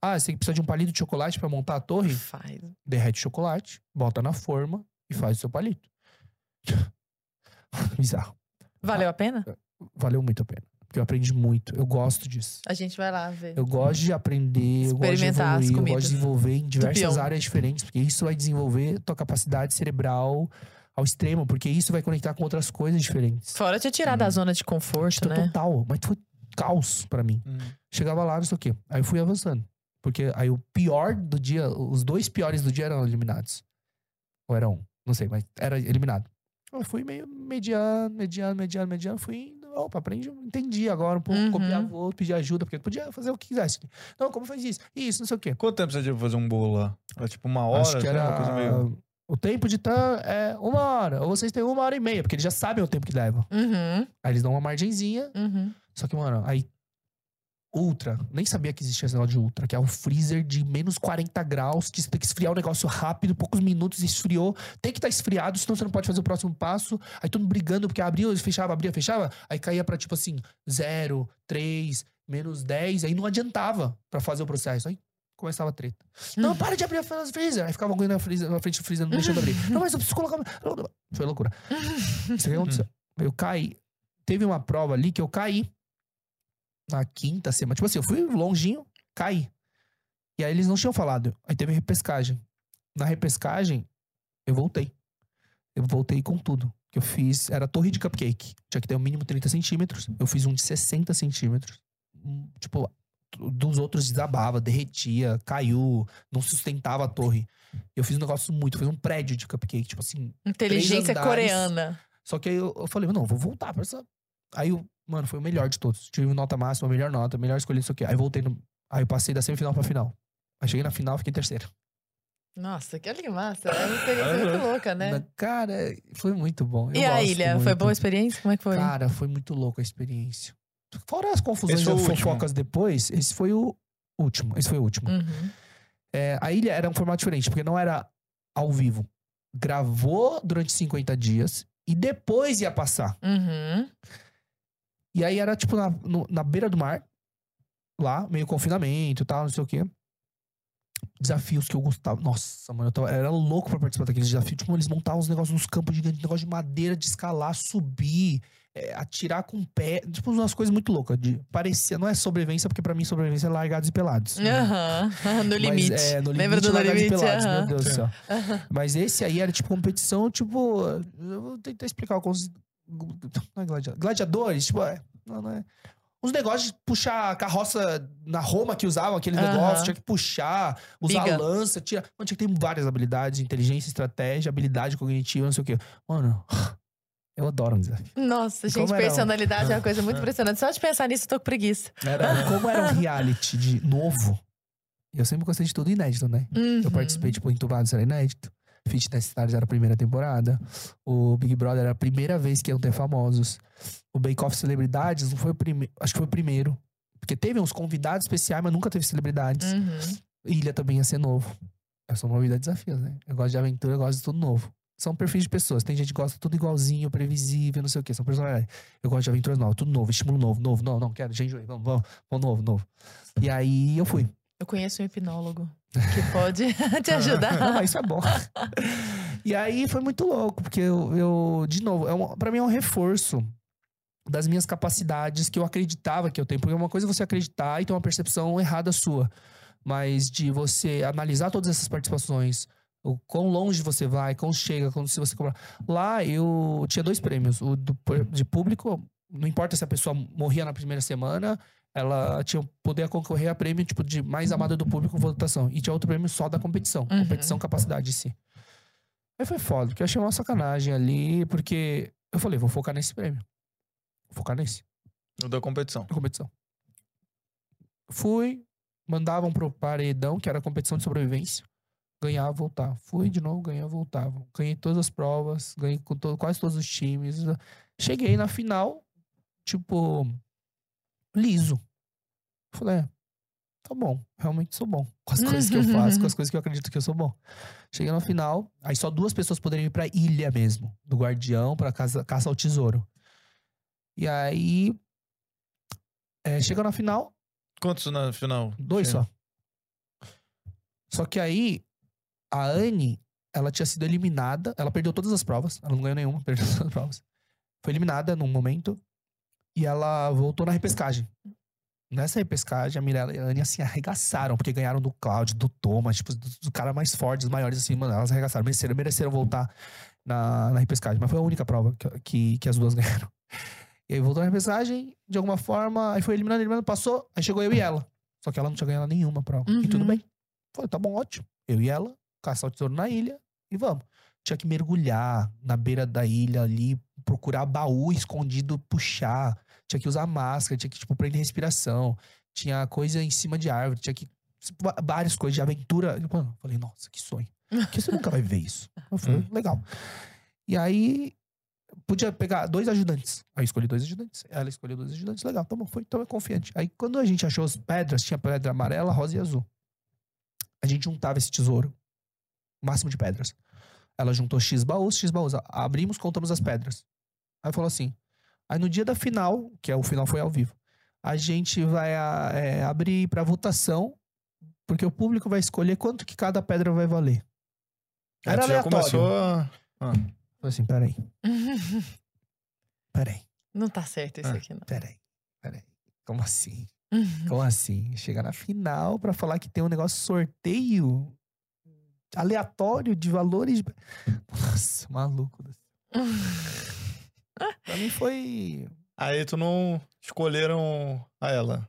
Ah, você precisa de um palito de chocolate pra montar a torre?
Faz.
derrete o chocolate, bota na forma e faz o seu palito. Bizarro.
Valeu a pena?
Valeu muito a pena. Porque eu aprendi muito. Eu gosto disso.
A gente vai lá ver.
Eu gosto de aprender, eu gosto de
Experimentar as
evoluir, eu gosto de desenvolver em diversas áreas diferentes, porque isso vai desenvolver tua capacidade cerebral ao extremo, porque isso vai conectar com outras coisas diferentes.
Fora te tirar da zona de conforto,
Então,
né?
total, mas foi caos pra mim.
Hum.
Chegava lá, não sei o quê. Aí eu fui avançando. Porque aí o pior do dia, os dois piores do dia eram eliminados. Ou eram, um, não sei, mas era eliminado. Eu fui meio mediano, mediano, mediano, mediano. Fui opa, aprendi, entendi agora um pouco,
Uhum.
copiava o outro, pedir ajuda, porque podia fazer o que quisesse. Não, como faz isso? Isso, não sei o quê.
Quanto tempo você pra fazer um bolo lá? Era tipo uma hora?
Acho que era.
uma coisa meio...
O tempo de tan é uma hora. Ou vocês têm uma hora e meia, porque eles já sabem o tempo que leva.
Uhum,
Aí eles dão uma margenzinha.
uhum.
Só que, mano, aí. Ultra. Nem sabia que existia esse negócio de ultra, que é um freezer de menos 40 graus, que você tem que esfriar o negócio rápido, poucos minutos, esfriou. Tem que estar esfriado, senão você não pode fazer o próximo passo. Aí todo mundo brigando, porque abriu, fechava, abria, fechava. Aí caía pra tipo assim, 0, 3, menos 10. Aí não adiantava pra fazer o processo. Aí começava a treta. Não, para de abrir a freezer. Aí ficava alguém na, freezer, na frente do freezer, não deixando abrir. Não, mas eu preciso colocar. Foi loucura. Isso que aconteceu. Eu caí. Teve uma prova ali que eu caí na quinta semana. Tipo assim, eu fui longinho, caí. E aí eles não tinham falado. Aí teve repescagem. Na repescagem, eu voltei. Eu voltei com tudo. Que eu fiz. Era torre de cupcake. Tinha que ter o mínimo 30 centímetros. Eu fiz um de 60 centímetros. Um, Tipo, dos outros desabava, derretia, caiu, não sustentava a torre. Eu fiz um negócio muito, fiz um prédio de cupcake, tipo assim,
Inteligência
andares.
coreana.
só que aí eu, eu falei, não, vou voltar pra essa. Aí, eu, mano, foi o melhor de todos. Tive nota máxima, melhor nota, melhor escolha, isso aqui. Aí voltei no. Aí eu passei da semifinal pra final. Aí cheguei na final, fiquei terceiro.
Nossa, que ali massa. É uma experiência muito louca, né?
Cara, foi muito bom. Eu
E a ilha? Foi
muito.
boa a experiência? Como é que foi?
Cara, foi muito louco a experiência. Fora as confusões e
foi
fofocas depois, esse foi o último. Esse foi o último.
Uhum.
É, a ilha era um formato diferente, porque não era ao vivo. Gravou durante 50 dias e depois ia passar.
Uhum.
E aí era, tipo, na, no- na beira do mar, lá, meio confinamento e tal, não sei o quê. Desafios que eu gostava. Nossa, mano, eu tava- era louco pra participar daqueles desafios. Tipo, eles montavam uns negócios nos campos gigantes, negócio de madeira, de escalar, subir, é, atirar com o pé. Tipo, umas coisas muito loucas. De, parecia, não é sobrevivência, porque pra mim sobrevivência é largados e pelados.
Aham. No
Mas,
limite.
é, no
Lembra
limite,
do No
largados e
Limite?
pelados,
Aham.
meu Deus do céu. Mas esse aí era tipo competição, tipo. Eu vou tentar explicar alguns. Não é gladiador. Gladiadores, tipo, é. Não, não é. Uns negócios de puxar a carroça na Roma que usavam aquele
Aham.
negócio, tinha que puxar, usar
Biga.
lança, tira. Mano, tinha que ter várias habilidades, inteligência, estratégia, habilidade cognitiva, não sei o quê. Mano, eu adoro um desafio.
Nossa, gente,
como era um-
personalidade é uma coisa muito impressionante. Só de pensar nisso, eu tô com preguiça.
Era, como era um reality de novo, eu sempre gostei de tudo inédito, né? Eu
Uhum.
participei, tipo, Entubados era inédito. Fitness Stars era a primeira temporada. O Big Brother era a primeira vez que iam ter famosos. O Bake Off Celebridades não foi o primeiro. Acho que foi o primeiro. Porque teve uns convidados especiais, mas nunca teve celebridades.
Uhum.
Ilha também ia ser novo. Eu sou uma vida de desafios, né? Eu gosto de aventura, eu gosto de tudo novo. São perfis de pessoas. Tem gente que gosta de tudo igualzinho, previsível, não sei o quê. São personagens. Eu gosto de aventuras novas, tudo novo, estímulo novo, novo, não, não, quero, gente, vamos, vamos, vamos, novo, novo. E aí eu fui.
Eu conheço um hipnólogo que pode te ajudar.
Não, mas isso é bom. e aí foi muito louco, porque eu, eu de novo, é um, pra mim é um reforço das minhas capacidades que eu acreditava que eu tenho. Porque uma coisa é você acreditar e ter uma percepção errada sua. Mas de você analisar todas essas participações, o quão longe você vai, quão chega, quando se você comprar. Lá eu tinha dois prêmios. O do, de público, não importa se a pessoa morria na primeira semana, ela tinha poder concorrer a prêmio tipo de mais amada do público votação. E tinha outro prêmio só da competição.
Uhum.
Competição, capacidade em si. Aí foi foda, porque eu achei uma sacanagem ali, porque eu falei, vou focar nesse prêmio. Vou focar nesse,
O da competição.
na competição. Fui, mandavam pro paredão, que era a competição de sobrevivência. Ganhava, voltava. Fui de novo, ganhava, voltava. Ganhei todas as provas, ganhei com to- quase todos os times. Cheguei na final, tipo, liso. Falei, é, tá bom, realmente sou bom. Com as coisas que eu faço, com as coisas que eu acredito que eu sou bom. Cheguei na final, aí só duas pessoas poderiam ir pra ilha mesmo, do guardião pra caça, caça ao tesouro. E aí, é, chega na final,
Quantos na final?
Dois
Tinha?
só. Só que aí, a Anne, ela tinha sido eliminada. Ela perdeu todas as provas. Ela não ganhou nenhuma, perdeu todas as provas. Foi eliminada num momento. E ela voltou na repescagem. Nessa repescagem, a Mirella e a Anne, assim, arregaçaram. Porque ganharam do Cláudio, do Thomas. Tipo, dos do cara mais fortes, os maiores, assim. Mano, elas arregaçaram. Mereceram, mereceram voltar na, na repescagem. Mas foi a única prova que, que, que as duas ganharam. E aí voltou na repescagem, de alguma forma. Aí foi eliminando, eliminando, passou. Aí chegou eu e ela. Só que ela não tinha ganhado nenhuma prova. E tudo
Uhum.
bem. Falei, tá bom, ótimo. Eu e ela, caçar o tesouro na ilha e vamos. Tinha que mergulhar na beira da ilha ali, procurar baú escondido, puxar. Tinha que usar máscara, tinha que, tipo, prender respiração. Tinha coisa em cima de árvore, tinha que. Várias coisas de aventura. Mano, eu falei, nossa, que sonho. Porque você nunca vai ver isso. Eu falei,
Hum.
legal. E aí, podia pegar dois ajudantes. Aí eu escolhi dois ajudantes. Ela escolheu dois ajudantes. Legal, tá bom, foi, então é confiante. Aí quando a gente achou as pedras, tinha pedra amarela, rosa e azul. A gente juntava esse tesouro. Máximo de pedras. Ela juntou X baús, X baús. Abrimos, contamos as pedras. Aí falou assim. Aí no dia da final, que é o final foi ao vivo, a gente vai a- é, abrir pra votação, porque o público vai escolher quanto que cada pedra vai valer.
Ah,
Era
tu já
aleatório.
começou a...
Falei assim, peraí, peraí,
Não tá certo isso
Ah.
aqui, não.
peraí, peraí. Como assim? Como assim? Chegar na final pra falar que tem um negócio sorteio aleatório de valores. Nossa, maluco. pra mim foi.
Aí tu não escolheram a ela.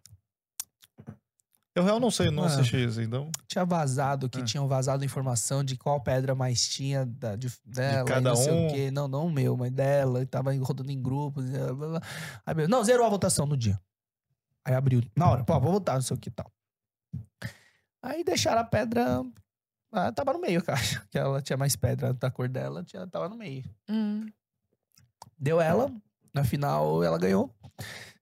Eu real não sei, não
Ah.
assisti isso, então.
Tinha vazado, que
Ah.
tinham vazado informação de qual pedra mais tinha da, de, dela. e
cada
não sei
um.
o quê. Não, não o meu, mas dela. E tava rodando em grupos. e blá, blá, blá. Aí, meu, não, zerou a votação no dia. Aí abriu. Na hora, pô, vou votar, não sei o que e tal. Aí deixaram a pedra. Ah, tava no meio, cara. Que ela tinha mais pedra da cor dela, tinha, tava no meio.
Hum.
Deu ela. Na final, ela ganhou.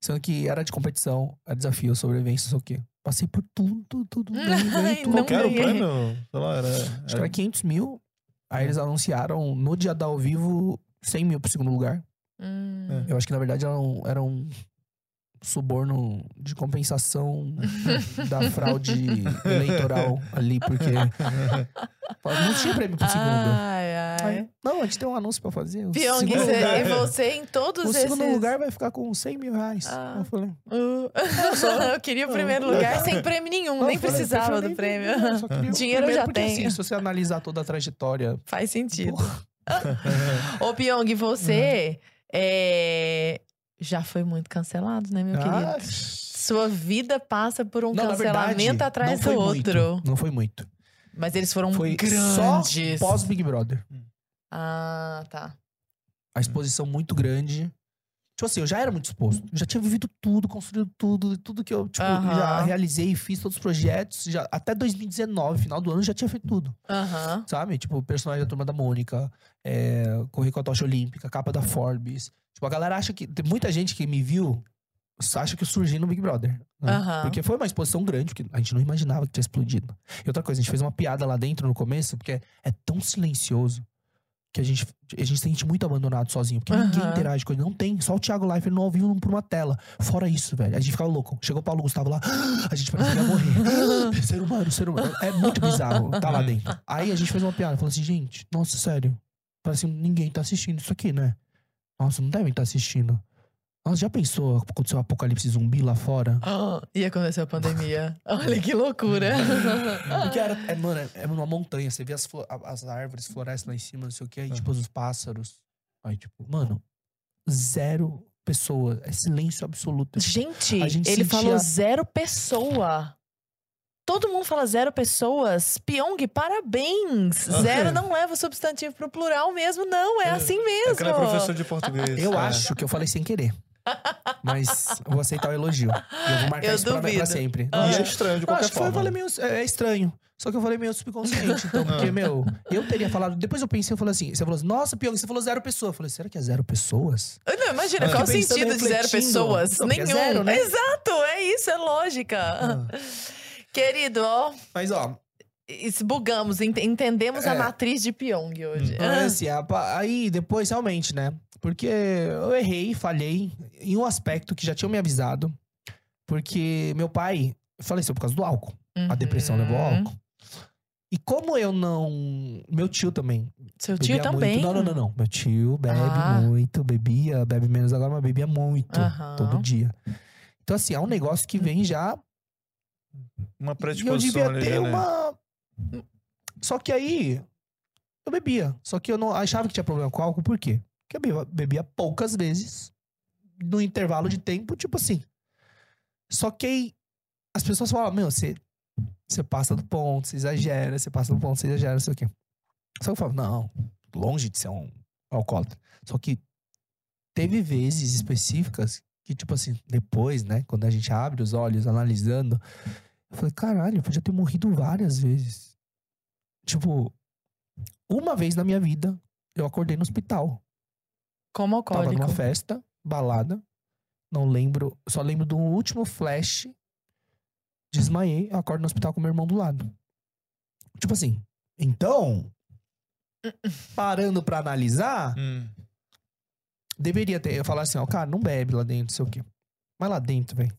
Sendo que era de competição, era desafio, sobrevivência, não sei o quê. Passei por tudo, tudo. Ganhei,
Ai,
ganhei tudo.
não
Qual era o
ganhei.
prêmio? Sei lá, era...
Acho que era 500 mil. Aí eles anunciaram no dia da ao vivo 100 mil pro segundo lugar.
Hum.
É.
Eu acho que na verdade era um, era um suborno de compensação da fraude eleitoral ali, porque não tinha prêmio pro segundo.
Ai, ai.
Aí, não, a gente tem um anúncio pra fazer. O
Pyong,
lugar,
e você em todos
o
esses...
segundo lugar vai ficar com 100 mil reais.
Ah.
Eu falei,
Uh, eu queria o primeiro lugar sem prêmio nenhum,
não,
nem
falei,
precisava
"Prefiro
do prêmio.
o
Dinheiro eu
primeiro,
já
porque, assim, se você analisar toda a trajetória.
Faz sentido.
porra,
Ô, Pyong, você é, já foi muito cancelado, né, meu
ah,
querido? Sua vida passa por um
Não,
cancelamento
verdade,
atrás do outro.
Muito, não foi muito.
Mas eles foram
Foi
grandes.
só pós Big Brother.
Ah, tá.
A exposição muito grande. Tipo assim, eu já era muito exposto. Eu já tinha vivido tudo, construído tudo, tudo que eu, tipo,
Aham.
já realizei, fiz todos os projetos. Já, até 2019, final do ano, já tinha feito tudo.
Aham.
Sabe? Tipo, personagem da Turma da Mônica, é, correr com a tocha olímpica, capa da Forbes. Tipo, a galera acha que. Tem muita gente que me viu acha que eu surgi no Big Brother. né?
Aham.
Porque foi uma exposição grande, porque a gente não imaginava que tinha explodido. E outra coisa, a gente fez uma piada lá dentro no começo, porque é tão silencioso que a gente, a gente se sente muito abandonado sozinho. Porque ninguém
Aham.
interage com ele. Não tem. Só o Thiago Leifert no ao vivo por uma tela. Fora isso, velho. A gente ficava louco. Chegou o Paulo Gustavo lá. A gente parecia que ia morrer. ser humano, ser humano. É muito bizarro tá lá dentro. Aí a gente fez uma piada. Falou assim, gente, nossa, sério. Parece que ninguém tá assistindo isso aqui, né? Nossa, não devem estar assistindo. Nossa, já pensou aconteceu um apocalipse zumbi lá fora?
E aconteceu a pandemia. Olha que loucura.
Porque era, é, mano, é, é numa montanha. Você vê as, as árvores, florestas lá em cima, não sei o que. Aí, tipo, os pássaros. Aí, tipo, mano, zero pessoa. É silêncio absoluto.
Gente,
gente
ele
sentia-
falou zero pessoa. Todo mundo fala zero pessoas. Pyong, parabéns.
Ah.
Zero não leva o substantivo pro plural mesmo, não. É assim
É
mesmo.
que ele é professor de português.
Eu
é.
acho que eu falei sem querer. Mas eu vou aceitar o elogio. E eu vou marcar
Eu
isso pra, sempre.
Ah.
E é estranho de qualquer
acho que foi, eu
forma.
falei meio, é, é estranho. Só que eu falei meio subconsciente. Então, porque, meu, eu teria falado. Depois eu pensei, eu falei assim: você falou assim, nossa, Pyong, você falou zero pessoas. Eu falei, será que é zero pessoas?
Não, imagina,
Ah.
qual o sentido de zero pessoas?
Não, é
Nenhum.
zero, né?
Exato, é isso, é lógica.
Ah.
Querido, ó,
Mas, ó,
esbugamos, ent- entendemos a
É.
matriz de Pyong hoje.
Mas,
Ah,
assim, a aí depois, realmente, né? Porque eu errei, falhei em um aspecto que já tinham me avisado. Porque meu pai faleceu por causa do álcool. A depressão levou ao
uhum.
álcool. E como eu não. Meu tio também.
Seu tio
bebia
também?
Muito. Não, não, não, não. Meu tio bebe
Ah.
muito, bebia, bebe menos agora, mas bebia muito.
Aham.
Todo dia. Então, assim, é um negócio que vem já.
Uma
E eu
predisposição
devia
ali,
ter
né?
uma. Só que aí. Eu bebia. Só que eu não achava que tinha problema com álcool, por quê? Porque eu bebia, bebia poucas vezes. No intervalo de tempo, tipo assim. Só que aí. As pessoas falam, meu, você. Você passa do ponto, você exagera, você passa do ponto, você exagera, não sei o quê. Só que eu falo, não, longe de ser um alcoólatra. Só que teve vezes específicas que, tipo assim, depois, né, quando a gente abre os olhos analisando, eu falei, caralho, eu podia ter morrido várias vezes. Tipo, uma vez na minha vida, eu acordei no hospital.
Como
Tava
alcoólico.
numa festa, balada. Não lembro, só lembro do último flash. Desmaiei, eu acordo no hospital com meu irmão do lado. Tipo assim, então, parando pra analisar,
Hum.
deveria ter. Eu falar assim, ó, cara, não bebe lá dentro, não sei o quê. Mas lá dentro, velho.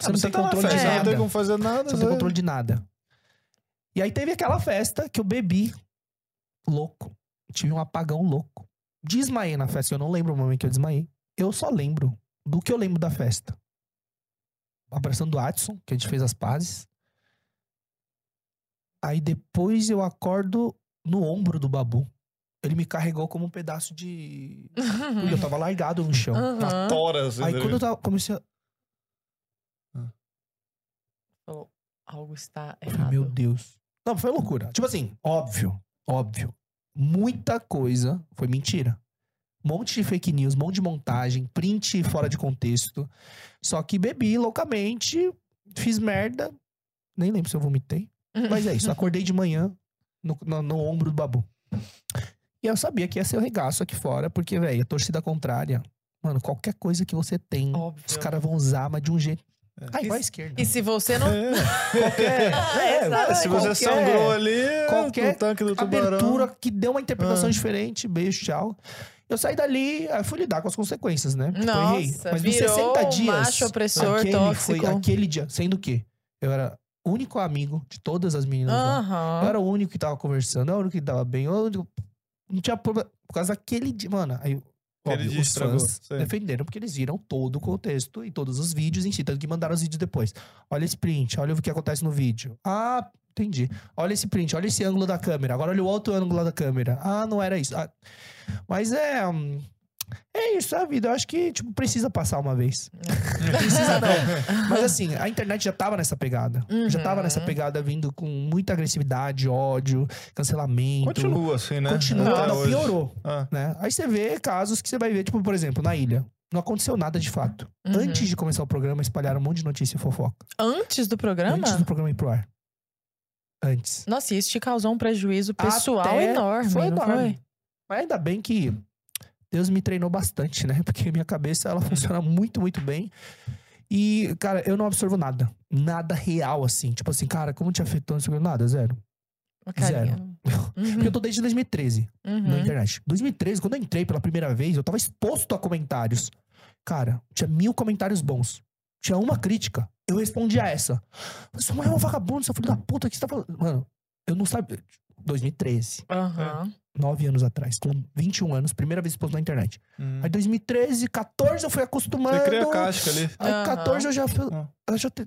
Você
Ah,
não tem
tá
controle de nada.
Não tem como fazer nada.
Você não tem
Zé.
controle de nada. E aí teve aquela festa que eu bebi louco. Tive um apagão louco. Desmaiei na festa, eu não lembro o momento que eu desmaiei. Eu só lembro do que eu lembro da festa. Abraçando o Adson, que a gente fez as pazes. Aí depois eu acordo no ombro do Babu. Ele me carregou como um pedaço de. Porque eu tava largado no chão.
Aham.
Na tora, assim.
Aí quando eu tava, comecei a.
Falou, Algo está errado.
meu Deus. Não, foi loucura. Tipo assim, óbvio, óbvio. Muita coisa foi mentira. Um monte de fake news, um monte de montagem, print fora de contexto. Só que bebi loucamente, fiz merda. Nem lembro se eu vomitei. Mas é isso, acordei de manhã no, no, no ombro do babu. E eu sabia que ia ser o regaço aqui fora, porque, velho, a torcida contrária. Mano, qualquer coisa que você tem,
Óbvio.
os caras vão usar, mas de um jeito. Ah,
E
igual a
se-
esquerda.
E se você não.
É.
Qualquer.
É,
é,
Se você
qualquer-
sangrou ali,
qualquer
no tanque do tubarão.
abertura que deu uma interpretação
Ah.
diferente, beijo, tchau. Eu saí dali, aí fui lidar com as consequências, né? Eu errei.
Nossa,
Mas nos
virou
60
um
dias.
macho opressor
aquele
tóxico.
foi aquele dia, sendo que eu era o único amigo de todas as meninas lá. Eu era o único que tava conversando, eu era o único que tava bem. Eu não tinha problema. Por causa daquele dia. Mano, aí. Óbvio, os fãs defenderam porque eles viram todo o contexto e todos os vídeos em si. Tanto que mandaram os vídeos depois. Olha esse print, olha o que acontece no vídeo. Ah, entendi. Olha esse print, olha esse ângulo da câmera. Agora olha o outro ângulo da câmera. Ah, não era isso. Ah, mas é. hum, É isso, é a vida. Eu acho que, tipo, precisa passar uma vez. Não precisa, não. Mas assim, a internet já tava nessa pegada. Já tava nessa
Uhum.
pegada vindo com muita agressividade, ódio, cancelamento.
Continua assim, né?
Continua, não,
hoje.
piorou.
Ah.
Né? Aí você vê casos que você vai ver, tipo, por exemplo, na ilha. Não aconteceu nada de fato.
Uhum.
Antes de começar o programa, espalharam um monte de notícia e fofoca.
Antes do programa?
Antes do programa ir pro ar. Antes.
Nossa, isso te causou um prejuízo pessoal
Até
enorme,
foi enorme.
foi?
Mas ainda bem que Deus me treinou bastante, né? Porque minha cabeça, ela funciona muito, muito bem. E, cara, eu não absorvo nada. Nada real, assim. Tipo assim, cara, como te afetou? Não sei Nada, zero.
Carinha. Uhum,
Porque eu tô desde 2013 na
uhum.
internet. 2013, quando eu entrei pela primeira vez, eu tava exposto a comentários. Cara, tinha mil comentários bons. Tinha uma crítica. Eu respondi a essa. Sua mãe é uma vagabunda, seu filho da puta, o que você tá falando? Mano, eu não sabia. 2013,
Aham.
nove anos atrás, com 21 anos, primeira vez exposto na internet.
Hum.
Aí 2013, 14 eu fui acostumando.
Você cria a casca ali.
Aí
Aham.
14 eu já fui.
Ah.
Eu já te...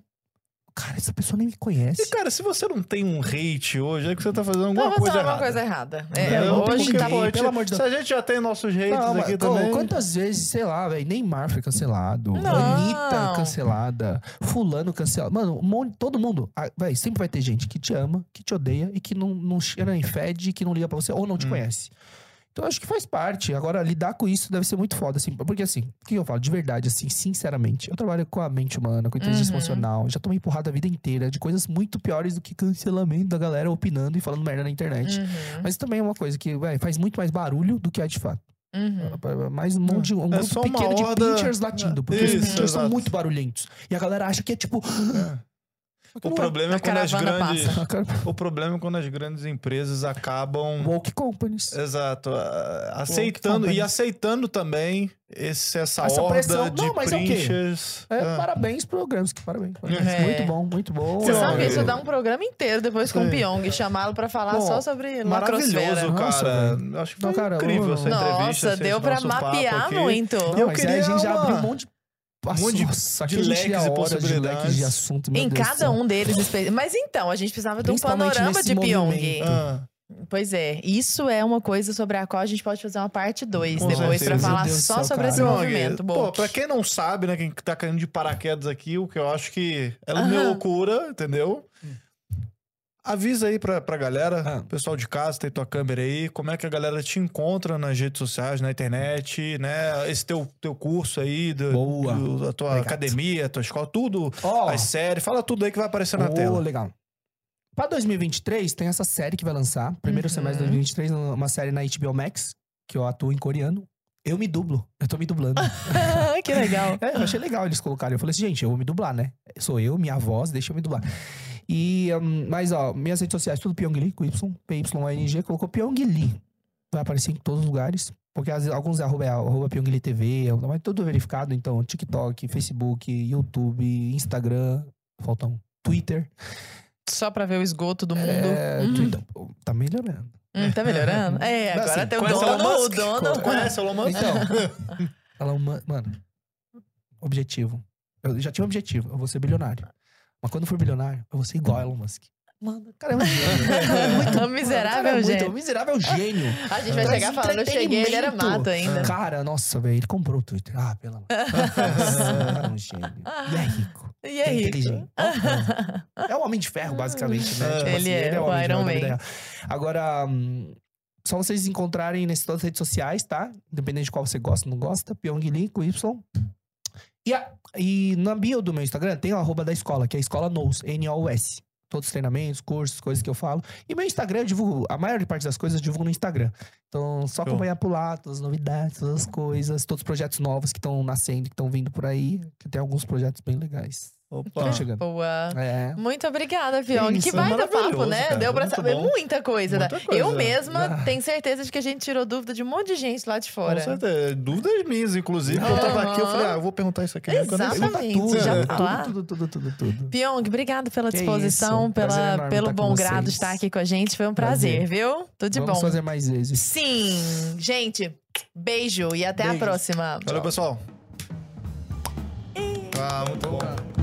Cara, essa pessoa nem me
E,
conhece.
cara, se você não tem um hate hoje, é que você tá fazendo alguma
vou
coisa errada.
uma coisa errada. É,
Entendeu?
hoje tá
pelo amor de
Se a gente já tem nossos hates
Não, mas,
aqui
pô,
também.
quantas vezes, sei lá, velho, Neymar foi cancelado,
Não.
Anitta cancelada, fulano cancelado. Mano, um monte, todo mundo, ah, véi, sempre vai ter gente que te ama, que te odeia e que não, não cheira nem fede, que não liga pra você ou não te
Hum.
conhece. Então, eu acho que faz parte. Agora, lidar com isso deve ser muito foda, assim. Porque, assim, o que eu falo? De verdade, assim, sinceramente. Eu trabalho com a mente humana, com a inteligência
Uhum.
emocional. Já tomei porrada a vida inteira de coisas muito piores do que cancelamento da galera opinando e falando merda na internet.
Uhum,
Mas também é uma coisa que, véi, faz muito mais barulho do que é de fato.
uhum.
Mais um monte de um
É
grupo pequeno de pinchers latindo. Porque os
Isso,
pinchers são
exato.
muito barulhentos. E a galera acha que é tipo.
O problema é quando as grandes.
passa.
O problema é quando as grandes empresas acabam.
Woke companies.
Exato. Aceitando.
companies.
E aceitando também esse, essa,
Essa
horda
pressão.
de
Não, mas é o quê? É,
Ah.
Parabéns pro Gramsci, parabéns. parabéns.
É.
Muito bom, muito bom.
Você
Não,
sabe isso dá um programa inteiro depois com o. Pyong, chamá-lo pra falar
Bom,
só sobre lacrosfera.
Maravilhoso,
Nossa,
cara.
velho.
Acho que
Não,
foi
cara,
incrível essa entrevista.
Nossa,
esse
deu pra mapear muito.
Não,
eu
mas
queria
a gente já abriu um monte de.
Um monte de- de leques e
horas de
possibilidades.
leques de assunto.
Em
Deus
cada
céu.
um deles. Mas então, a gente precisava de um panorama de Pyong.
movimento.
Ah,
Pois é, isso é uma coisa sobre a qual a gente pode fazer uma parte 2
Com
depois pra
certeza.
falar só
céu,
sobre
cara.
esse
Pyong,
movimento.
Pô, pra quem não sabe, né, quem tá caindo de paraquedas aqui, o que eu acho que é uma loucura, entendeu? Avisa aí pra, pra galera,
Ah.
pessoal de casa, tem tua câmera aí, como é que a galera te encontra nas redes sociais, na internet, né? Esse teu, teu curso aí, do,
Boa.
do- a tua
Obrigado.
academia, a tua escola, tudo,
Ó,
as séries, fala tudo aí que vai aparecer na
Ô,
tela.
legal. Pra 2023, tem essa série que vai lançar. Primeiro
Uhum.
semestre de 2023, uma série na HBO Max, que eu atuo em coreano. Eu me dublo. Eu tô me dublando.
que legal.
É, eu achei legal eles colocarem. Eu falei assim, gente, eu vou me dublar, né? Sou eu, minha voz, deixa eu me dublar. E, hum, mas ó, minhas redes sociais, tudo Pyong Lee, com Y, P-Y-N-G, colocou Pyong Lee. Vai aparecer em todos os lugares. Porque às vezes, alguns é arroba, é arroba Pyong Lee TV, mas tudo verificado. Então, TikTok, Facebook, YouTube, Instagram, falta um. Twitter.
Só pra ver o esgoto do mundo.
É,
Hum,
Twitter. Tá melhorando.
hum, tá melhorando? É, agora
assim,
tem o dono,
Elon
o
Musk?
dono.
Conhece o Elon Musk?
Então, ela, é uma- mano, objetivo. Eu já tinha um objetivo, eu vou ser bilionário. Mas quando for bilionário, eu vou ser igual a Elon Musk. Mano, o cara é um gênio. Muito-
O miserável
o cara é muito-
gênio.
O miserável gênio.
A gente vai
Traz
chegar falando, eu cheguei, ele era mato ainda.
Cara, nossa, velho, ele comprou o Twitter. Ah, pelo amor. É um gênio. E é rico.
E é rico.
inteligente. É um homem de ferro, basicamente, né? Tipo
Ele
assim,
é, o
homem de
Iron Man.
Agora, hum, só vocês encontrarem nessas todas as redes sociais, tá? Independente de qual você gosta ou não gosta. Pyong Lee com Y. E, a- e na bio do meu Instagram tem o arroba da escola, que é a escola NOS, N-O-U-S. Todos os treinamentos, cursos, coisas que eu falo. E meu Instagram, eu divulgo, a maior parte das coisas eu divulgo no Instagram. Então, só
Show.
acompanhar por lá, todas as novidades, todas as coisas, todos os projetos novos que estão nascendo, que estão vindo por aí. Que tem alguns projetos bem legais.
Opa.
Estão chegando.
Boa.
É.
Muito obrigada.
Isso,
Que baita
maravilhoso,
papo, né?
cara.
Deu pra saber
bom.
muita coisa. né?
Muita coisa.
Eu mesma
Ah.
tenho certeza de que a gente tirou dúvida de um monte de gente lá de
Com
fora.
certeza. Dúvidas minhas, inclusive. que Eu tava aqui, eu falei, ah, eu vou perguntar isso aqui. né? Quando eu-
Exatamente.
Tudo,
já
tudo,
tá lá.
tudo, tudo, tudo, tudo.
Pyong, obrigado pela disposição,
isso,
pela, pelo
com
bom grado de
vocês.
estar aqui com a gente. Foi um prazer,
Prazer.
viu? Tudo de
Vamos
bom.
fazer mais vezes.
Sim. Gente, beijo e até a
Beijo.
próxima.
Valeu, pessoal. Ah, muito bom.